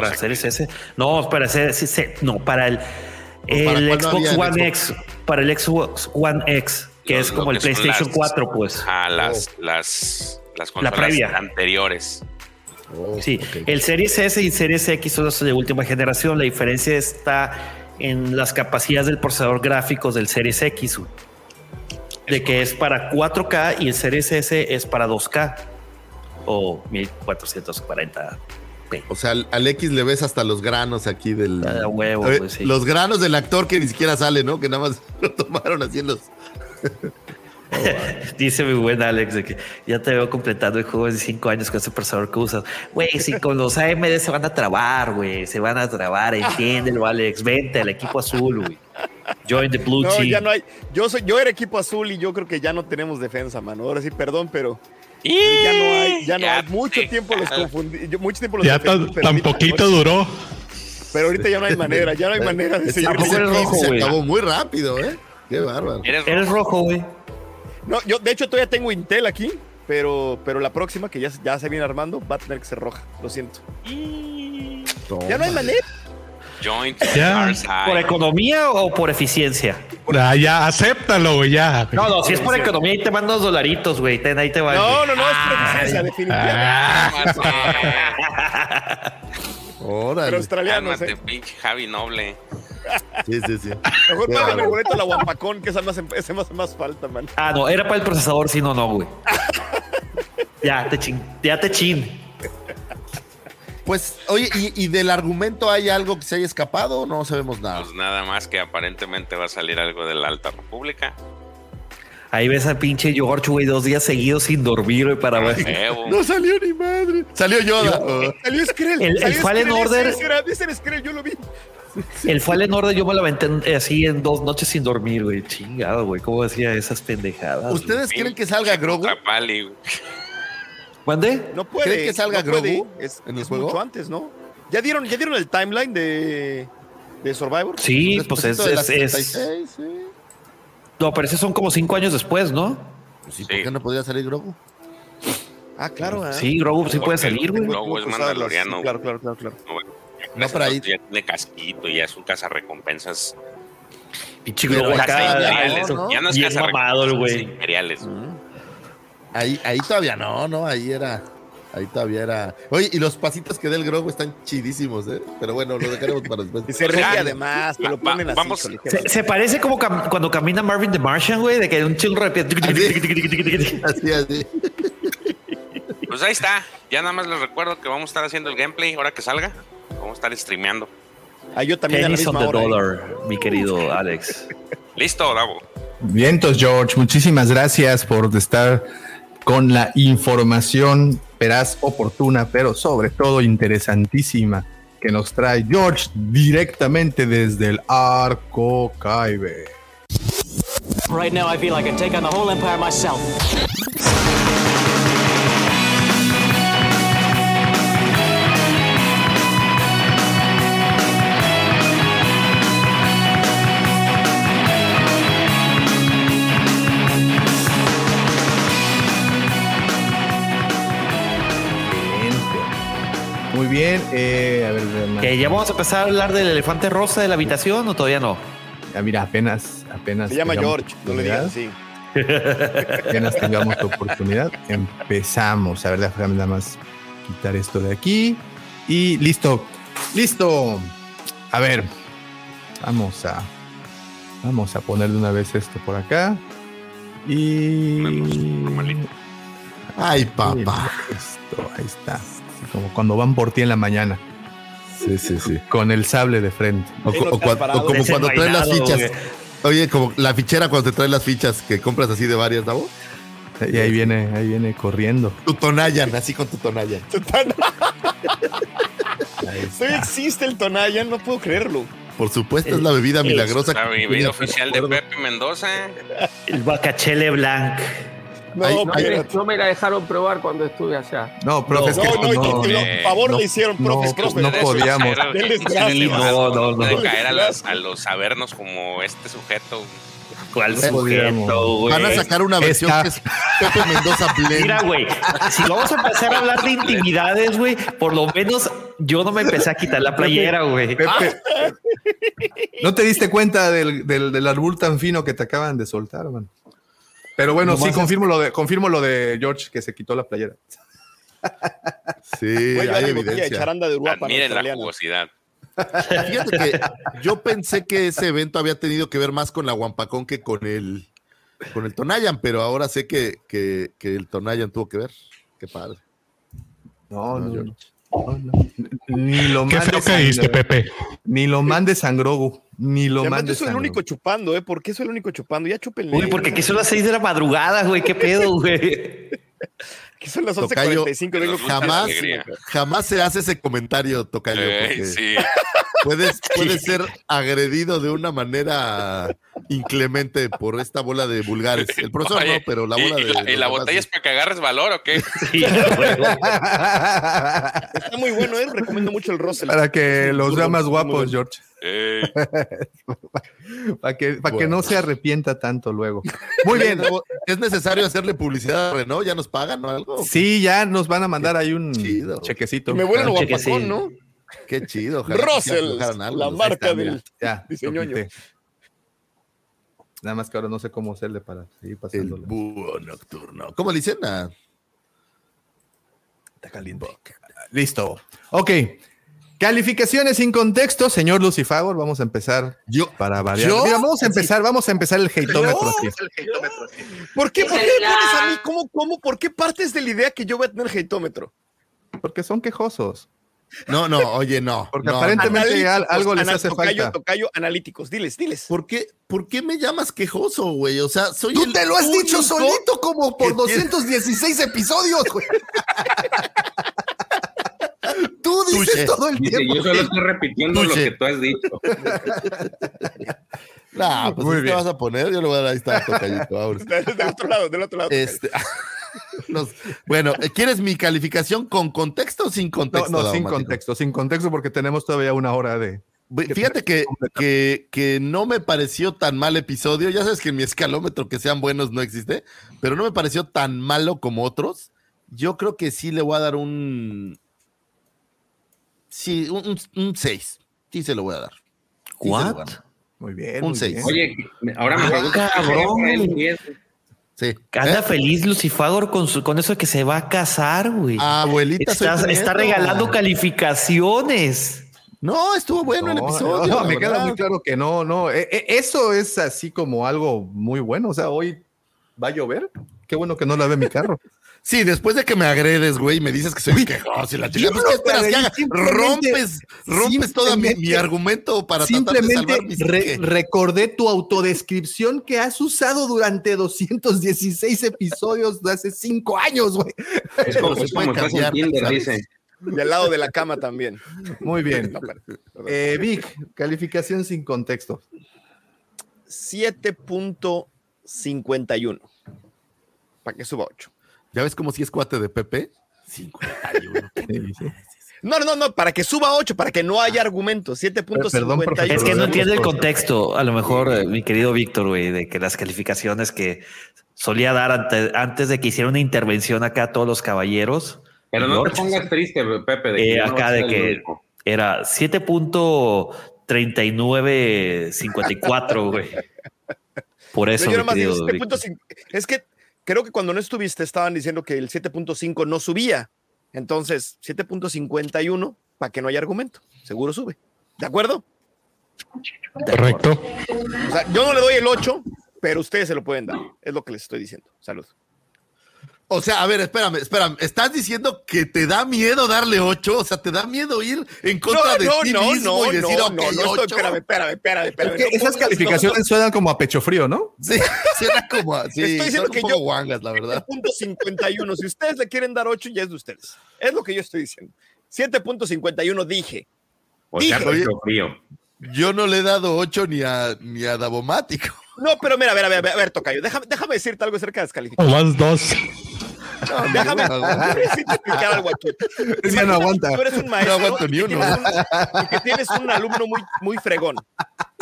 Para Series S. No, para Series S. No, para el, el para Xbox One Xbox? X. Para el Xbox One X, que Los- es como el que PlayStation las- 4, pues. A las, las, las La consolas previa. anteriores. Sí, el Series S y Series X son los de última generación. La diferencia está en las capacidades del procesador gráficos del Series X, de que es para 4K y el Series S es para 2K o 1440. O sea, al, al X le ves hasta los granos aquí del. Ah, huevo, pues, sí. Los granos del actor que ni siquiera sale, ¿no? Que nada más lo tomaron así en los. Dice mi buen Alex de que ya te veo completando el juego en 5 años con ese procesador que usas. Güey, si con los AMD se van a trabar, güey, se van a trabar, entiéndelo, Alex. Vente al equipo azul, güey. Join the blue No, team. ya no hay. Yo soy, yo era equipo azul y yo creo que ya no tenemos defensa, mano. Ahora sí, perdón, pero. Ya no hay, ya no hay. Mucho tiempo los confundí. yo mucho tiempo los Ya defendí, tan, tan poquito duró. Pero ahorita ya no hay manera, ya no hay manera de seguir. se acabó muy rápido, ¿eh? Qué bárbaro. Eres rojo, güey. No, yo de hecho todavía tengo Intel aquí, pero, pero la próxima que ya, ya se viene armando va a tener que ser roja. Lo siento. Ya no hay manera. Joint Ya. ¿Por economía o por eficiencia? Ah, ya, acéptalo, güey, ya. No, no, si es por economía, ahí te mando dos dolaritos, güey. Ten, ahí te va. No, no, no, es por eficiencia, definitivamente. Órale. Pero australianos, Cálmate, eh. pinche Javi Noble. Sí, sí, sí. Mejor págame el boleto a la Guampacón, que esa más, ese más, más falta, man. Ah, no, era para el procesador, sí, no, no, güey. ya te chin, ya te chin. Pues, oye, ¿y, y del argumento hay algo que se haya escapado o no sabemos nada? Pues nada más que aparentemente va a salir algo de la Alta República. Ahí ves a pinche George, güey, dos días seguidos sin dormir, güey, para ver. No salió ni madre. Salió Yoda. Oh. Salió Skrill. El- el Fallen Skrill, Order- Ese, ese era, ese era Skrill, yo lo vi. El Fallen Order yo me lo aventé en- así en dos noches sin dormir, güey. Chingado, güey. ¿Cómo decía esas pendejadas? güey? ¿Ustedes creen que salga Grogu? Pali, güey. ¿Mande? No puede. ¿Creen que salga no. Grogu Es, en el es juego? mucho antes, ¿no? ¿Ya dieron, ¿Ya dieron el timeline de, de Survivor? Sí, pues es, es, es- 76, sí. No, pero esos son como cinco años después, ¿no? Pues sí, ¿por qué no podía salir Grogu? Ah, claro. ¿eh? Sí, Grogu sí puede salir, güey. Grogu es mandaloriano. sí, Claro, claro, claro. No, pero ahí- Ya tiene casquito, ya es un cazarrecompensas. Pinche Grogu acá acá. ya imperiales. no, ¿no? Ya no es cazarrecompensas el güey. Ahí, ahí todavía no, no, ahí era. Ahí todavía era. Oye, y los pasitos que da el Grogu están chidísimos, ¿eh? Pero bueno, lo dejaremos para después. Y se ríe además, lo Va- ponen así. vamos-. Se, se parece como cam- cuando camina Marvin the Martian, güey, de que un chingo repite. Así, así. Pues ahí está. Ya nada más les recuerdo que vamos a estar haciendo el gameplay ahora que salga. Vamos a estar streameando. Ah, yo también Pennies on the hora. ¿eh? dollar, mi querido Alex. Listo, Davo. Vientos, George. Muchísimas gracias por estar con la información veraz, oportuna, pero sobre todo interesantísima que nos trae George directamente desde el Arco Caibe. Right now, I feel I can take on the whole empire myself. Muy bien. Eh, a ver, ¿Que ya vamos a empezar a hablar del elefante rosa de la habitación o todavía no? Ya, mira, apenas, apenas. Se llama George, no le digas así. Apenas tengamos la oportunidad, empezamos. A ver, déjame nada más quitar esto de aquí. Y listo. Listo. A ver. Vamos a. Vamos a poner de una vez esto por acá. Y. Ay, papá. Esto, ahí está. Como cuando van por ti en la mañana. Sí, sí, sí. Con el sable de frente. O, como cuando traes las fichas. Oye, como la fichera cuando te traes las fichas que compras así de varias, ¿no? Y ahí viene, ahí viene corriendo. Tu Tonayan, así con tu Tonayan. Todavía existe el Tonayan, no puedo creerlo. Por supuesto, es la bebida milagrosa. La bebida oficial de Pepe Mendoza. El Bacachele Blanc. No, no, me la dejaron probar cuando estuve allá. No, profe, es que no, no, por favor le hicieron, profes, no, no podíamos. No, no, no. De caer a, las, a los sabernos como este sujeto. ¿Cuál sujeto, güey? Van a sacar una versión que es Pepe Mendoza Blend. Mira, güey, si vamos a empezar a hablar de intimidades, güey, por lo menos yo no me empecé a quitar la playera, güey. Pepe, ¿no te diste cuenta del, del, del árbol tan fino que te acaban de soltar, man? Pero bueno, sí, confirmo lo, de, confirmo lo de George que se quitó la playera. Sí, hay evidencia. De Uruapa, Miren la jugosidad. Fíjate que yo pensé que ese evento había tenido que ver más con la Guampacón que con el, con el Tonayan, pero ahora sé que, que, que el Tonayan tuvo que ver. Qué padre. No, no, no. Ni lo ¿Qué feo que diste, Pepe? Ni lo mande Sangrogu. Ni lo mande. Yo soy el único chupando, ¿eh? ¿Por qué soy el único chupando? Ya chupen. Uy, porque aquí son las 6 de la madrugada, güey. ¿Qué pedo, güey? Aquí son las 11.45. Jamás, jamás se hace ese comentario, Tocayo. Sí. Puedes, puedes ser agredido de una manera inclemente por esta bola de vulgares. El profesor Oye, no, pero la bola ¿y, de. la, y la botella es para que agarres valor o qué? Está muy bueno, ¿eh? Recomiendo mucho el Russell. Para que los vea más guapos, George. para que, para que no se arrepienta tanto luego. Muy bien. ¿Es necesario hacerle publicidad a Renault? ¿Ya nos pagan o algo? Sí, ya nos van a mandar ahí un chido. chequecito. Y me vuelven guapacón, ¿no? Qué chido. ojalá Russell, la marca está, del diseño. Nada más que ahora no sé cómo hacerle para seguir El pasando. búho nocturno. ¿Cómo le dicen? Ah, Está caliente. Listo. Ok. Calificaciones sin contexto, señor Lucifagor. Vamos a empezar Yo, para variar. ¿Yo? Mira, vamos a empezar, vamos a empezar el heitómetro aquí. ¿Por qué? ¿Por qué pones a mí? ¿Cómo, cómo? ¿Por qué partes de la idea que yo voy a tener heitómetro? Porque son quejosos. No, no, oye, no. Porque no, aparentemente algo les hace tocayo, falta. Tocayo, analíticos. Diles, diles. ¿Por qué, ¿Por qué me llamas quejoso, güey? O sea, soy Tú el te lo has dicho solito como por que tiene- 216 episodios, güey. Tú dices todo el Dice, tiempo. yo solo estoy repitiendo lo que tú has dicho. Nah, pues Muy ¿sí te vas a poner, yo lo voy a dar ahí está, tocallito. ahora. Del otro lado, del otro lado. Este, los- bueno, ¿quieres mi calificación con contexto o sin No, contexto? no, sin Daumático? contexto, sin contexto porque tenemos todavía una hora de... Fíjate que, que, que no me pareció tan mal episodio. Ya sabes que en mi escalómetro que sean buenos no existe, pero no me pareció tan malo como otros. Yo creo que sí le voy a dar un. Sí, un 6. Sí se lo voy a dar. Sí. Muy bien. Un muy seis. bien. Oye, ahora me Ah, pregunto. cabrón. El 10. Sí. Anda ¿Eh? feliz Lucifagor con, su, con eso de que se va a casar, güey. Abuelita, soy Está, regalando calificaciones. No, estuvo bueno el episodio. no, me queda muy claro que no, no. E- e- eso es así como algo muy bueno. O sea, hoy va a llover. Qué bueno que no la ve mi carro. Sí, después de que me agredes, güey, me dices que soy quejoso y la chica. Pues, no ¿qué esperas te que haga? agredí, simplemente- Rompes, rompes todo mi, mi simplemente- argumento para tratar de Simplemente salvar re- recordé tu autodescripción que has usado durante 216 episodios de hace cinco años, güey. Es como, se puede cambiar. Y al lado de la cama también. Muy bien. Eh, Vic, calificación sin contexto. 7.51. Para que suba 8. ¿Ya ves cómo si es cuate de Pepe? 51. No, no, no, para que suba 8, para que no haya argumentos. 7.51. Es que no entiende el contexto, a lo mejor, eh, mi querido Víctor, güey, de que las calificaciones que solía dar ante- antes de que hiciera una intervención acá a todos los caballeros, Pero no te pongas triste, Pepe. De que eh, acá de que era 7.3954, güey. Por eso. es que creo que cuando no estuviste estaban diciendo que el 7.5 no subía. Entonces, 7.51, para que no haya argumento. Seguro sube. ¿De acuerdo? Correcto. O sea, yo no le doy el 8, pero ustedes se lo pueden dar. Es lo que les estoy diciendo. Salud. O sea, a ver, espérame, espérame. ¿Estás diciendo que te da miedo darle 8? O sea, ¿te da miedo ir en contra de ti no, mismo no, y decir, no, ok, no, no, 8? espérame, espérame, espérame, espérame. Es que esas calificaciones suenan como a pecho frío, ¿no? Sí, suena como a, sí, Estoy diciendo que yo, guangas, la verdad. 7.51. Si ustedes le quieren dar 8, ya es de ustedes. Es lo que yo estoy diciendo. 7.51 dije. O sea, Dije. pecho frío. Yo no le he dado 8 ni a, ni a Davomático. No, pero mira, a ver, a ver, a ver, Tocayo, déjame, déjame decirte algo acerca de calificaciones. más dos. No, déjame explicar algo aquí. Ese ya no aguanta. Tú eres un maestro No aguanto ni y que uno. y que tienes un alumno muy, muy fregón.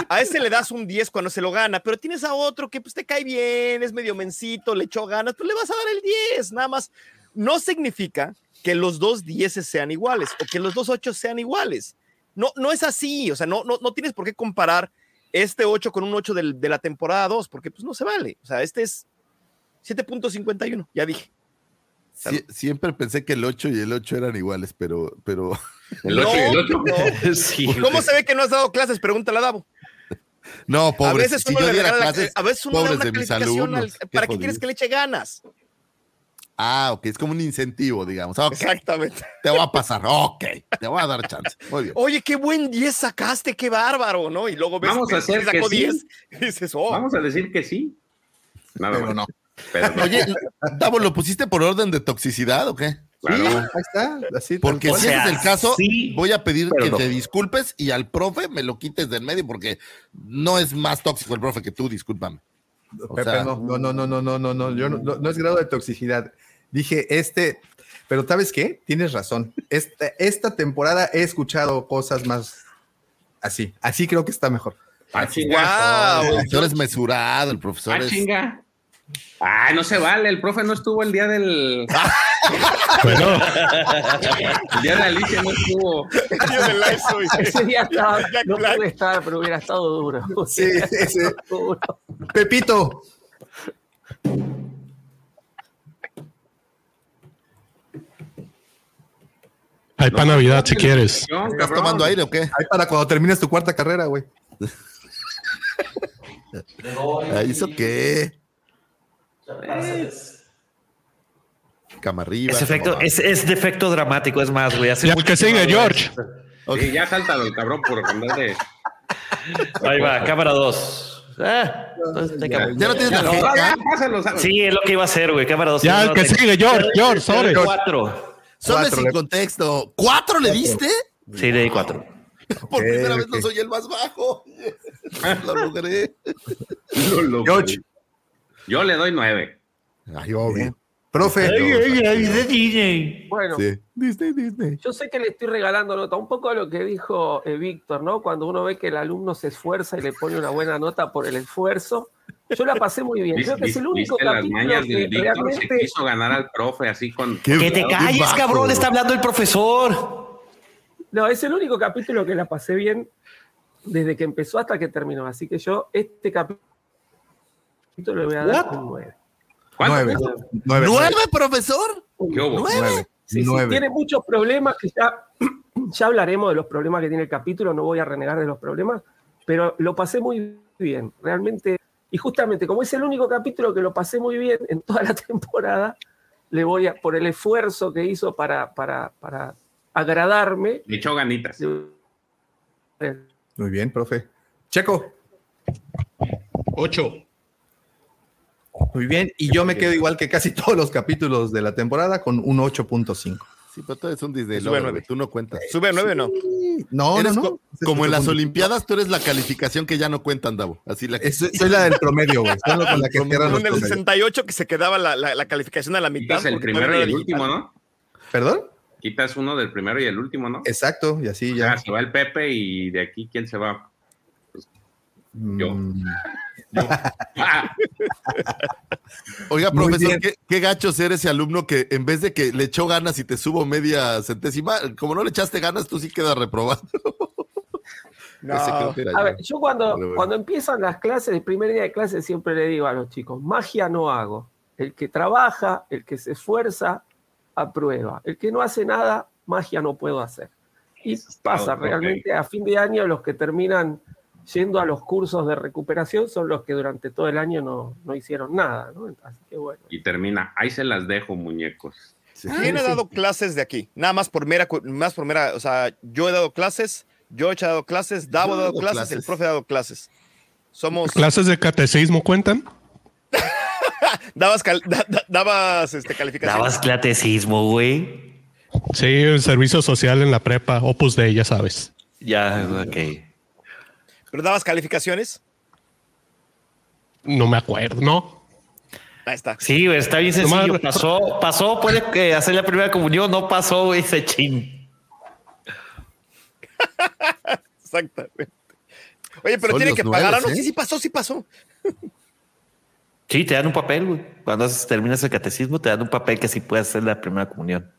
A ese le das un 10 cuando se lo gana, pero tienes a otro que pues te cae bien, es medio mencito, le echó ganas, tú le vas a dar el 10, nada más. No significa que los dos 10 sean iguales o que los dos 8 sean iguales. No, no es así, o sea, no, no, no tienes por qué comparar este 8 con un 8 del- de la temporada 2, porque pues no se vale. O sea, este es 7.51, ya dije. Sie- siempre pensé que el 8 y el 8 eran iguales, pero, pero El 8 y el 8. no. Sí. ¿Cómo se ve que no has dado clases? Pregúntale a Davo. no, A pobres. veces Si uno yo le diera regala, clases, a veces uno le da una de mis al- alumnos. qué para que quieres que le eche ganas. Ah, ok, es como un incentivo, digamos. Exactamente. Te va a pasar, ok, te voy a dar chance. Oye, qué buen 10 sacaste, qué bárbaro, ¿no? Y luego ves Vamos que, a hacer sacó que 10 sí. y dices, oh. Vamos a decir que sí. Nada no. No. Oye, Davo, ¿lo pusiste por orden de toxicidad o qué? Sí, ahí está. Así, porque si ese es el caso, voy a pedir que te disculpes y al profe me lo quites del medio porque no es más tóxico el profe que tú, discúlpame. O no, no, no, no, no, no, no, yo no, no, no es grado de toxicidad. Dije, este, pero ¿sabes qué? Tienes razón. Esta, esta temporada he escuchado cosas más así. Así creo que está mejor. Ah, chinga. El wow. profesor es mesurado, el profesor Ah, es. chinga. Ah, no se vale. El profe no estuvo el día del. Bueno, El día de Alicia no estuvo. Ese día estaba, no pude estar, pero hubiera estado duro. Sí, sí, sí. Duro. Pepito, hay para Navidad si quieres. ¿Estás cabrón. tomando aire o qué? ahí para cuando termines tu cuarta carrera, güey. Ah, ¿Hizo qué? Cama arriba. Es, efecto, es, es defecto dramático, es más, güey. Ya que sigue, George. esto. Sí, ya sáltalo el cabrón por andar de. Ahí va, cámara 2. Ah, entonces, te acabo. ¿Ya no tienes la No, feca? ya, pásalo, sábalo. Sí, es lo que iba a hacer, güey. Cámara 2. Ya, el que sigue, George, George, sobre. 4. Solo Cuatro, sin le- contexto. ¿Cuatro le diste? Sí, le di 4. Por primera vez no soy el más bajo. Lo logré. Lo logré. George. Yo le doy nueve. Ay, obvio. Profe, Bueno, Sí. Disney, Disney. yo sé que le estoy regalando nota, un poco a lo que dijo eh, Víctor, ¿no? Cuando uno ve que el alumno se esfuerza y le pone una buena nota por el esfuerzo. Yo la pasé muy bien. Creo que es el único ¿Viste las capítulo que del? Se quiso ganar al profe así con. Que te calles, bajo. cabrón. Está hablando el profesor. No, es el único capítulo que la pasé bien desde que empezó hasta que terminó. Así que yo, este capítulo le voy a dar What? un 9. ¿Cuánto? nueve. Nueve. ¿Nueve, profesor? ¿Qué hubo? Nueve. Sí, sí, tiene muchos problemas que ya, ya hablaremos de los problemas que tiene el capítulo, no voy a renegar de los problemas, pero lo pasé muy bien, realmente. Y justamente, como es el único capítulo que lo pasé muy bien en toda la temporada, le voy a, por el esfuerzo que hizo para, para, para agradarme, Le echó ganitas. le- Muy bien, profe. Checo. 8. Muy bien. Y yo me quedo igual que casi todos los capítulos de la temporada con un 8.5. Sí, pero tú eres un Disney Sube lover, nueve. Tú no cuentas. ¿Sube a 9 o no? No, no, no. co- como en las Olimpiadas, tú eres la calificación que ya no cuentan, Davo. Así la Es- soy la del promedio, güey. Con la que en el promedios. 68 que se quedaba la, la- la calificación a la mitad. Quitas el primero y el último. ¿no? ¿Perdón? Quitas uno del primero y el último, ¿no? Exacto, y así Ya ya. se va el Pepe y de aquí, ¿quién se va? Yo. Oiga, profesor. ¿qué, qué gacho ser ese alumno que en vez de que le echó ganas y te subo media centésima, como no le echaste ganas, tú sí quedas reprobado. No. A yo. ver, yo cuando, bueno. cuando empiezan las clases, el primer día de clase siempre le digo a los chicos, magia no hago. El que trabaja, el que se esfuerza, aprueba. El que no hace nada, magia no puedo hacer. Y pasa, realmente a fin de año los que terminan yendo a los cursos de recuperación son los que durante todo el año no, no hicieron nada. ¿no? Así que bueno. Y termina, ahí se las dejo, muñecos. ¿Quién ha dado clases de aquí? Nada más por mera, más por mera, o sea, yo he dado clases, George ha dado clases, Davo Yo ha he dado dado clases, clases. el profe ha dado clases. Somos, ¿Clases de catecismo cuentan? dabas, cal- da- da- dabas este, calificaciones. Dabas catecismo, güey. Sí, el servicio social en la prepa, Opus Dei, ya sabes. Ya, ok. Pero dabas calificaciones. No me acuerdo, ¿no? Ahí está. Sí, güey, está bien sencillo. Nomás- Pasó, pasó, puede que hacer la primera comunión, no pasó, güey, ese chin. Exactamente. Oye, pero Son tiene que pagar. Ah, nueve, no, ¿eh? sí, sí pasó, sí pasó. Sí, te dan un papel, güey. Cuando terminas el catecismo, te dan un papel que sí puedes hacer la primera comunión.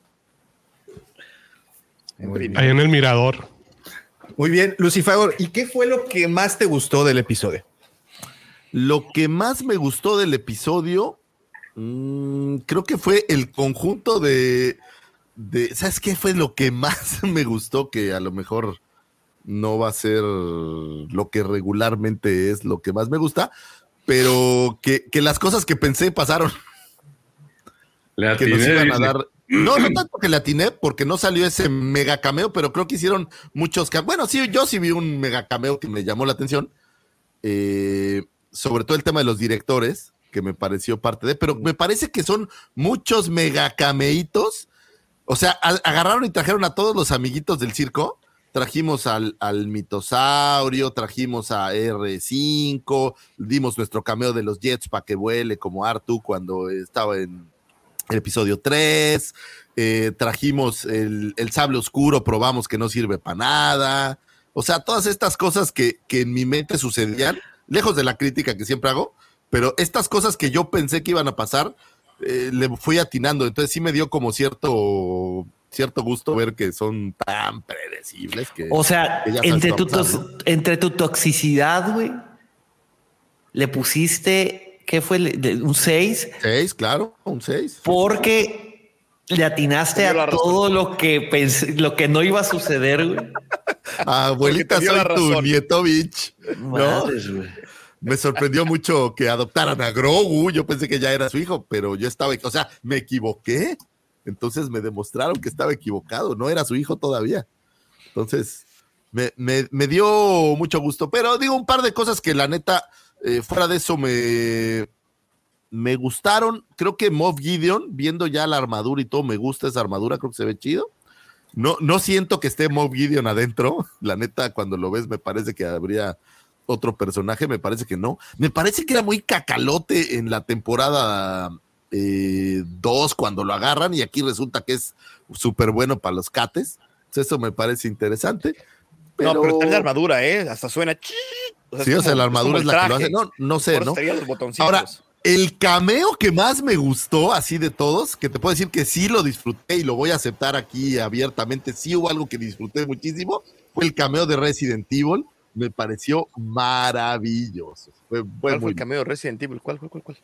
Ahí en el mirador. Muy bien, Lucifer, ¿y qué fue lo que más te gustó del episodio? Lo que más me gustó del episodio, mm, creo que fue el conjunto de, de- ¿Sabes qué fue lo que más me gustó? Que a lo mejor no va a ser lo que regularmente es lo que más me gusta, pero que, que las cosas que pensé pasaron. Le que nos atiné, iban a dice. dar. No, no tanto que le atiné, porque no salió ese mega cameo, pero creo que hicieron muchos. Bueno, sí, yo sí vi un mega cameo que me llamó la atención. Eh, sobre todo el tema de los directores, que me pareció parte de, pero me parece que son muchos mega cameitos. O sea, agarraron y trajeron a todos los amiguitos del circo. Trajimos al, al mitosaurio, trajimos a R5, dimos nuestro cameo de los Jets para que vuele como Artu cuando estaba en el episodio 3. eh, trajimos el, el sable oscuro, probamos que no sirve para nada. O sea, todas estas cosas que, que en mi mente sucedían, lejos de la crítica que siempre hago, pero estas cosas que yo pensé que iban a pasar, eh, le fui atinando. Entonces sí me dio como cierto, cierto gusto ver que son tan predecibles que. O sea, que entre tu, entre tu toxicidad, güey, le pusiste, ¿qué fue? Un 6. 6, claro, un 6. Porque le atinaste a todo lo que pensé, lo que no iba a suceder, güey. Abuelita, soy la tu nieto, bitch. ¿No? Güey. Me sorprendió mucho que adoptaran a Grogu. Yo pensé que ya era su hijo, pero yo estaba, o sea, me equivoqué. Entonces me demostraron que estaba equivocado, no era su hijo todavía. Entonces, me, me- me dio mucho gusto. Pero digo un par de cosas que la neta, eh, fuera de eso, me, me gustaron. Creo que Moff Gideon, viendo ya la armadura y todo, me gusta esa armadura, creo que se ve chido. No, no siento que esté Moff Gideon adentro. La neta, cuando lo ves, me parece que habría otro personaje, me parece que no. Me parece que era muy cacalote en la temporada 2 cuando lo agarran y aquí resulta que es súper bueno para los cates. Entonces, eso me parece interesante. No, pero Pero- está en la armadura, ¿eh? Hasta suena. Sí, o sea, la armadura es la que lo hace. No, no sé, ¿no? los. Ahora, el cameo que más me gustó, así de todos, que te puedo decir que sí lo disfruté y lo voy a aceptar aquí abiertamente, sí hubo algo que disfruté muchísimo, fue el cameo de Resident Evil. Me pareció maravilloso. Fue, fue ¿Cuál fue el cameo de Resident Evil? ¿Cuál, cuál, cuál, cuál?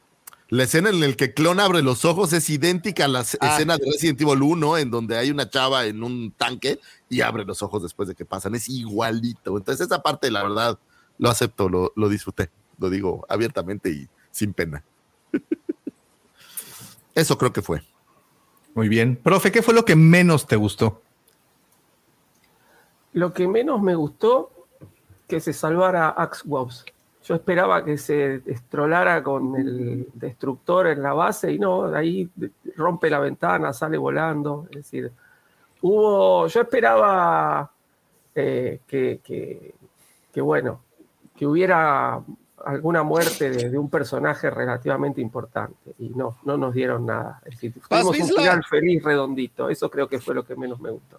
La escena en la que Clon abre los ojos es idéntica a la Ah. escena de Resident Evil 1, en donde hay una chava en un tanque y abre los ojos después de que pasan. Es igualito. Entonces, esa parte, la verdad, lo acepto, lo, lo disfruté. Lo digo abiertamente y sin pena. Eso creo que fue. Muy bien. Profe, ¿qué fue lo que menos te gustó? Lo que menos me gustó que se salvara Axe Wobbs. Yo esperaba que se estrolara con el destructor en la base y no, ahí rompe la ventana, sale volando. Es decir, hubo. Yo esperaba eh, que, que- que, bueno, que hubiera alguna muerte de, de un personaje relativamente importante y no, no nos dieron nada. Es decir, Paz tuvimos un final feliz, redondito. Eso creo que fue lo que menos me gustó.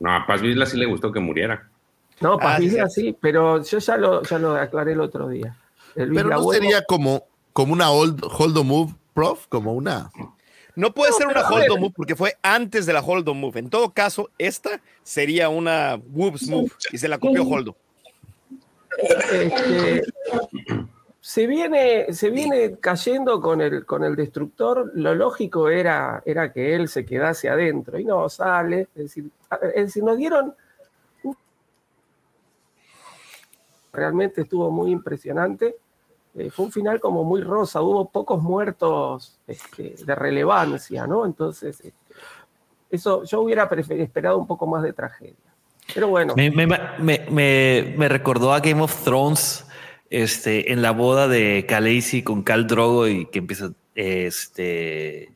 No, a Paz Vizla sí le gustó que muriera. No, Pavilla ah, sí, pero yo ya lo, ya lo aclaré el otro día. pero no sería como, como una hold, hold move, prof, como una. No puede ser una hold on move porque fue antes de la hold on move. En todo caso, esta sería una whoops move y se la copió Holdo. Este, se viene, se viene cayendo con el, con el destructor. Lo lógico era, era que él se quedase adentro y no sale. Es decir, nos dieron. Realmente estuvo muy impresionante. Eh, fue un final como muy rosa, hubo pocos muertos este, de relevancia, ¿no? Entonces, este, eso yo hubiera esperado un poco más de tragedia. Pero bueno. Me, me, me, me, recordó a Game of Thrones este, en la boda de Khaleesi con Cal Drogo y que empieza este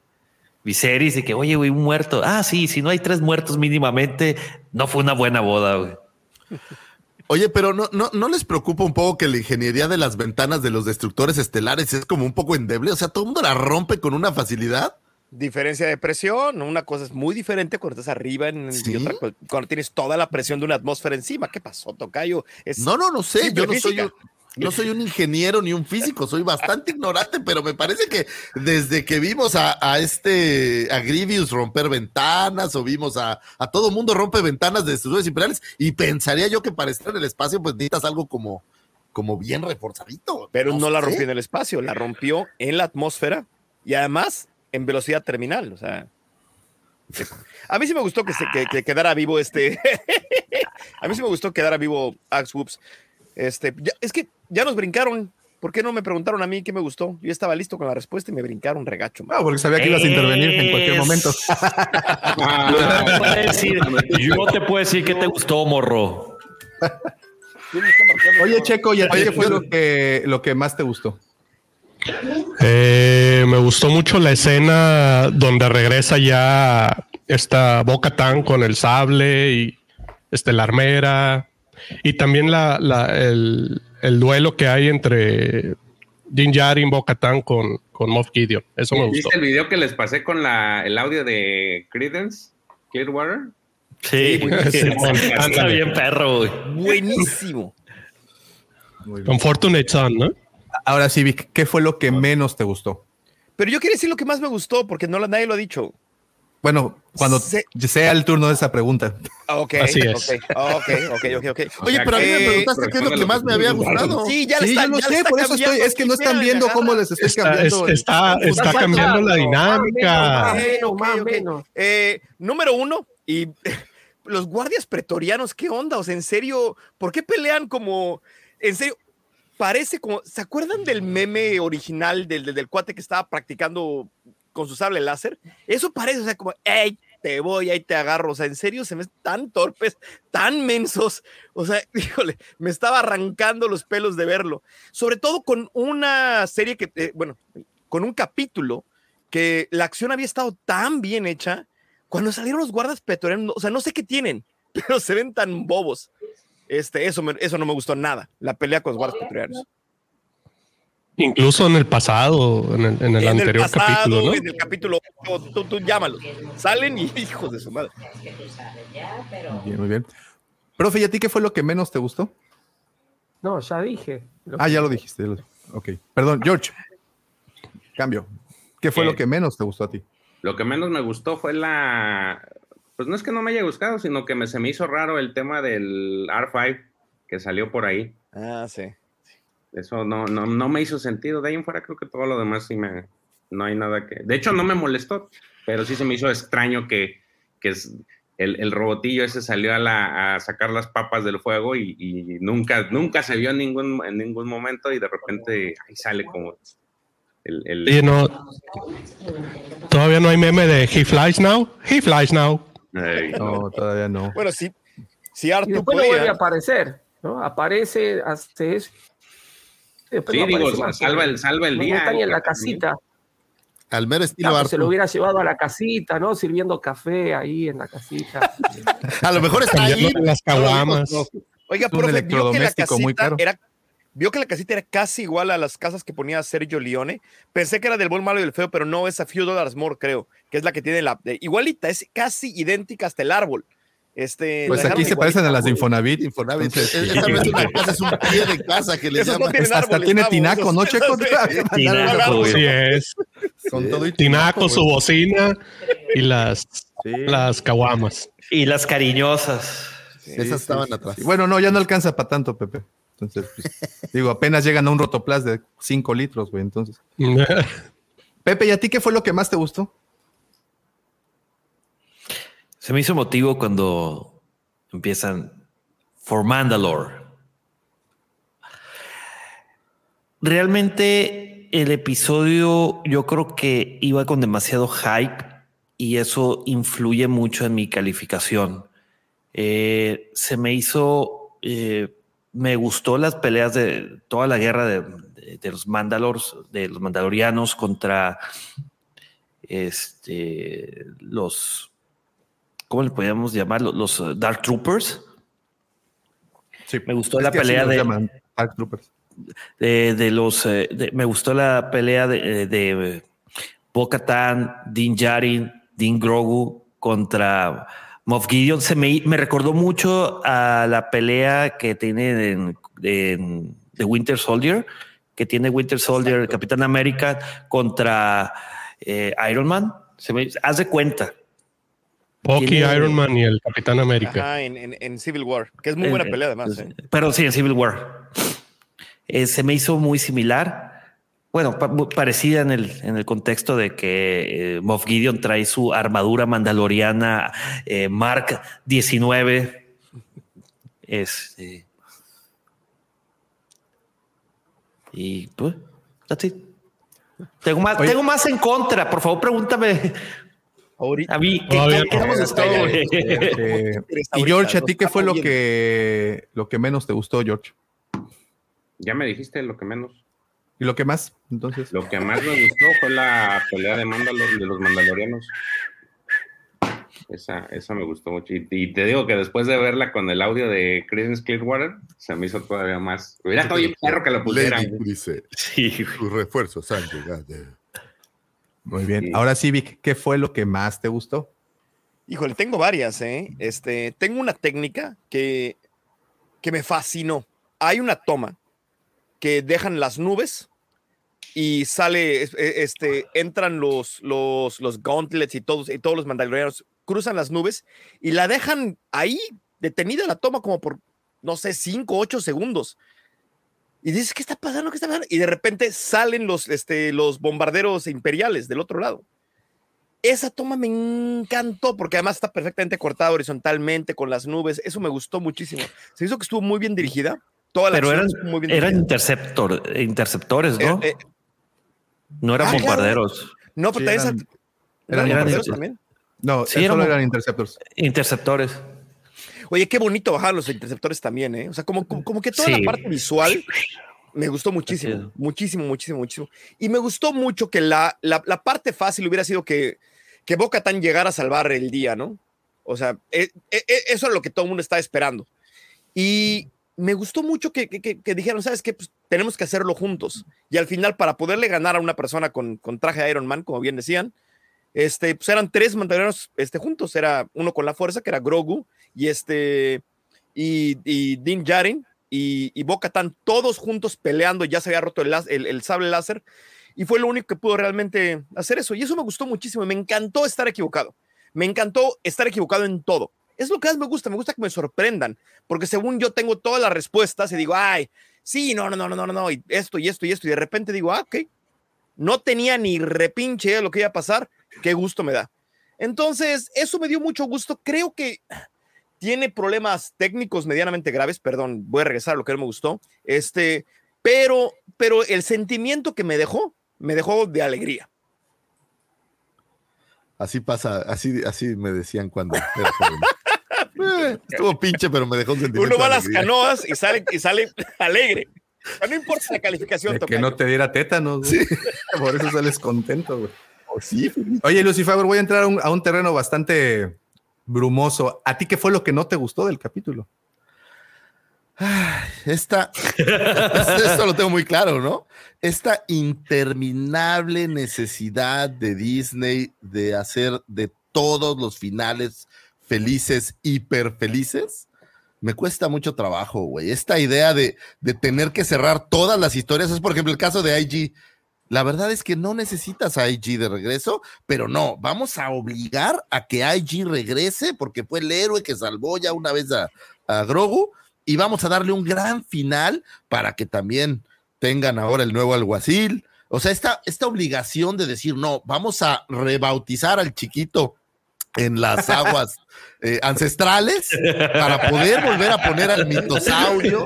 Viserys y que, oye, güey, un muerto. Ah, sí, si no hay tres muertos mínimamente, no fue una buena boda, güey. Oye, pero no, no, ¿no les preocupa un poco que la ingeniería de las ventanas de los destructores estelares es como un poco endeble? O sea, todo el mundo la rompe con una facilidad. Diferencia de presión, una cosa es muy diferente cuando estás arriba en, y otra, cuando tienes toda la presión de una atmósfera encima. ¿Qué pasó, Tocayo? no, no, no sé, yo no soy, no soy un ingeniero ni un físico, soy bastante ignorante, pero me parece que desde que vimos a, este a Grievous romper ventanas o vimos a, a todo mundo rompe ventanas de destructores imperiales y pensaría yo que para estar en el espacio pues necesitas algo como, como bien reforzadito. Pero no, la rompió en el espacio, la rompió en la atmósfera y además en velocidad terminal, o sea. A mí sí me gustó que, se, que, quedara vivo este. a mí sí me gustó quedara vivo Axe Whoops. Este, es que ya nos brincaron. ¿Por qué no me preguntaron a mí qué me gustó? Yo estaba listo con la respuesta y me brincaron regacho. Ah, porque sabía que ibas a intervenir en cualquier momento. yo te puedo decir qué te gustó, morro. Oye, Checo, ¿y a qué fue lo que, lo que más te gustó? Eh, me gustó mucho la escena donde regresa ya esta Boca Tan con el sable y este, la armera y también la, el, el, duelo que hay entre Din Djarin, Bo-Katan con, con Moff Gideon. Eso me gustó. ¿Viste el video que les pasé con la, el audio de Credence Clearwater? Sí, anda bien perro. Buenísimo. Con Fortunate Son, ¿no? Ahora sí, Vic, ¿qué fue lo que menos te gustó? Pero yo quiero decir lo que más me gustó, porque no nadie lo ha dicho. Bueno, cuando sea el turno de esa pregunta. Ah, ok, Así es. ok, ok, ok, ok. Oye, pero a mí me preguntaste qué es lo que más me había gustado. Sí, ya, sí, está, yo lo sé, por eso estoy, es que no están viendo cómo les estoy cambiando. está, está cambiando la dinámica. Más menos. Eh, número uno, y los guardias pretorianos, ¿qué onda? O sea, en serio, ¿por qué pelean como, en serio, parece como, ¿se acuerdan del meme original del, del, cuate que estaba practicando con su sable láser. Eso parece, o sea, como, hey, te voy, ahí te agarro. O sea, en serio, se me tan torpes, tan mensos. O sea, híjole, me estaba arrancando los pelos de verlo. Sobre todo con una serie que, eh, bueno, con un capítulo que la acción había estado tan bien hecha. Cuando salieron los guardas petroleros, o sea, no sé qué tienen, pero se ven tan bobos. Este, eso, eso no me gustó nada, la pelea con los guardas petroleros. Incluso en el pasado, en el, en el anterior capítulo, ¿no? En el capítulo, tú, tú, llámalos. Salen y hijos de su madre. Bien, muy bien. Profe, ¿y a ti qué fue lo que menos te gustó? No, ya dije. Ah, ya lo dijiste. Ok. Perdón, George. Cambio. ¿Qué fue lo que menos te gustó a ti? Lo que menos me gustó fue la. Pues no es que no me haya gustado, sino que me, se me hizo raro el tema del R5 que salió por ahí. Ah, sí. Eso no, no, no me hizo sentido. De ahí en fuera creo que todo lo demás sí me... No hay nada que... De hecho, no me molestó, pero sí se me hizo extraño que, que es, el, el, robotillo ese salió a, la, a, sacar las papas del fuego y, y, nunca, nunca se vio en ningún, en ningún momento y de repente ahí sale como el... el... no, todavía no hay meme de He Flies Now. He Flies Now. No, todavía no. Bueno, sí. Si Arthur y después vuelve a aparecer, ¿no? Aparece, hace eso sí, digo, salva el, salva el día. en la casita. Al mero estilo Se lo hubiera llevado a la casita, ¿no? Sirviendo café ahí en la casita. a lo mejor está ahí. Las caguamas. Oiga, profe, vio que la casita era vio que la casita era casi igual a las casas que ponía Sergio Leone. Pensé que era del buen, malo y del feo, pero no, es a Few Dollars More, creo, que es la que tiene la. igualita, es casi idéntica hasta el árbol. Este, pues aquí se parecen a las de Infonavit. Infonavit. Esa no es una casa, es un pie de casa que le llaman. Hasta tiene tinaco, ¿no, Checo? Tinaco, sí es. Con todo y tinaco, su bocina y las, las caguamas. Y las cariñosas. Esas estaban atrás. Bueno, no, ya no alcanza para tanto, Pepe. Entonces, pues, digo, apenas llegan a un rotoplas de 5 litros, güey. Entonces. Pepe, ¿y a ti qué fue lo que más te gustó? Se me hizo motivo cuando empiezan For Mandalore. Realmente el episodio yo creo que iba con demasiado hype y eso influye mucho en mi calificación. Eh, se me hizo, eh, me gustó las peleas de toda la guerra de, de los Mandalors, de los Mandalorianos contra este, los ¿cómo le podríamos llamar? Los, uh, Dark Troopers. Sí, me gustó la pelea de Dark Troopers. De, los, eh, me gustó la pelea de, de Bo-Katan, Din Djarin, Din Grogu contra Moff Gideon. Se me, me, recordó mucho a la pelea que tiene en, de Winter Soldier, que tiene Winter Soldier, el Capitán América contra eh, Iron Man. Se me, haz de cuenta, Bucky, Iron Man y el Capitán América. Ajá, en, Civil War, que es muy buena pelea además. ¿eh? Pero sí, en Civil War. Eh, se me hizo muy similar. Bueno, parecida en el, en el contexto de que eh, Moff Gideon trae su armadura mandaloriana Mark 19. Este. Y pues, así. Tengo más, tengo más en contra. Por favor, pregúntame Ahorita. A mí, ¿qué, y George, ¿a ti qué fue lo que, lo que menos te gustó, George? Ya me dijiste lo que menos. ¿Y lo que más? Entonces. Lo que más me gustó fue la pelea de, Mandalor, de los mandalorianos. Esa, esa me gustó mucho. Y, te digo que después de verla con el audio de Creedence Clearwater, se me hizo todavía más. Hubiera estado bien perro que lo pusieran. Dice, sí. Sus refuerzos han llegado. Muy bien. Ahora sí, Vic, ¿qué fue lo que más te gustó? Híjole, tengo varias, ¿eh? Este, tengo una técnica que, que me fascinó. Hay una toma que dejan las nubes y sale, e, este, entran los, los, los gauntlets y todos, y todos los mandalorianos cruzan las nubes y la dejan ahí detenida la toma como por, no sé, 5, 8 segundos. Y dices, ¿qué está pasando? ¿Qué está pasando? Y de repente salen los, este, los bombarderos imperiales del otro lado. Esa toma me encantó porque además está perfectamente cortada horizontalmente con las nubes. Eso me gustó muchísimo. Se hizo que estuvo muy bien dirigida. Toda la Pero eran, eran interceptor, interceptores, ¿no? Eh, eh, no eran ah, bombarderos. No, pero eran, eran, bombarderos también. No, sí, solo eran interceptores. Interceptores. Oye, qué bonito bajar los interceptores también, ¿eh? O sea, como, como, que toda la parte visual me gustó muchísimo, muchísimo, muchísimo, muchísimo. Y me gustó mucho que la, la, parte fácil hubiera sido que, que Boca Tan llegara a salvar el día, ¿no? O sea, e, e, e, eso es lo que todo el mundo está esperando. Y me gustó mucho que, que, dijeron, ¿sabes qué? Pues tenemos que hacerlo juntos. Y al final, para poderle ganar a una persona con, con traje de Iron Man, como bien decían, este, pues eran tres mandalorianos este, juntos. Era uno con la fuerza, que era Grogu, y este, y, y Din Djarin y, y todos juntos peleando. Ya se había roto el, el, sable láser. Y fue lo único que pudo realmente hacer eso. Y eso me gustó muchísimo. Me encantó estar equivocado. Me encantó estar equivocado en todo. Es lo que más me gusta. Me gusta que me sorprendan. Porque según yo tengo todas las respuestas y digo, ay, sí, no, no, no, no, no, no, y esto y esto y esto. Y de repente digo, ah, ok. No tenía ni repinche de lo que iba a pasar qué gusto me da. Entonces, eso me dio mucho gusto. Creo que tiene problemas técnicos medianamente graves, perdón, voy a regresar a lo que no me gustó, este, pero, pero el sentimiento que me dejó, me dejó de alegría. Así pasa, así, así me decían cuando eh, estuvo pinche, pero me dejó un sentimiento. Uno va a las canoas y sale, y sale alegre. No importa la calificación. que no te diera tétanos. Sí. Por eso sales contento, güey. Oye, Lucifer, voy a entrar a un, terreno bastante brumoso. ¿A ti qué fue lo que no te gustó del capítulo? esta, esto lo tengo muy claro, ¿no? Esta interminable necesidad de Disney de hacer de todos los finales felices, hiper felices, me cuesta mucho trabajo, güey. Esta idea de, de, tener que cerrar todas las historias es, por ejemplo, el caso de IG. La verdad es que no necesitas a IG de regreso, pero no, vamos a obligar a que IG regrese porque fue el héroe que salvó ya una vez a, Grogu y vamos a darle un gran final para que también tengan ahora el nuevo alguacil. O sea, esta, esta obligación de decir, no, vamos a rebautizar al chiquito en las aguas eh, ancestrales para poder volver a poner al mitosaurio.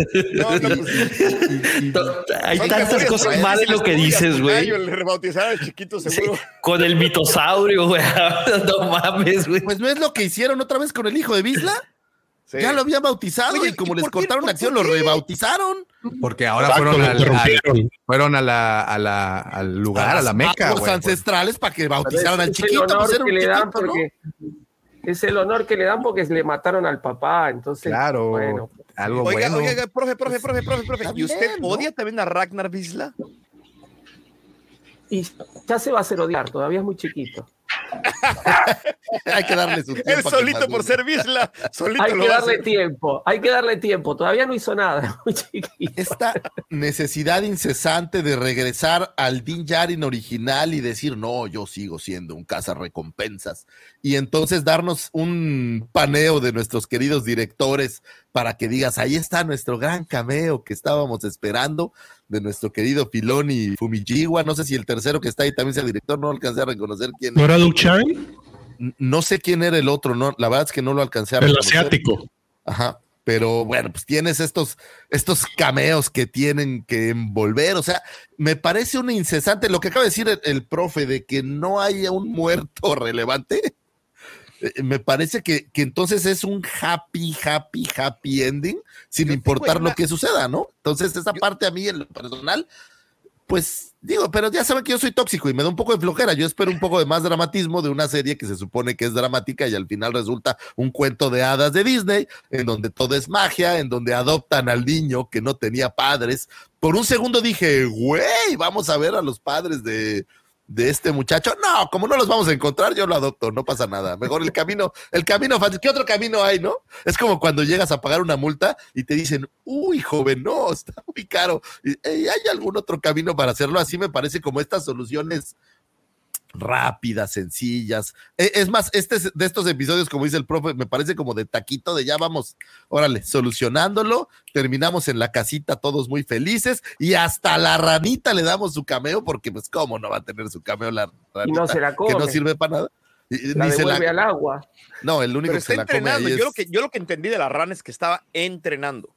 Hay tantas cosas mal en lo que dices, güey. con el mitosaurio, güey. no mames, güey. Pues no es lo que hicieron otra vez con el hijo de Bisla. Ya lo habían bautizado y como les cortaron la acción, lo rebautizaron. Porque ahora fueron, al, fueron a la, a la, al lugar, a, la meca. Los ancestrales para que bautizaran al chiquito. es el honor que le dan porque le mataron al papá. Entonces, claro, bueno. Algo oiga, bueno. oiga, profe, profe, profe, profe, profe. ¿Y usted odia también a Ragnar Visla? Y ya se va a hacer odiar, todavía es muy chiquito. hay que darle su tiempo. Él solito por ser Visla, solito hay que darle tiempo, hay que darle tiempo. Todavía no hizo nada. Esta necesidad incesante de regresar al Din Djarin original y decir, no, yo sigo siendo un recompensas Y entonces darnos un paneo de nuestros queridos directores para que digas, ahí está nuestro gran cameo que estábamos esperando de nuestro querido Filoni Fumijiwa. No sé si el tercero que está ahí también sea director, no alcancé a reconocer quién. ¿No era No sé quién era el otro, no, la verdad es que no lo alcancé a reconocer. El asiático. Ajá. Pero bueno, pues tienes estos, estos cameos que tienen que envolver. O sea, me parece un incesante lo que acaba de decir el, el profe de que no haya un muerto relevante me parece que, que, entonces es un happy, happy, happy ending, sin importar lo que suceda, ¿no? Entonces, esa parte a mí, en lo personal, pues digo, pero ya saben que yo soy tóxico y me da un poco de flojera. Yo espero un poco de más dramatismo de una serie que se supone que es dramática y al final resulta un cuento de hadas de Disney, en donde todo es magia, en donde adoptan al niño que no tenía padres. Por un segundo dije, güey, vamos a ver a los padres de, de este muchacho. No, como no los vamos a encontrar, yo lo adopto, no pasa nada. Mejor el camino, el camino fácil. ¿Qué otro camino hay, no? Es como cuando llegas a pagar una multa y te dicen, uy, joven, no, está muy caro. ¿Hay algún otro camino para hacerlo? Así me parece como estas soluciones rápidas, sencillas. E, es más, este de estos episodios, como dice el profe, me parece como de taquito de ya vamos, órale, solucionándolo, terminamos en la casita todos muy felices y hasta la ranita le damos su cameo porque pues cómo no va a tener su cameo la ranita no se la que no sirve para nada. La devuelve al agua. No, el único que se la come ahí es... yo, lo que, yo lo que entendí de la rana es que estaba entrenando.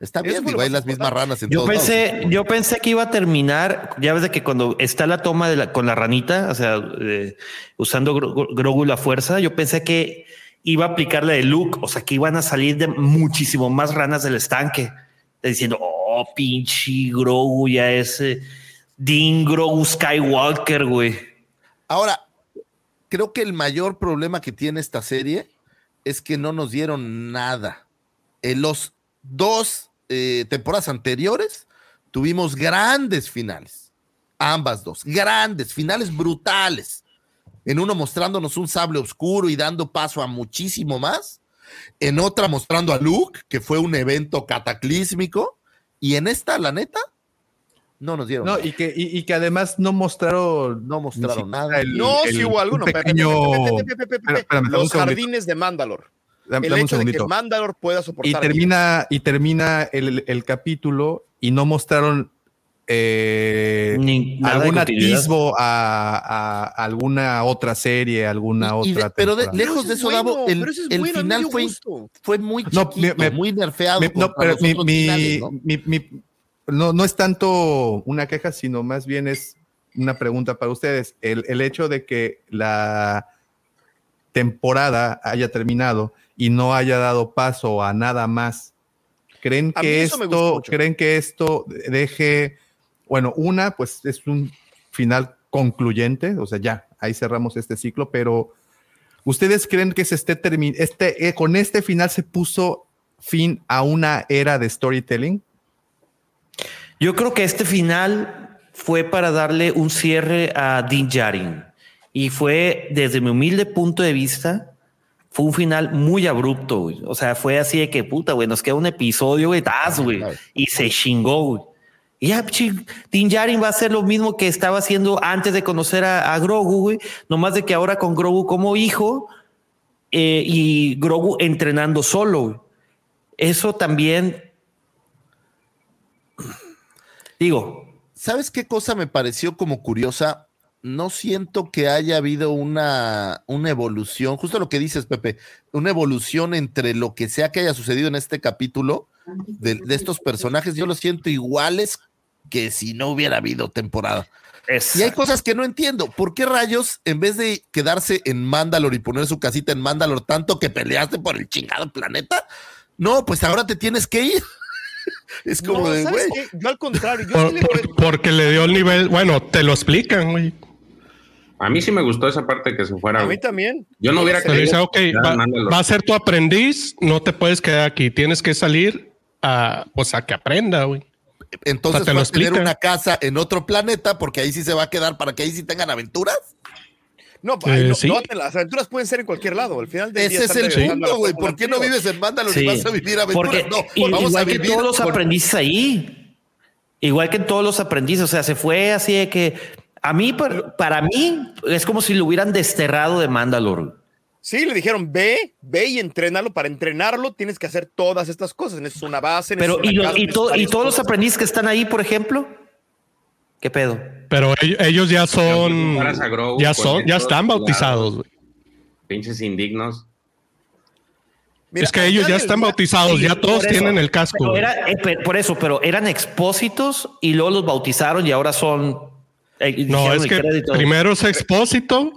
Está bien, digo, hay las mismas ranas en yo pensé, Yo pensé que iba a terminar, ya ves de que cuando está la toma de la, con la ranita, o sea, eh, usando Grogu la fuerza, yo pensé que iba a aplicar la de Luke, o sea, que iban a salir de muchísimo más ranas del estanque, diciendo, oh, pinche Grogu, ya ese eh, Dean Grogu Skywalker, güey. Ahora, creo que el mayor problema que tiene esta serie es que no nos dieron nada. En los dos eh, temporadas anteriores tuvimos grandes finales. Ambas dos, grandes, finales brutales. En uno mostrándonos un sable oscuro y dando paso a muchísimo más. En otra mostrando a Luke, que fue un evento cataclísmico. Y en esta, la neta, no nos dieron. No, y que, y, que además no mostraron. No mostraron nada. no, si hubo alguno. Los jardines de Mandalor el hecho de que Mandalor pueda soportar. Y termina, y termina el, capítulo y no mostraron eh, algún atisbo a, alguna otra serie, alguna otra. pero lejos de eso, Davo, el, final fue, fue muy chiquito, muy nerfeado. no, pero no, no es tanto una queja, sino más bien es una pregunta para ustedes. El, el hecho de que la temporada haya terminado y no haya dado paso a nada más. ¿Creen que esto, creen que esto deje, bueno, una, pues es un final concluyente, o sea, ya, ahí cerramos este ciclo, pero ¿ustedes creen que se esté terminando, este, eh, con este final se puso fin a una era de storytelling? Yo creo que este final fue para darle un cierre a Din Djarin y fue desde mi humilde punto de vista fue un final muy abrupto, güey. O sea, fue así de que puta, güey, nos queda un episodio, güey, güey. Y se chingó, güey. Y ya, Din Djarin va a hacer lo mismo que estaba haciendo antes de conocer a, Grogu, güey. Nomás de que ahora con Grogu como hijo eh, y Grogu entrenando solo, güey. Eso también. Digo. ¿Sabes qué cosa me pareció como curiosa? No siento que haya habido una, una, evolución, justo lo que dices, Pepe, una evolución entre lo que sea que haya sucedido en este capítulo de, estos personajes. Yo lo siento iguales que si no hubiera habido temporada. Y hay cosas que no entiendo. ¿Por qué rayos, en vez de quedarse en Mandalor y poner su casita en Mandalor, tanto que peleaste por el chingado planeta? No, pues ahora te tienes que ir. es como de, güey. Yo al contrario. porque le dio el nivel, bueno, te lo explican, güey. A mí sí me gustó esa parte que se fuera. A mí también. Yo no hubiera querido. va, a ser tu aprendiz, no te puedes quedar aquí, tienes que salir a, pues a que aprenda, güey. Entonces va a tener una casa en otro planeta porque ahí sí se va a quedar para que ahí sí tengan aventuras. No, eh, no, las aventuras pueden ser en cualquier lado. Al final del Ese es el punto, güey. ¿Por qué no vives en Mandalore y vas a vivir aventuras? no, vamos igual a vivir que todos los aprendices ahí. Igual que todos los aprendices. O sea, se fue así de que a mí, para, mí, es como si lo hubieran desterrado de Mandalore. Sí, le dijeron, ve, ve y entrénalo. Para entrenarlo tienes que hacer todas estas cosas. Es una base. Pero, ¿y, y, todos los aprendices que están ahí, por ejemplo? ¿Qué pedo? Pero ellos, ya son. ya son, ya están bautizados. Pinches indignos. es que ellos ya están bautizados, ya todos tienen el casco. Eh, por eso, pero eran expósitos y luego los bautizaron y ahora son eh, no, es que primero es expósito,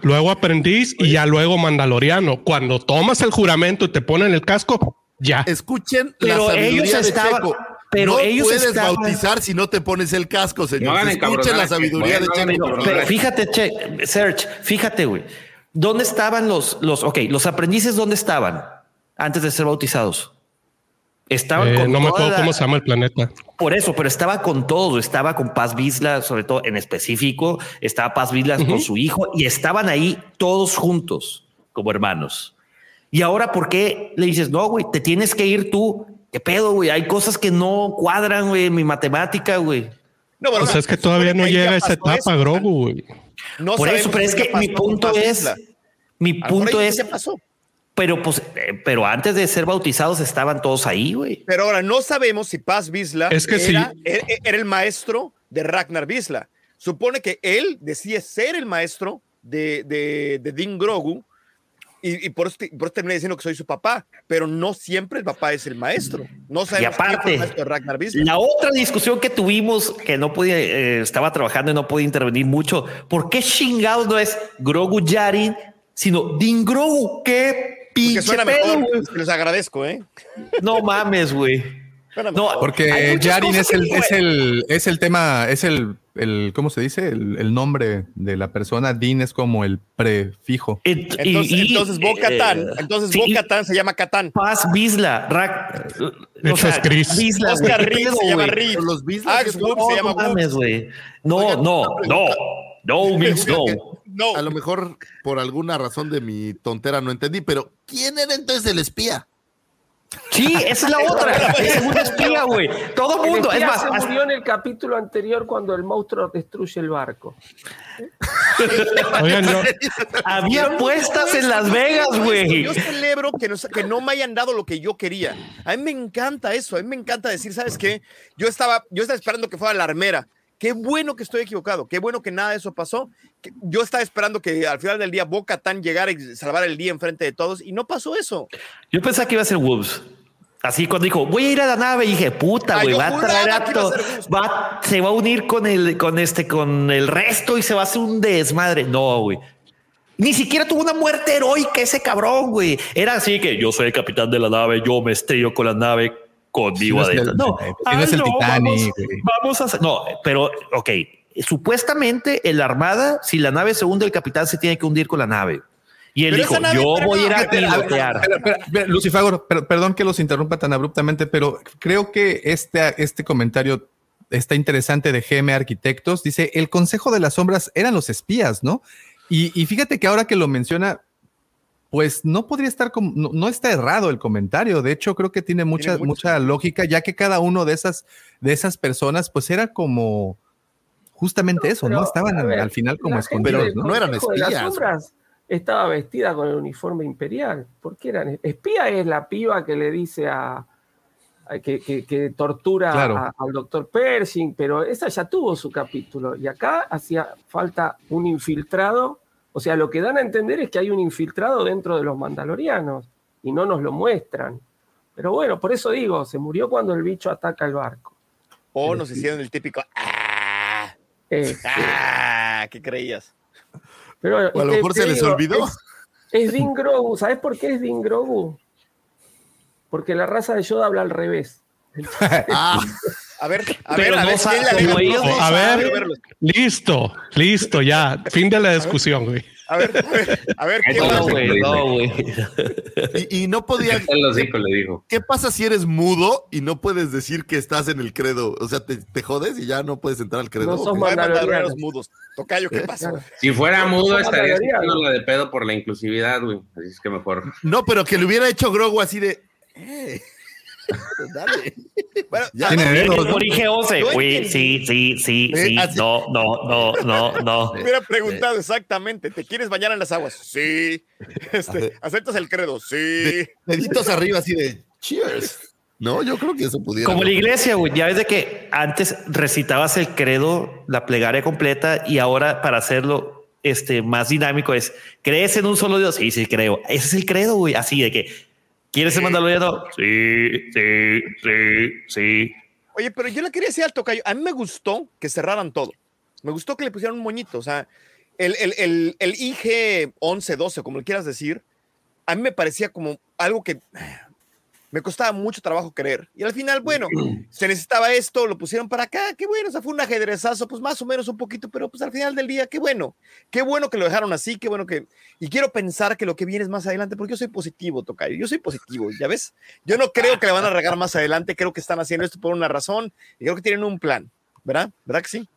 luego aprendiz y ya luego mandaloriano. Cuando tomas el juramento y te ponen el casco, ya. Escuchen la sabiduría de Checo. Pero no ellos puedes bautizar si no te pones el casco, señor. Escuchen la sabiduría de Checo. Pero, fíjate, che, Serge, fíjate, güey. ¿Dónde estaban los, los, ok, los aprendices dónde estaban antes de ser bautizados? Estaban eh, no me acuerdo cómo se llama el planeta. Por eso, pero estaba con todo. Estaba con Paz Vizla, sobre todo en específico. Estaba Paz Vizla con su hijo y estaban ahí todos juntos como hermanos. Y ahora, ¿por qué le dices, no, güey, te tienes que ir tú? ¿Qué pedo, güey? Hay cosas que no cuadran, güey, mi matemática, güey. No, o sea, es que todavía no llega a esa etapa, Grogu, güey. No Por eso, pero es que mi punto es, mi punto es, pasó? Pero, pues, eh, pero antes de ser bautizados estaban todos ahí, güey. Pero ahora no sabemos si Paz Vizla es que era, e, e, era, el maestro de Ragnar Vizla. Supone que él decide ser el maestro de, de, de Din Grogu y, por, eso, por terminé diciendo que soy su papá, pero no siempre el papá es el maestro. No sabemos y aparte, de Ragnar Vizla. La otra discusión que tuvimos, que no podía, eh, estaba trabajando y no podía intervenir mucho, ¿por qué chingados no es Grogu Yari, sino Din Grogu? ¿Qué pinche Les agradezco, ¿eh? No mames, güey. No, porque Yarin es el, es el, es el tema, es el, el ¿cómo se dice? El, nombre de la persona. Din es como el prefijo. entonces, entonces Bo Katan, eh, entonces Bo Katan se llama Katan. Paz Bisla, Rack. o sea, es Chris. Bisla, Oscar Reed se llama Reed. Los Bisla se llama mames, güey. No, no, no. No means no. A lo mejor por alguna razón de mi tontera no entendí, pero ¿quién era entonces el espía? Sí, esa es la otra. es un espía, güey. Todo el mundo. es más, se murió en el capítulo anterior cuando el monstruo destruye el barco. Oigan, no. Había apuestas en Las Vegas, güey. Yo celebro que no, que no me hayan dado lo que yo quería. A mí me encanta eso. A mí me encanta decir, ¿sabes qué? Yo estaba, yo estaba esperando que fuera la armera. Qué bueno que estoy equivocado, qué bueno que nada de eso pasó. Yo estaba esperando que al final del día Boca Tan llegara y salvar el día enfrente de todos y no pasó eso. Yo pensaba que iba a ser Wolves. Así cuando dijo, voy a ir a la nave, y dije, puta, güey, va a traer a va, se va a unir con el, con este, con el resto y se va a hacer un desmadre. No, güey. Ni siquiera tuvo una muerte heroica ese cabrón, güey. Era así que yo soy el capitán de la nave, yo me estrello con la nave, conmigo adentro. no, es el Titanic. Vamos, a no, pero ok. Supuestamente en la armada, si la nave se hunde, el capitán se tiene que hundir con la nave. Y él dijo, yo voy a ir a pilotear. Lucifer, perdón que los interrumpa tan abruptamente, pero creo que este, este comentario está interesante de GM Arquitectos. Dice, el Consejo de las Sombras eran los espías, ¿no? Y, y fíjate que ahora que lo menciona, pues no podría estar como, no, está errado el comentario. De hecho, creo que tiene mucha, mucha lógica, ya que cada uno de esas, de esas personas, pues era como justamente eso, ¿no? Estaban al, final como escondidos, ¿no? No eran espías. estaba vestida con el uniforme imperial. ¿Por qué eran? Espía es la piba que le dice a. que, tortura al doctor Pershing, pero esa ya tuvo su capítulo. Y acá hacía falta un infiltrado o sea, lo que dan a entender es que hay un infiltrado dentro de los mandalorianos y no nos lo muestran. Pero bueno, por eso digo, se murió cuando el bicho ataca el barco. O nos hicieron el típico ¡Ah! Este. ¡Ah! ¿Qué creías? Pero, a lo mejor se les olvidó. Es, es Grogu. ¿Sabes por qué es Din Grogu? Porque la raza de Yoda habla al revés. ah. A ver, a ver, a ver, a ver, listo, listo, ya, fin de la discusión, güey. A ver, a ver, ¿qué no, güey, no, güey. Y, no podía. ¿Qué pasa si eres mudo y no puedes decir que estás en el credo? O sea, te, jodes y ya no puedes entrar al credo. No son mandalorianos mudos. Tocayo, ¿qué pasa? Si fuera mudo, estaría haciendo de pedo por la inclusividad, güey. Así es que mejor. No, pero que le hubiera hecho Grogu así de. Eh. Dale. Bueno, ya tiene sí, sí, sí, sí. No, no, no, no, no. Me hubiera preguntado exactamente, ¿te quieres bañar en las aguas? Sí. Este, ¿Aceptas el credo? Sí. Deditos arriba así de cheers. No, yo creo que eso pudiera. Como la iglesia, güey. Ya ves de que antes recitabas el credo, la plegaria completa, y ahora para hacerlo este, más dinámico es, ¿crees en un solo Dios? Sí, sí, creo. Ese es el credo, güey. Así de que ¿Quieres ser mandaloriano? Sí, sí, sí, sí. Oye, pero yo le quería decir al tocayo, a mí me gustó que cerraran todo. Me gustó que le pusieran un moñito. O sea, el, el, el, el IG 11, 12, como le quieras decir, a mí me parecía como algo que me costaba mucho trabajo creer. Y al final, bueno, se necesitaba esto, lo pusieron para acá, qué bueno, o sea, fue un ajedrezazo, pues más o menos un poquito, pero pues al final del día, qué bueno, qué bueno que lo dejaron así, qué bueno que... Y quiero pensar que lo que viene es más adelante, porque yo soy positivo, Tocayo, yo soy positivo, ¿ya ves? Yo no creo que le van a regar más adelante, creo que están haciendo esto por una razón y creo que tienen un plan, ¿verdad? ¿Verdad que sí?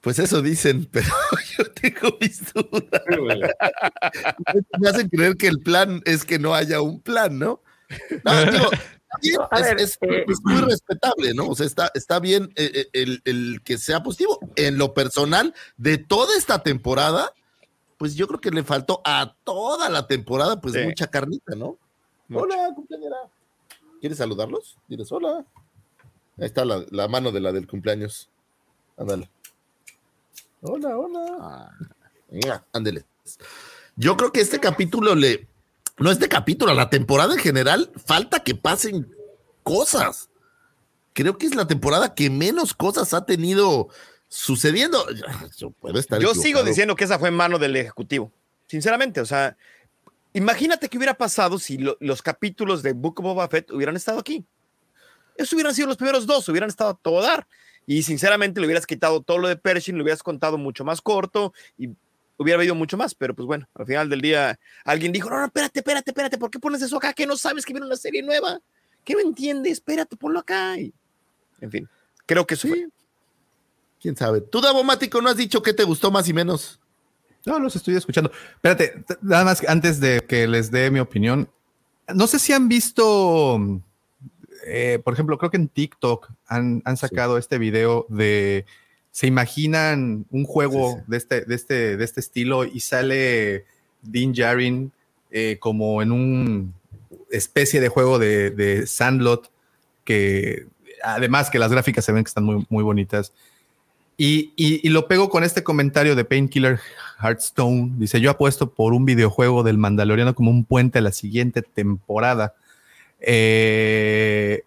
Pues eso dicen, pero yo tengo mis dudas. Me hacen creer que el plan es que no haya un plan, ¿no? Es, muy respetable, ¿no? O sea, está, está bien eh, eh, el, que sea positivo. En lo personal, de toda esta temporada, pues yo creo que le faltó a toda la temporada, pues mucha carnita, ¿no? Hola, cumpleañera. ¿Quieres saludarlos? Diles hola. Ahí está la, mano de la del cumpleaños. Ándale. Hola, hola. Ah, ándele. Yo creo que este capítulo le, no este capítulo, la temporada en general, falta que pasen cosas. Creo que es la temporada que menos cosas ha tenido sucediendo. Yo, Yo sigo diciendo que esa fue en mano del Ejecutivo, sinceramente. O sea, imagínate qué hubiera pasado si los capítulos de Book of Boba Fett hubieran estado aquí. Esos hubieran sido los primeros dos, hubieran estado a todo dar. Y sinceramente le hubieras quitado todo lo de Pershing, lo hubieras contado mucho más corto y hubiera habido mucho más, pero pues bueno, al final del día alguien dijo, no, no, espérate, espérate, espérate, ¿por qué pones eso acá? Que no sabes que viene una serie nueva, que no entiendes, espérate, ponlo acá. Y, en fin, creo que sí. ¿Quién sabe? Tú, Davomático, ¿no has dicho qué te gustó más y menos? No, los estoy escuchando. Espérate, nada más antes de que les dé mi opinión, no sé si han visto, eh, por ejemplo, creo que en TikTok han, sacado este video de se imaginan un juego De, este, de, este, de este estilo y sale Dean Jarin eh, como en un especie de juego de, Sandlot, que además que las gráficas se ven que están muy, muy bonitas. Y, y, lo pego con este comentario de Painkiller Hearthstone. Dice, yo apuesto por un videojuego del Mandaloriano como un puente a la siguiente temporada. Eh,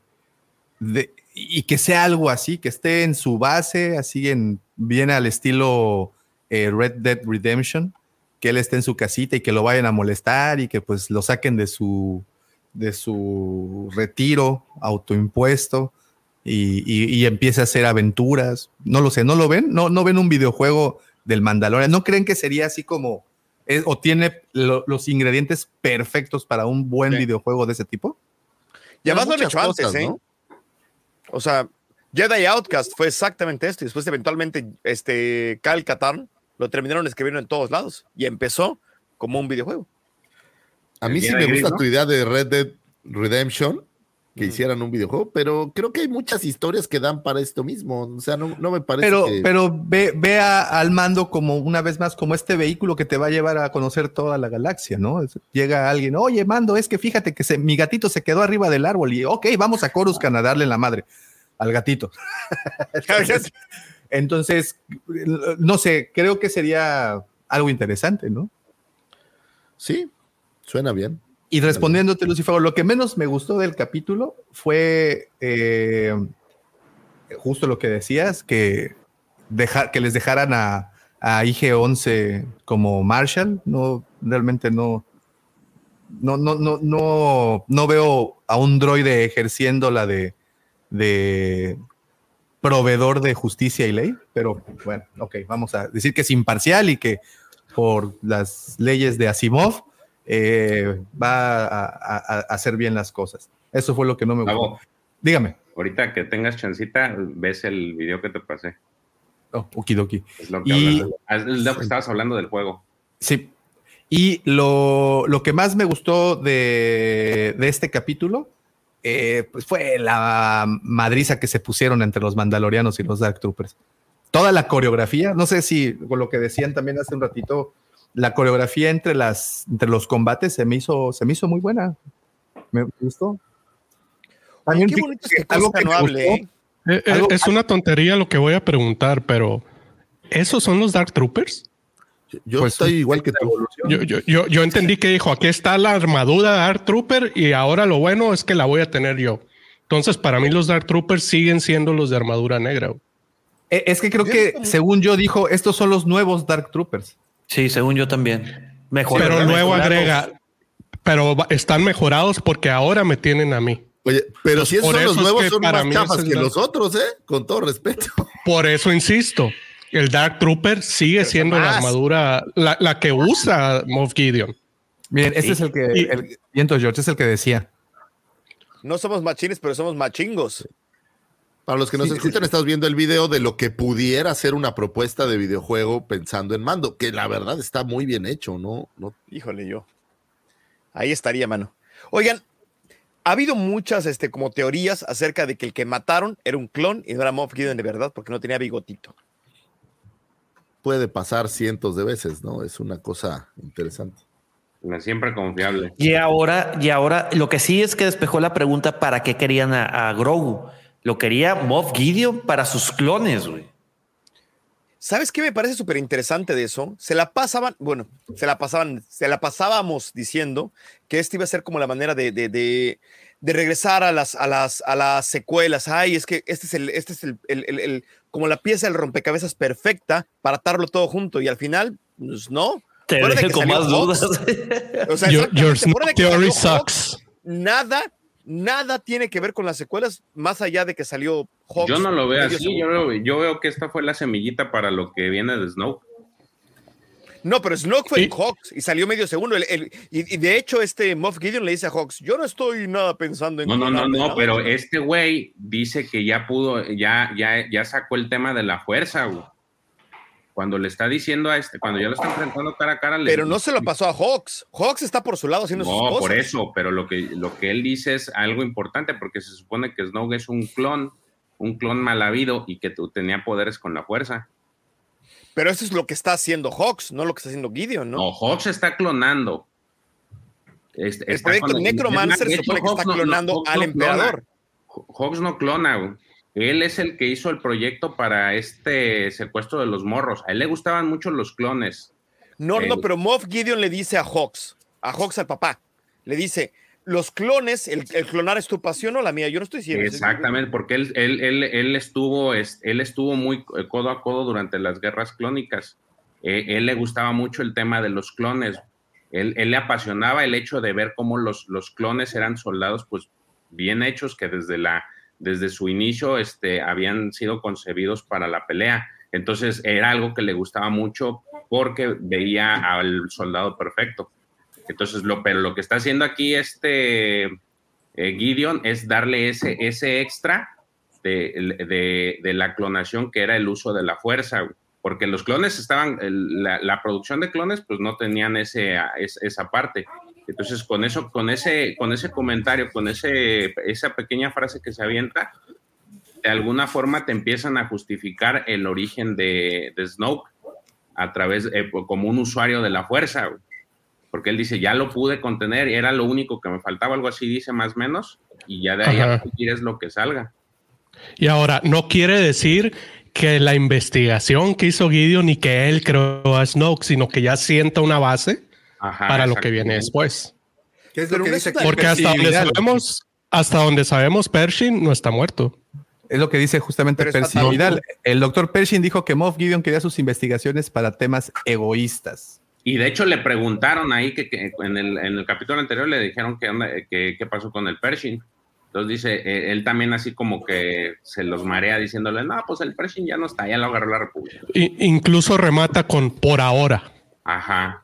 de, y que sea algo así, que esté en su base, así en, viene al estilo eh, Red Dead Redemption, que él esté en su casita y que lo vayan a molestar y que pues lo saquen de su, de su retiro autoimpuesto y, y, empiece a hacer aventuras. No lo sé, ¿no lo ven? ¿No, no ven un videojuego del Mandalorian? ¿No creen que sería así como, eh, o tiene los ingredientes perfectos para un buen videojuego de ese tipo? Ya más lo hecho antes, ¿eh? O sea, Jedi Outcast fue exactamente esto. Y después, eventualmente, este Cal Katarn lo terminaron escribiendo en todos lados. Y empezó como un videojuego. A mí sí me gusta tu idea de Red Dead Redemption, que hicieran un videojuego, pero creo que hay muchas historias que dan para esto mismo. O sea, no, me parece. Pero, que... pero ve, ve al mando como una vez más, como este vehículo que te va a llevar a conocer toda la galaxia, ¿no? Llega alguien, oye, mando, es que fíjate que se, mi gatito se quedó arriba del árbol y, ok, vamos a Coruscant a darle la madre al gatito. Entonces, no sé, creo que sería algo interesante, ¿no? Sí, suena bien. Y respondiéndote, Lucifer, lo que menos me gustó del capítulo fue eh, justo lo que decías, que, que les dejaran a, IG-11 como Marshall. No, realmente no, no, no, no, no, no veo a un droide ejerciendo la de, de proveedor de justicia y ley, pero bueno, ok, vamos a decir que es imparcial y que por las leyes de Asimov eh, va a, hacer bien las cosas. Eso fue lo que no me gustó. Dígame. Ahorita que tengas chancita, ves el video que te pasé. Oh, okidoki. Es lo que, y, es lo que estabas hablando del juego. Sí. Y lo, lo que más me gustó de, de este capítulo eh, pues fue la madriza que se pusieron entre los mandalorianos y los Dark Troopers. Toda la coreografía, no sé si con lo que decían también hace un ratito, la coreografía entre las entre los combates se me hizo se me hizo muy buena. Me gustó. qué bonito es que algo que no hable. ¿eh? Eh, eh, es una tontería lo que voy a preguntar, pero ¿esos son los Dark Troopers? Yo pues estoy igual que tú. Yo, yo, yo, yo, entendí que dijo, aquí está la armadura de Dark Trooper y ahora lo bueno es que la voy a tener yo. Entonces, para mí los Dark Troopers siguen siendo los de armadura negra. Es que creo que, según yo dijo, estos son los nuevos Dark Troopers. Sí, según yo también. Mejor. Pero luego agrega, pero están mejorados porque ahora me tienen a mí. Oye, pero si esos son los nuevos, son más chafas que los otros, ¿eh? Con todo respeto. Por eso insisto, el Dark Trooper sigue siendo la armadura, la, que usa Moff Gideon. Miren, este es el que, el, George es el que decía. No somos machines, pero somos machingos. Para los que nos escuchan, estás viendo el video de lo que pudiera ser una propuesta de videojuego pensando en mando, que la verdad está muy bien hecho, ¿no? no Híjole, yo. Ahí estaría, mano. Oigan, ha habido muchas este, como teorías acerca de que el que mataron era un clon y no era Moff Gideon de verdad porque no tenía bigotito. Puede pasar cientos de veces, ¿no? Es una cosa interesante. Siempre confiable. Y ahora, y ahora lo que sí es que despejó la pregunta para qué querían a, a Grogu. Lo quería Moff Gideon para sus clones, güey. ¿Sabes qué me parece súper interesante de eso? Se la pasaban, bueno, se la pasaban, se la pasábamos diciendo que este iba a ser como la manera de, de, de, regresar a las, a, las, a las secuelas. Ay, es que este es el, este es el, el, el, como la pieza del rompecabezas perfecta para atarlo todo junto y al final, pues no. Te dejo con más dudas. o sea, your, your theory sucks. Nada nada tiene que ver con las secuelas, más allá de que salió Hawks. Yo no lo veo así, yo veo, yo veo, que esta fue la semillita para lo que viene de Snoke. No, pero Snoke fue en Hawks y salió medio segundo. y, de hecho, este Moff Gideon le dice a Hawks: Yo no estoy nada pensando en. No, no, no, no, pero este güey dice que ya pudo, ya, ya, ya sacó el tema de la fuerza, güey cuando le está diciendo a este, cuando ya lo está enfrentando cara a cara. Pero no se lo pasó a Hawks. Hawks está por su lado haciendo sus cosas. No, por eso, pero lo que, lo que él dice es algo importante porque se supone que Snow es un clon, un clon mal habido y que tenía poderes con la fuerza. Pero eso es lo que está haciendo Hawks, no lo que está haciendo Gideon, ¿no? No, Hawks está clonando. Este, el proyecto Necromancer se supone que está clonando al emperador. Hawks no clona, güey. Él es el que hizo el proyecto para este secuestro de los morros. A él le gustaban mucho los clones. No, no, pero Moff Gideon le dice a Hawks, a Hawks al papá, le dice, los clones, el, clonar es tu pasión o la mía. Yo no estoy diciendo. Exactamente, porque él, él, él, él, estuvo, él estuvo muy codo a codo durante las guerras clónicas. Eh, él le gustaba mucho el tema de los clones. Él, él, le apasionaba el hecho de ver cómo los, los clones eran soldados, pues bien hechos, que desde la desde su inicio este, habían sido concebidos para la pelea. Entonces era algo que le gustaba mucho porque veía al soldado perfecto. Entonces, lo, pero lo que está haciendo aquí este eh, Gideon es darle ese, ese extra de, la clonación que era el uso de la fuerza, porque los clones estaban, la, producción de clones pues no tenían ese, esa parte Entonces, con eso, con ese, con ese comentario, con ese, esa pequeña frase que se avienta, de alguna forma te empiezan a justificar el origen de, de Snoke a través, eh, como un usuario de la fuerza, porque él dice, ya lo pude contener, era lo único que me faltaba, algo así dice más o menos, y ya de ahí a es lo que salga. Y ahora, no quiere decir que la investigación que hizo Gideon y que él creó a Snoke, sino que ya sienta una base para lo que viene después. ¿Qué es lo que dice Porque hasta donde sabemos, hasta donde sabemos, Pershing no está muerto. Es lo que dice justamente Percy Vidal. El doctor Pershing dijo que Moff Gideon quería sus investigaciones para temas egoístas. Y de hecho le preguntaron ahí que, en, el, capítulo anterior le dijeron que, qué pasó con el Pershing. Entonces dice, eh, él también así como que se los marea diciéndole, no, pues el Pershing ya no está, ya lo agarró la República. incluso remata con por ahora. Ajá.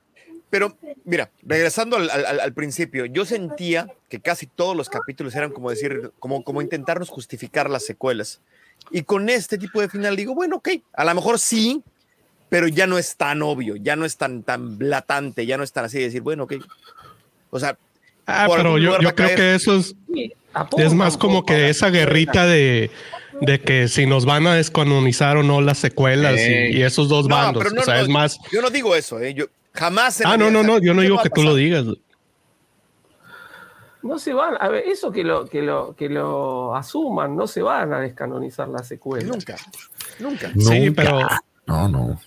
Pero mira, regresando al, principio, yo sentía que casi todos los capítulos eran como decir, como, como intentarnos justificar las secuelas. Y con este tipo de final digo, bueno, ok, a lo mejor sí, pero ya no es tan obvio, ya no es tan, tan blatante, ya no es tan así de decir, bueno, ok. O sea, ah, pero yo, yo creo que eso es, es más como que esa guerrita de, de que si nos van a descanonizar o no las secuelas y, esos dos bandos. o sea, es más. Yo no digo eso, ¿eh? yo jamás. ah, no, no, no, yo no digo que tú lo digas. No se van, a ver, eso que lo, que lo, que lo asuman, no se van a descanonizar las secuelas. Nunca, nunca. Sí, pero. No, no.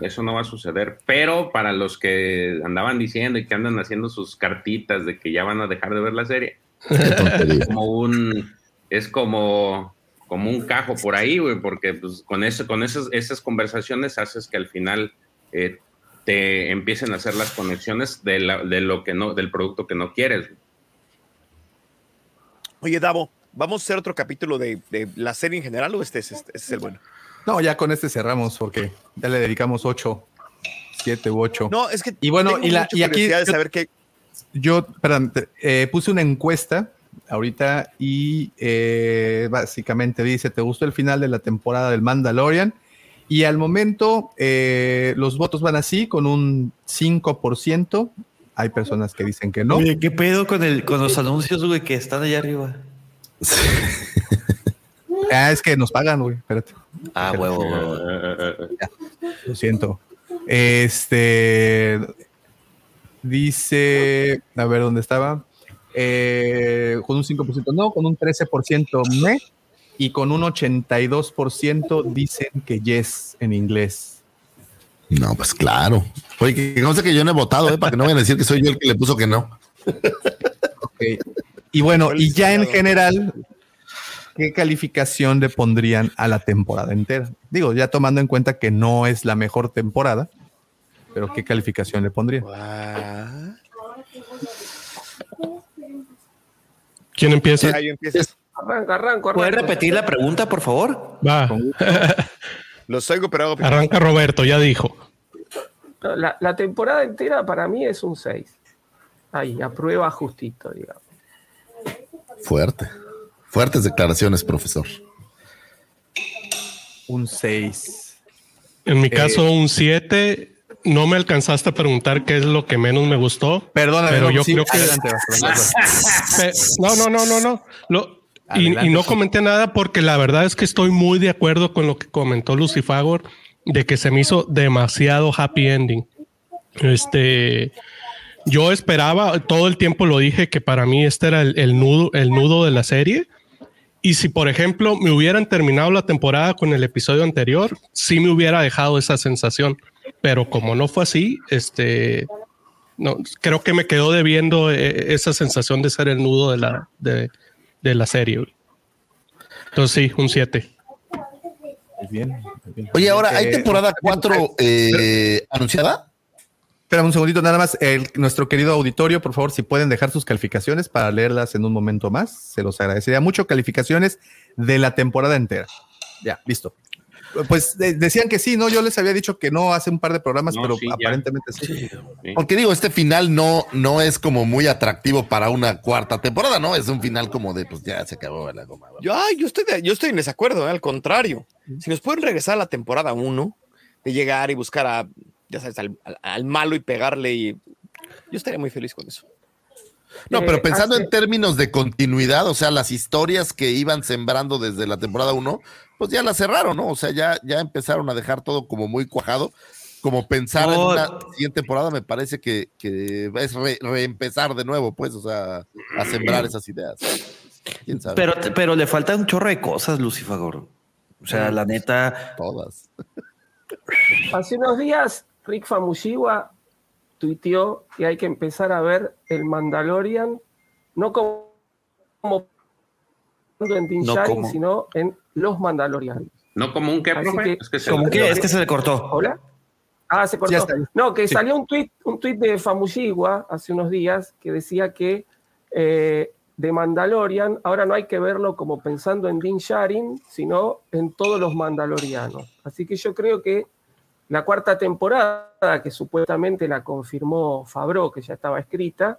Eso no va a suceder. Pero para los que andaban diciendo y que andan haciendo sus cartitas de que ya van a dejar de ver la serie, es como un, es como, como un cajo por ahí, güey, porque pues, con eso, con esas, esas conversaciones haces que al final eh, te empiecen a hacer las conexiones de, lo que no, del producto que no quieres. Oye, Davo, ¿vamos a hacer otro capítulo de, la serie en general o este es, este, este es el bueno? No, ya con este cerramos porque ya le dedicamos ocho, siete u ocho. No, es que y bueno, y, la, y aquí de saber qué. Yo, perdón, eh, puse una encuesta ahorita y eh, básicamente dice, ¿te gustó el final de la temporada del Mandalorian? Y al momento eh, los votos van así, con un 5%. Hay personas que dicen que no. Oye, ¿qué pedo con, el, con los anuncios, güey, que están allá arriba? ah, es que nos pagan, güey, espérate. Ah, huevo, huevo. lo siento. Este dice, a ver dónde estaba. Eh, con un 5% no, con un 13% me y con un 82% dicen que yes en inglés. No, pues claro. Oye, que sé que yo no he votado, ¿eh? para que no vayan a decir que soy yo el que le puso que no. Y bueno, y ya en general, ¿qué calificación le pondrían a la temporada entera? Digo, ya tomando en cuenta que no es la mejor temporada, pero ¿qué calificación le pondrían? ¿Quién empieza? Arranca, arranca, ¿Puedes repetir la pregunta, por favor? Va. Los oigo, pero Arranca Roberto, ya dijo. La, la, temporada entera para mí es un 6. Ahí, aprueba justito, digamos. Fuerte. Fuertes declaraciones, profesor. Un 6. En mi caso, eh, un 7. No me alcanzaste a preguntar qué es lo que menos me gustó. Perdóname, pero yo creo que. no, no, no, no, no. Lo, y, no comenté nada porque la verdad es que estoy muy de acuerdo con lo que comentó Lucy Fagor de que se me hizo demasiado happy ending. Este, yo esperaba, todo el tiempo lo dije que para mí este era el, nudo, el nudo de la serie. Y si, por ejemplo, me hubieran terminado la temporada con el episodio anterior, sí me hubiera dejado esa sensación. Pero como no fue así, este, no, creo que me quedó debiendo eh, esa sensación de ser el nudo de la, de, de la serie. Entonces sí, un 7. Bien, Oye, ahora, ¿hay temporada 4 eh, anunciada? Espera un segundito, nada más. nuestro querido auditorio, por favor, si pueden dejar sus calificaciones para leerlas en un momento más, se los agradecería mucho. Calificaciones de la temporada entera. Ya, listo. Pues decían que sí, ¿no? Yo les había dicho que no hace un par de programas, pero aparentemente sí. Porque digo, este final no, no es como muy atractivo para una cuarta temporada, ¿no? Es un final como de, pues ya se acabó la goma. Yo, yo, estoy, yo estoy en desacuerdo, ¿eh? al contrario. Si nos pueden regresar a la temporada 1, de llegar y buscar a, ya sabes, al, malo y pegarle y Yo estaría muy feliz con eso. No, pero Eh, pensando hace- en términos de continuidad, o sea, las historias que iban sembrando desde la temporada 1, pues ya las cerraron, ¿no? O sea, ya, ya empezaron a dejar todo como muy cuajado. Como pensar en una siguiente temporada me parece que, que es re- reempezar de nuevo, pues, o sea, a sembrar esas ideas. ¿Quién sabe? Pero, pero le falta un chorro de cosas, Lucifagor. O sea, la neta. Todas. Hace unos días, Rick Famuyiwa tuiteó que hay que empezar a ver el Mandalorian no como, como en Din No Djarin, como. sino en Los Mandalorianos. No como un qué, profe. que- es que se ¿Cómo que? Es que se le cortó. ¿Hola? Ah, se cortó. No, que Sí. salió un tweet, un tweet de Famuyiwa hace unos días que decía que eh, de Mandalorian ahora no hay que verlo como pensando en Din Djarin, sino en todos los mandalorianos. Así que yo creo que la cuarta temporada, que supuestamente la confirmó Fabro, que ya estaba escrita,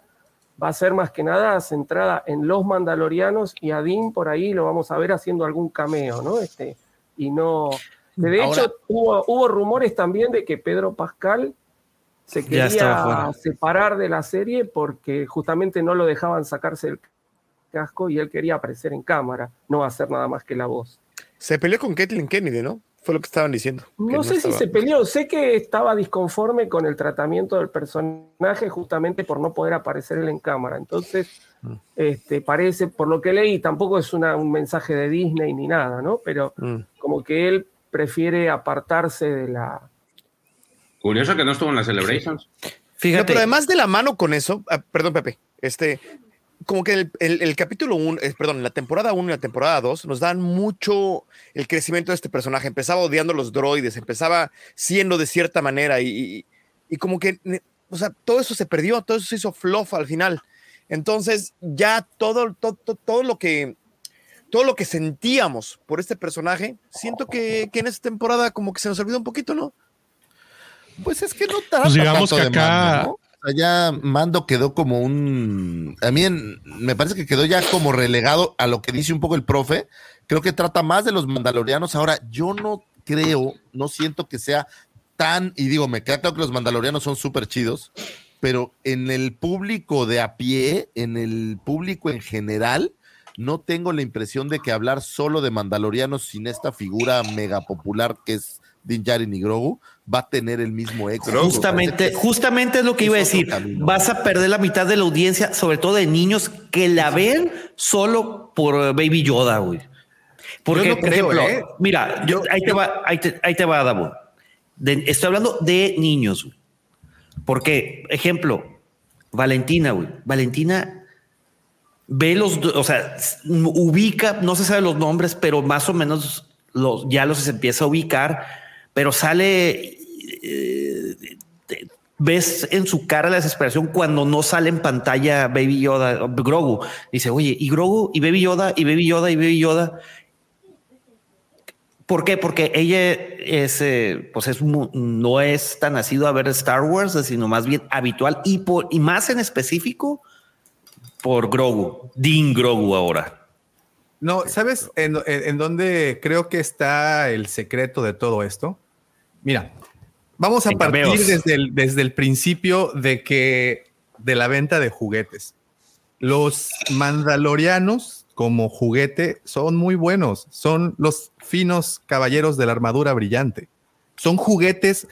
va a ser más que nada centrada en los mandalorianos y a Din por ahí lo vamos a ver haciendo algún cameo, ¿no? Este, y no. De Ahora- hecho, hubo, hubo rumores también de que Pedro Pascal se quería separar de la serie porque justamente no lo dejaban sacarse el casco y él quería aparecer en cámara, no hacer nada más que la voz. Se peleó con Kathleen Kennedy, ¿no? Fue lo que estaban diciendo. No sé si se peleó, sé que estaba disconforme con el tratamiento del personaje justamente por no poder aparecer él en cámara. Entonces, Mm. este, parece, por lo que leí, tampoco es una- un mensaje de Disney ni nada, ¿no? Pero Mm. como que él prefiere apartarse de la... Curioso que no estuvo en las celebrations. Fíjate. pero además de la mano con eso, ah, perdón, Pepe, este, como que el, el- el capítulo 1, perdón, la temporada 1 y la temporada 2 nos dan mucho el crecimiento de este personaje. Empezaba odiando los droides, empezaba siendo de cierta manera y, y- y como que, o sea, todo eso se perdió, todo eso se hizo fluff al final. Entonces, ya todo, todo, todo, todo lo que todo lo que sentíamos por este personaje, siento que, que en esta temporada como que se nos olvidó un poquito, ¿no? Pues es que no trata Pues digamos tanto que de acá- Mando, ¿no? O sea, ya Mando quedó como un. A mí en- me parece que quedó ya como relegado a lo que dice un poco el profe. Creo que trata más de los mandalorianos. Ahora, yo no creo, no siento que sea tan. Y digo, me queda claro que los mandalorianos son súper chidos, pero en el público de a pie, en el público en general, no tengo la impresión de que hablar solo de mandalorianos sin esta figura mega popular que es Din Djarin y Grogu va a tener el mismo éxito. Justamente, justamente es lo que iba a decir. camino. Vas a perder la mitad de la audiencia, sobre todo de niños que la ven solo por eh, Baby Yoda, güey. Porque, Yo no por creo, ejemplo, ¿eh? mira, yo, ahí, te va, ahí, te, ahí te va, Davo. De- estoy hablando de niños. güey. Porque, ejemplo, Valentina, güey. Valentina ve los, o sea, ubica, no se sabe los nombres, pero más o menos los, ya los empieza a ubicar, pero sale, eh, te- ves en su cara la desesperación cuando no sale en pantalla Baby Yoda, Grogu. Dice, oye, y Grogu, y Baby Yoda, y Baby Yoda, y Baby Yoda. ¿Por qué? Porque ella es, eh, pues es, no es tan nacido a ver Star Wars, sino más bien habitual y, por, y más en específico por Grogu, Dean Grogu ahora. No, ¿sabes en dónde creo que está el secreto de todo esto? Mira, vamos a En partir cameos. desde el, desde el principio de que de la venta de juguetes. Los mandalorianos como juguete son muy buenos, son los finos caballeros de la armadura brillante. Son juguetes,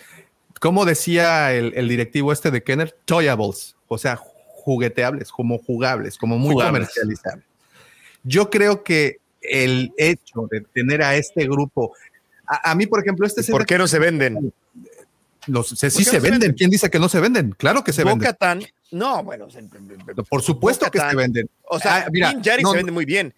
como decía el, el directivo este de Kenner, toyables, o sea, jugueteables, como jugables, como muy Jugables. comercializables. Yo creo que el hecho de tener a este grupo, a, a mí, por ejemplo, este ¿Y ¿Por qué no se venden? Los, se- ¿Por sí se no se venden. venden? ¿Quién dice que no se venden? Claro que se venden. No, bueno, se- Por supuesto que se venden. O sea, Ah, mira, no, se vende muy bien,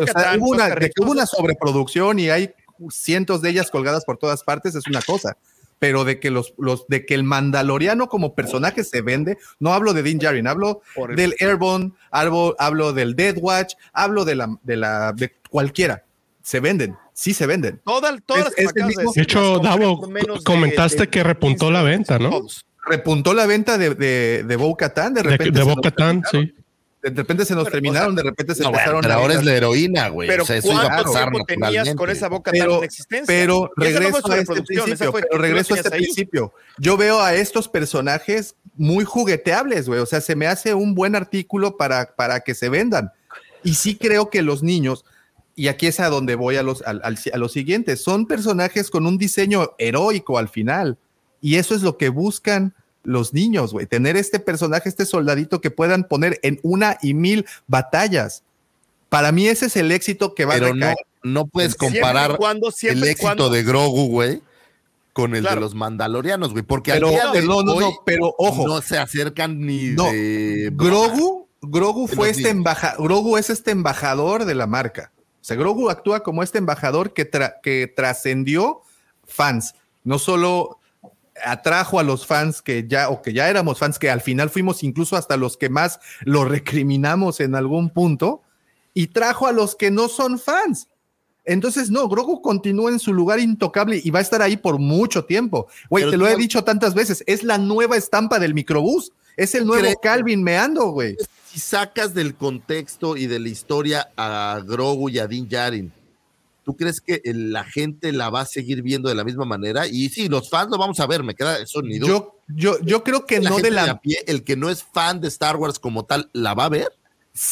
o sea, hubo una, de que hubo una sobreproducción y hay cientos de ellas colgadas por todas partes es una cosa. Pero de que los, los de que el Mandaloriano como personaje se vende, no hablo de Din Djarin, hablo del Airborne, hablo, hablo del Death Watch, hablo de la de la de cualquiera. Se venden, sí se venden. Toda- todas las Es- mismo- De hecho, Davo, de- comentaste de que repuntó la venta, ¿no? Repuntó la venta de, de, de Bo-Katan, de De, repente. de se nos Bo-Katan, terminaron. sí. De repente se nos Pero, terminaron, o sea, de repente se No, empezaron pero a ahora es la heroína, güey. Pero o sea, eso iba a ¿cuánto pasar tenías con esa Bo-Katan pero, existencia? pero no fue regreso a este principio, fue- pero regreso a este ahí. principio. Yo veo a estos personajes muy jugueteables, güey. O sea, se me hace un buen artículo para, para que se vendan. Y sí creo que los niños, y aquí es a donde voy a los, a los siguientes, son personajes con un diseño heroico al final. Y eso es lo que buscan los niños, güey. Tener este personaje, este soldadito que puedan poner en una y mil batallas. Para mí ese es el éxito que va a recaer. No, no puedes comparar el éxito de Grogu, güey, con el de los Mandalorianos, güey, porque pero, no, no, no, pero ojo, no se acercan ni de Grogu, Grogu fue este embajador, Grogu es este embajador de la marca. O sea, Grogu actúa como este embajador que, que trascendió fans, no solo atrajo a los fans que ya o que ya éramos fans que al final fuimos incluso hasta los que más lo recriminamos en algún punto y trajo a los que no son fans. Entonces, no, Grogu continúa en su lugar intocable y va a estar ahí por mucho tiempo. Güey, te lo he dicho tantas veces, es la nueva estampa del microbús, es el nuevo Calvin meando, güey. Si sacas del contexto y de la historia a Grogu y a Din Djarin, ¿tú crees que la gente la va a seguir viendo de la misma manera? Y sí, los fans lo vamos a ver, me queda eso ni duda. Yo, yo, yo creo que no de la... pie, el que no es fan de Star Wars como tal, ¿la va a ver?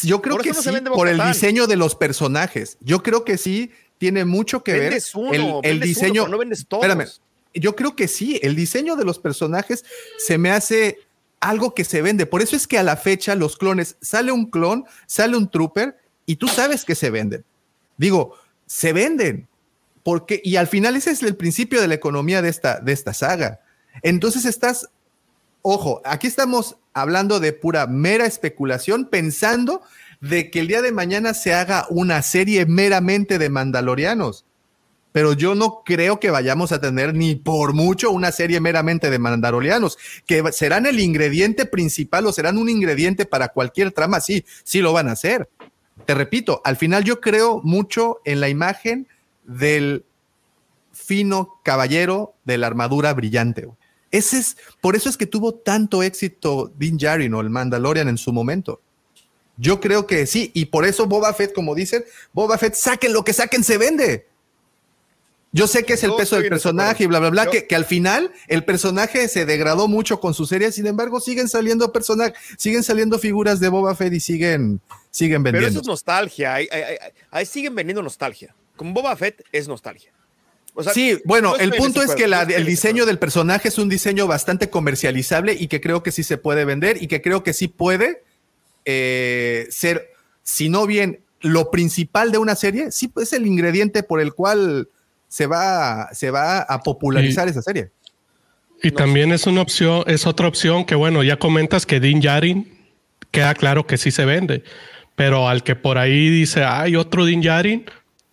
Yo creo que sí, por el diseño de los personajes. Yo creo que sí tiene mucho que ver el, diseño. no vendes todos. Espérame, yo creo que sí, el diseño de los personajes se me hace algo que se vende. Por eso es que a la fecha los clones, sale un clon, sale un trooper y tú sabes que se venden. Digo, se venden. Porque, y al final ese es el principio de la economía de esta, de esta saga. Entonces estás, ojo, aquí estamos hablando de pura mera especulación, pensando de que el día de mañana se haga una serie meramente de mandalorianos. Pero yo no creo que vayamos a tener ni por mucho una serie meramente de mandalorianos, que serán el ingrediente principal o serán un ingrediente para cualquier trama, sí, sí lo van a hacer. Te repito, al final yo creo mucho en la imagen del fino caballero de la armadura brillante. Ese es, por eso es que tuvo tanto éxito Din Djarin o el Mandalorian en su momento. Yo creo que sí, y por eso Boba Fett, como dicen, Boba Fett, saquen lo que saquen, se vende. Yo sé que es el peso del personaje y bla, bla, bla, que, que, al final el personaje se degradó mucho con su serie, sin embargo, siguen saliendo personajes, siguen saliendo figuras de Boba Fett y siguen, siguen vendiendo. Pero eso es nostalgia, ahí, siguen vendiendo nostalgia. Con Boba Fett es nostalgia. sí, bueno, el punto es que el diseño del personaje es un diseño bastante comercializable y que creo que sí se puede vender y que creo que sí puede eh, ser, si no bien lo principal de una serie, sí es el ingrediente por el cual se va, se va a popularizar esa serie. Y también es una opción, es otra opción que, bueno, ya comentas que Din Yarin queda claro que sí se vende, pero al que por ahí dice, hay otro Din Yarin,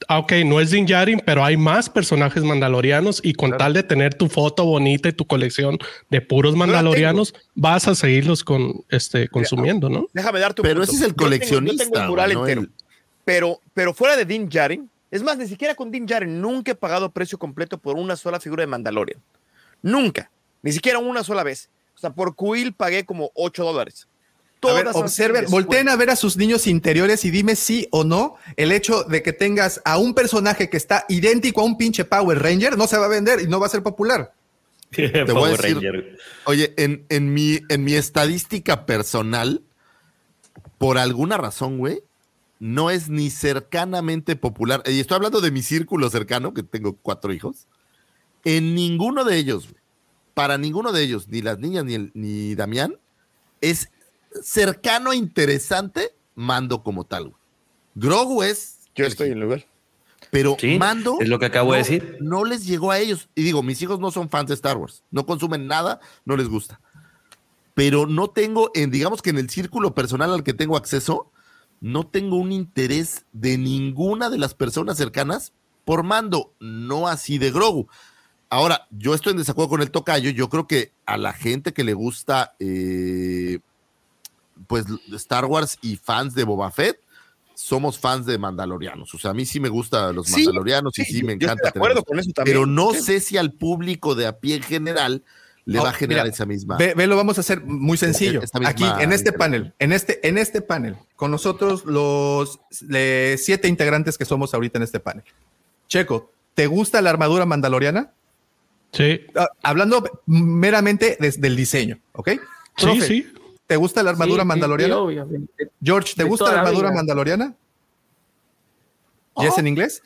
Ah, ok, no es Din Djarin, pero hay más personajes mandalorianos y con tal de tener tu foto bonita y tu colección de puros mandalorianos, vas a seguirlos con, este, consumiendo, ¿no? Déjame dar tu Pero ese es el coleccionista. Yo tengo, un mural entero. Pero, pero fuera de Din Djarin, es más, ni siquiera con Din Djarin, nunca he pagado precio completo por una sola figura de Mandalorian. Nunca. Ni siquiera una sola vez. O sea, por Quill pagué como 8 dólares observen, volteen a ver a sus niños interiores y dime sí o no el hecho de que tengas a un personaje que está idéntico a un pinche Power Ranger no se va a vender y no va a ser popular. Te voy a decir, oye, en, en, mi, en mi estadística personal, por alguna razón, güey, no es ni cercanamente popular. Y estoy hablando de mi círculo cercano, que tengo cuatro hijos. En ninguno de ellos, para ninguno de ellos, ni las niñas ni, ni Damián, es cercano e interesante Mando como tal. Grogu es. Yo estoy en lugar. Pero Mando. Es lo que acabo de decir. No les llegó a ellos. Y digo, mis hijos no son fans de Star Wars. No consumen nada, no les gusta. Pero no tengo, en, digamos que en el círculo personal al que tengo acceso, no tengo un interés de ninguna de las personas cercanas por Mando, no así de Grogu. Ahora, yo estoy en desacuerdo con el tocayo. Yo creo que a la gente que le gusta eh, pues Star Wars y fans de Boba Fett, somos fans de Mandalorianos. O sea, a mí sí me gustan los Mandalorianos y sí me encanta. acuerdo con eso también. Pero no sé si al público de a pie en general le va a generar esa misma. Ve, lo vamos a hacer muy sencillo. Aquí, en este panel, en este, en este panel, con nosotros los siete integrantes que somos ahorita en este panel. Checo, ¿te gusta la armadura mandaloriana? Sí. Ah, hablando meramente desde el diseño, ¿ok? Sí, sí. ¿Te gusta la armadura mandaloriana? George, ¿te gusta la armadura mandaloriana? ¿Y es en inglés?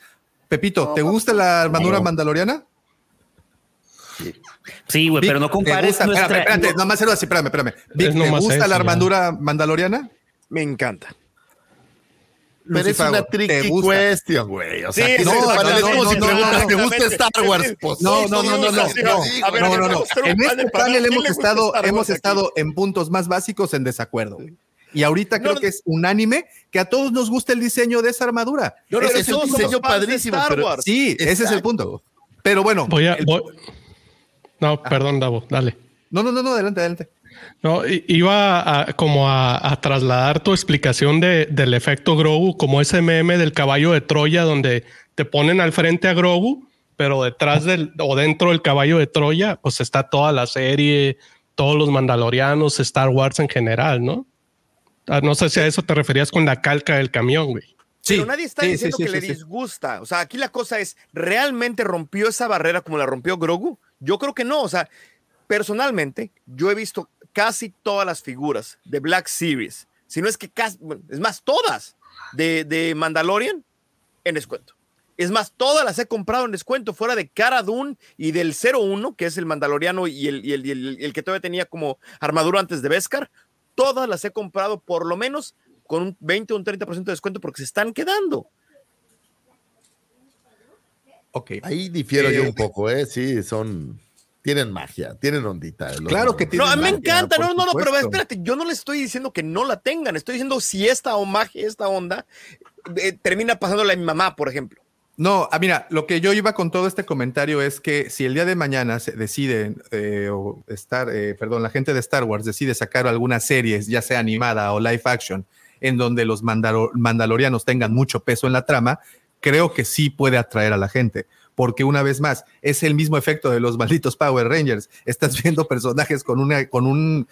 Pepito, ¿te gusta la armadura mandaloriana? Sí, güey, pero no compares. Nuestra... Espérame, espérate, no. nomás así, espérame, espérame. ¿te gusta la armadura mandaloriana? Me encanta. Pero es una tricky question, güey. O sea, sí, no, no, no, no, si no, te gusta Star Wars, pues. No, no, no, no, no, no, no, no. En este panel hemos estado, hemos estado en puntos más básicos en desacuerdo. Y ahorita creo que es unánime que a todos nos gusta el diseño de esa armadura. No, ese es un diseño padrísimo. Pero, sí, ese es el punto. Pero bueno. Voy a, voy... No, perdón, Davo, dale. No, no, no, no, adelante, adelante. No, iba a, como a, a, trasladar tu explicación de, del efecto Grogu, como ese meme del caballo de Troya, donde te ponen al frente a Grogu, pero detrás del o dentro del caballo de Troya, pues está toda la serie, todos los mandalorianos, Star Wars en general, ¿no? Ah, no sé si a eso te referías con la calca del camión, güey. Sí, pero nadie está sí, diciendo sí, que le disgusta. O sea, aquí la cosa es, ¿realmente rompió esa barrera como la rompió Grogu? Yo creo que no. O sea, personalmente, yo he visto casi todas las figuras de Black Series, si no es que casi, es más, todas de, de Mandalorian en descuento. Es más, todas las he comprado en descuento, fuera de Cara Dune y del 01, que es el Mandaloriano y el, y el, el, el que todavía tenía como armadura antes de Beskar. Todas las he comprado por lo menos con un 20 o un 30% de descuento porque se están quedando. Ok. Ahí difiero eh, yo un poco, ¿eh? Sí, son tienen magia, tienen ondita. Claro que tienen No, a mí me encanta, no, no, no, pero espérate, yo no les estoy diciendo que no la tengan, estoy diciendo si esta o magia, esta onda, eh, termina pasándola a mi mamá, por ejemplo. No, ah, mira, lo que yo iba con todo este comentario es que si el día de mañana se decide, eh, o estar, eh, perdón, la gente de Star Wars decide sacar alguna serie, ya sea animada o live action, en donde los mandalor mandalorianos tengan mucho peso en la trama, creo que sí puede atraer a la gente porque una vez más es el mismo efecto de los malditos Power Rangers. Estás viendo personajes con una, con un,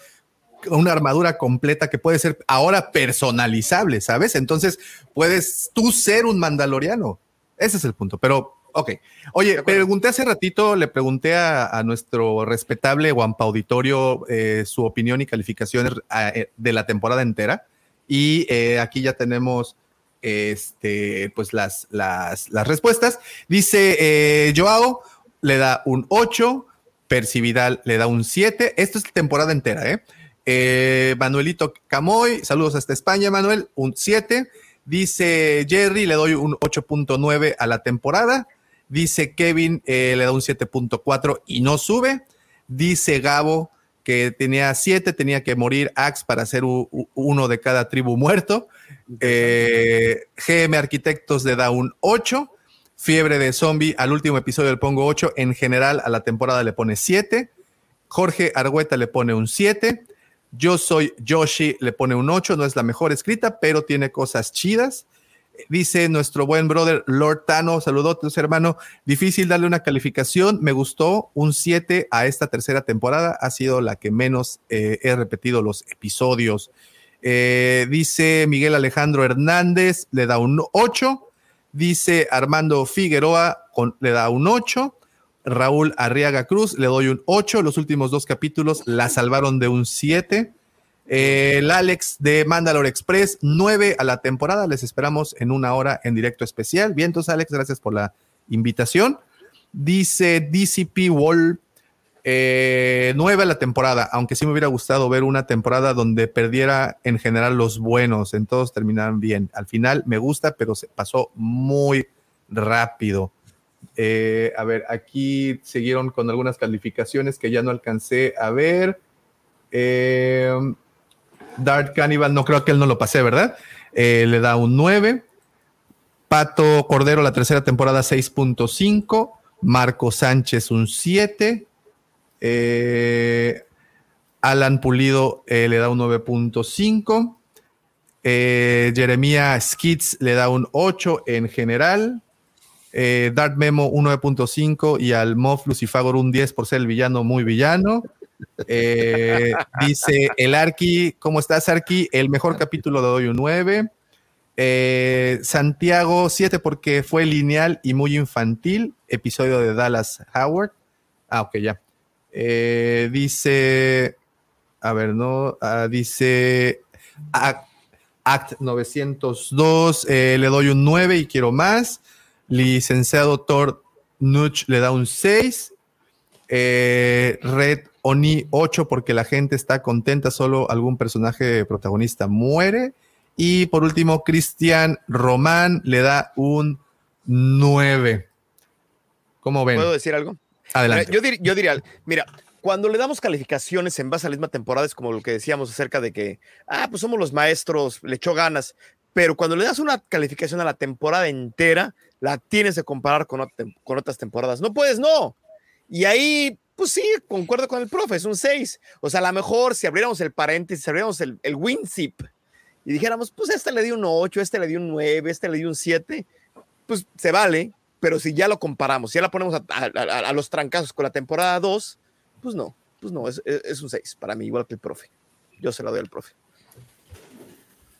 una armadura completa que puede ser ahora personalizable, ¿sabes? Entonces puedes tú ser un mandaloriano. Ese es el punto. Pero, ok. Oye, pregunté hace ratito, le pregunté a, a nuestro respetable Guampa Auditorio eh, su opinión y calificaciones eh, de la temporada entera. Y eh, aquí ya tenemos este, pues las, las, las respuestas. Dice eh, Joao, le da un 8, Percividal le da un 7. Esto es temporada entera, ¿eh? ¿eh? Manuelito Camoy, saludos hasta España, Manuel, un 7. Dice Jerry, le doy un 8.9 a la temporada. Dice Kevin, eh, le da un 7.4 y no sube. Dice Gabo, que tenía 7, tenía que morir Axe para ser uno de cada tribu muerto. Eh, GM Arquitectos le da un 8. Fiebre de Zombie al último episodio le pongo 8. En general a la temporada le pone 7. Jorge Argüeta le pone un 7. Yo soy Yoshi, le pone un 8. No es la mejor escrita, pero tiene cosas chidas. Dice nuestro buen brother Lord Tano, saludotes hermano, difícil darle una calificación, me gustó un 7 a esta tercera temporada, ha sido la que menos eh, he repetido los episodios. Eh, dice Miguel Alejandro Hernández, le da un 8. Dice Armando Figueroa, le da un 8. Raúl Arriaga Cruz, le doy un 8. Los últimos dos capítulos la salvaron de un 7. Eh, el Alex de Mandalore Express, 9 a la temporada. Les esperamos en una hora en directo especial. Bien, entonces, Alex, gracias por la invitación. Dice DCP Wall eh, la temporada, aunque sí me hubiera gustado ver una temporada donde perdiera en general los buenos, en todos terminaran bien. Al final me gusta, pero se pasó muy rápido. Eh, a ver, aquí siguieron con algunas calificaciones que ya no alcancé a ver. Eh, Dark Cannibal, no creo que él no lo pasé, ¿verdad? Eh, le da un 9. Pato Cordero, la tercera temporada, 6.5. Marco Sánchez, un 7. Eh, Alan Pulido eh, le da un 9.5. Eh, Jeremia Skits le da un 8 en general. Eh, Dark Memo un 9.5 y al Moff Lucifagor un 10 por ser el villano muy villano. Eh, dice el Arqui, ¿cómo estás Arqui? El mejor capítulo le doy un 9. Eh, Santiago 7 porque fue lineal y muy infantil. Episodio de Dallas Howard. Ah, ok, ya. Eh, dice a ver, no, ah, dice Act, 902, eh, le doy un 9 y quiero más. Licenciado Thor Nuch le da un 6. Eh, Red Oni 8 porque la gente está contenta, solo algún personaje protagonista muere. Y por último, Cristian Román le da un 9. ¿Cómo ven? ¿Puedo decir algo? Yo diría, mira, cuando le damos calificaciones en base a la misma temporada, es como lo que decíamos acerca de que, ah, pues somos los maestros, le echó ganas. Pero cuando le das una calificación a la temporada entera, la tienes que comparar con, con otras temporadas. No puedes, no. Y ahí, pues sí, concuerdo con el profe, es un 6. O sea, a lo mejor si abriéramos el paréntesis, si abriéramos el, el WinZip y dijéramos, pues este le dio un 8, este le dio un 9, este le dio un 7, pues se vale. Pero si ya lo comparamos, si ya la ponemos a, a los trancazos con la temporada 2, pues no, pues no, es, es un 6 para mí, igual que el profe. Yo se la doy al profe.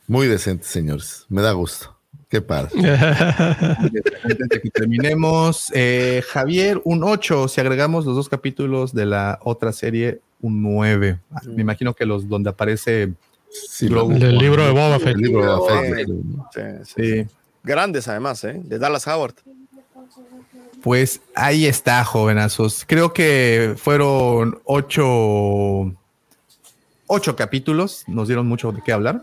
Muy decente, señores. Me da gusto. Qué padre. Antes de que terminemos, eh, Javier, un 8. Si agregamos los dos capítulos de la otra serie, un 9. Me mm. imagino que los donde aparece sí, el libro de Boba Fett. El libro de Boba Fett. Sí, sí. Grandes, además, ¿eh? de Dallas Howard. Pues ahí está, jovenazos. Creo que fueron ocho, ocho capítulos. Nos dieron mucho de qué hablar.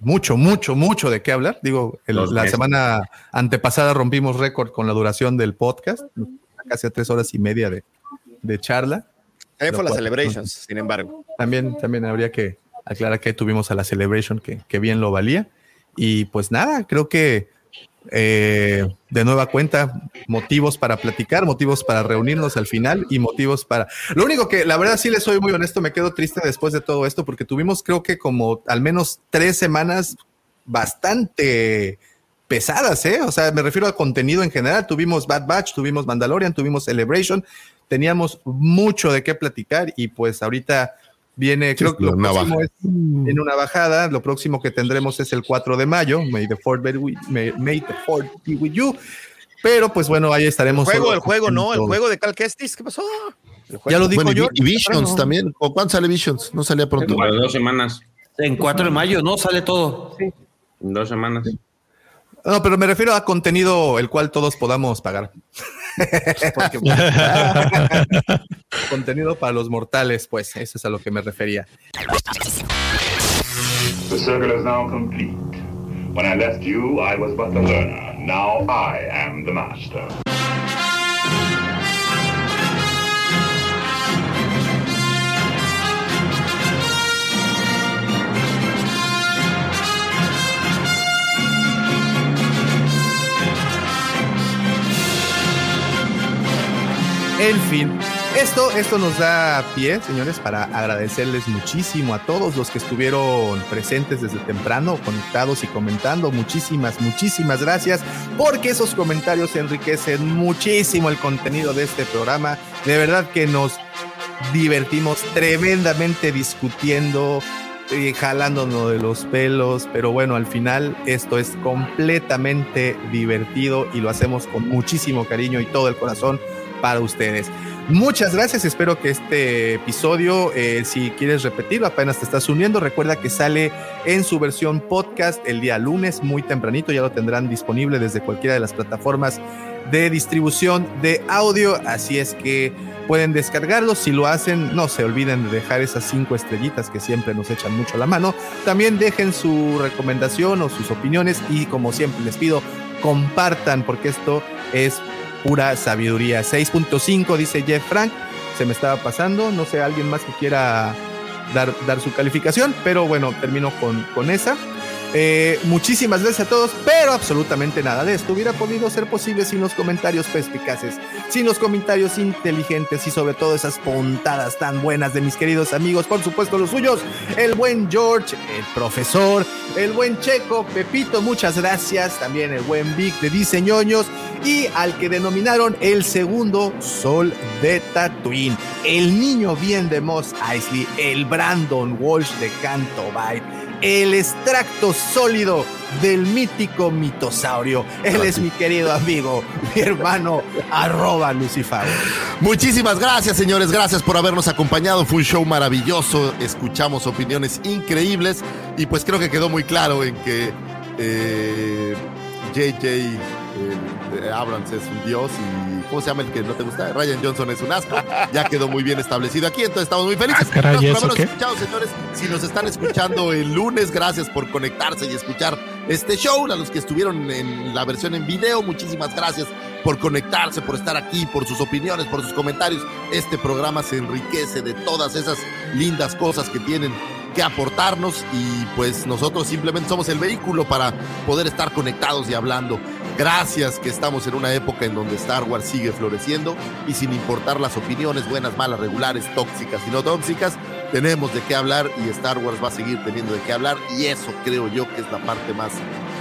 Mucho, mucho, mucho de qué hablar. Digo, la semana antepasada rompimos récord con la duración del podcast, casi a tres horas y media de, charla. También fue la Celebrations, sin embargo. También, también habría que aclarar que tuvimos a la Celebration, que, que bien lo valía. Y pues nada, creo que eh, de nueva cuenta, motivos para platicar, motivos para reunirnos al final y motivos para... Lo único que, la verdad, sí les soy muy honesto, me quedo triste después de todo esto porque tuvimos creo que como al menos tres semanas bastante pesadas, ¿eh? O sea, me refiero a contenido en general. Tuvimos Bad Batch, tuvimos Mandalorian, tuvimos Celebration, teníamos mucho de qué platicar y pues ahorita Viene, creo que lo próximo es en una bajada. Lo próximo que tendremos es el 4 de mayo. May the Ford be with, be with you. Pero pues bueno, ahí estaremos. El juego, el juego, no, el juego de Cal Kestis, ¿qué pasó? Ya lo dijo yo. Y Visions también. ¿O cuándo sale Visions? No salía pronto. En dos semanas. En 4 de mayo, ¿no? Sale todo. Sí. En dos semanas. No, pero me refiero a contenido el cual todos podamos pagar. contenido para los mortales, pues, eso es a lo que me refería. The circle is now complete. When I left you, I was but the learner. Now I am the master. En fin, esto, esto nos da pie, señores, para agradecerles muchísimo a todos los que estuvieron presentes desde temprano, conectados y comentando. Muchísimas, muchísimas gracias, porque esos comentarios enriquecen muchísimo el contenido de este programa. De verdad que nos divertimos tremendamente discutiendo, y jalándonos de los pelos, pero bueno, al final esto es completamente divertido y lo hacemos con muchísimo cariño y todo el corazón para ustedes. Muchas gracias, espero que este episodio, eh, si quieres repetirlo, apenas te estás uniendo, recuerda que sale en su versión podcast el día lunes, muy tempranito, ya lo tendrán disponible desde cualquiera de las plataformas de distribución de audio, así es que pueden descargarlo, si lo hacen, no se olviden de dejar esas cinco estrellitas que siempre nos echan mucho la mano, también dejen su recomendación o sus opiniones y como siempre les pido, compartan porque esto es pura sabiduría. 6.5 dice Jeff Frank, se me estaba pasando, no sé, alguien más que quiera dar, dar su calificación, pero bueno, termino con, con esa. Eh, muchísimas gracias a todos, pero absolutamente nada de esto hubiera podido ser posible sin los comentarios perspicaces, sin los comentarios inteligentes y sobre todo esas puntadas tan buenas de mis queridos amigos, por supuesto los suyos, el buen George, el profesor, el buen Checo, Pepito, muchas gracias, también el buen Vic de Diseñoños y al que denominaron el segundo sol de Tatooine, el niño bien de Moss Eisley, el Brandon Walsh de Canto Bite el extracto sólido del mítico mitosaurio. Él es mi querido amigo, mi hermano, arroba. Muchísimas gracias, señores. Gracias por habernos acompañado. Fue un show maravilloso. Escuchamos opiniones increíbles y pues creo que quedó muy claro en que JJ eh, Abrams es un dios y ¿cómo se llama el que no te gusta? Ryan Johnson es un asco. Ya quedó muy bien establecido aquí, entonces estamos muy felices. Ah, caray, Gracias ¿eso qué? señores. Si nos están escuchando el lunes, gracias por conectarse y escuchar este show. A los que estuvieron en la versión en video, muchísimas gracias por conectarse, por estar aquí, por sus opiniones, por sus comentarios. Este programa se enriquece de todas esas lindas cosas que tienen que aportarnos y pues nosotros simplemente somos el vehículo para poder estar conectados y hablando. Gracias que estamos en una época en donde Star Wars sigue floreciendo y sin importar las opiniones buenas, malas, regulares, tóxicas y no tóxicas, tenemos de qué hablar y Star Wars va a seguir teniendo de qué hablar y eso creo yo que es la parte más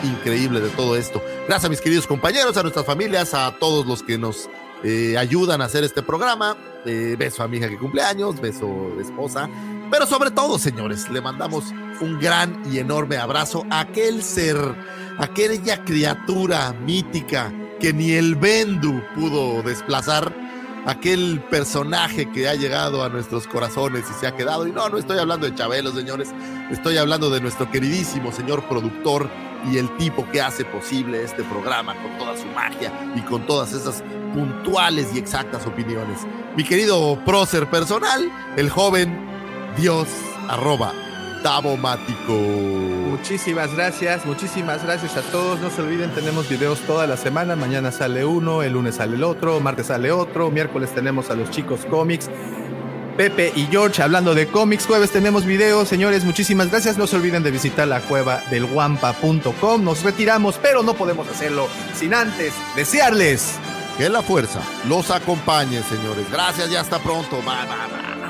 increíble de todo esto. Gracias a mis queridos compañeros, a nuestras familias, a todos los que nos eh, ayudan a hacer este programa. Eh, beso a mi hija que cumple años, beso de esposa. Pero sobre todo, señores, le mandamos un gran y enorme abrazo a aquel ser, a aquella criatura mítica que ni el Bendu pudo desplazar, aquel personaje que ha llegado a nuestros corazones y se ha quedado. Y no, no estoy hablando de Chabelo, señores, estoy hablando de nuestro queridísimo señor productor y el tipo que hace posible este programa con toda su magia y con todas esas puntuales y exactas opiniones. Mi querido prócer personal, el joven Dios arroba Davomático. Muchísimas gracias, muchísimas gracias a todos. No se olviden, tenemos videos toda la semana. Mañana sale uno, el lunes sale el otro, martes sale otro, miércoles tenemos a los chicos cómics. Pepe y George hablando de cómics. Jueves tenemos videos, señores. Muchísimas gracias. No se olviden de visitar la cueva del guampa.com. Nos retiramos, pero no podemos hacerlo sin antes desearles que la fuerza los acompañe, señores. Gracias y hasta pronto. Bye, bye, bye.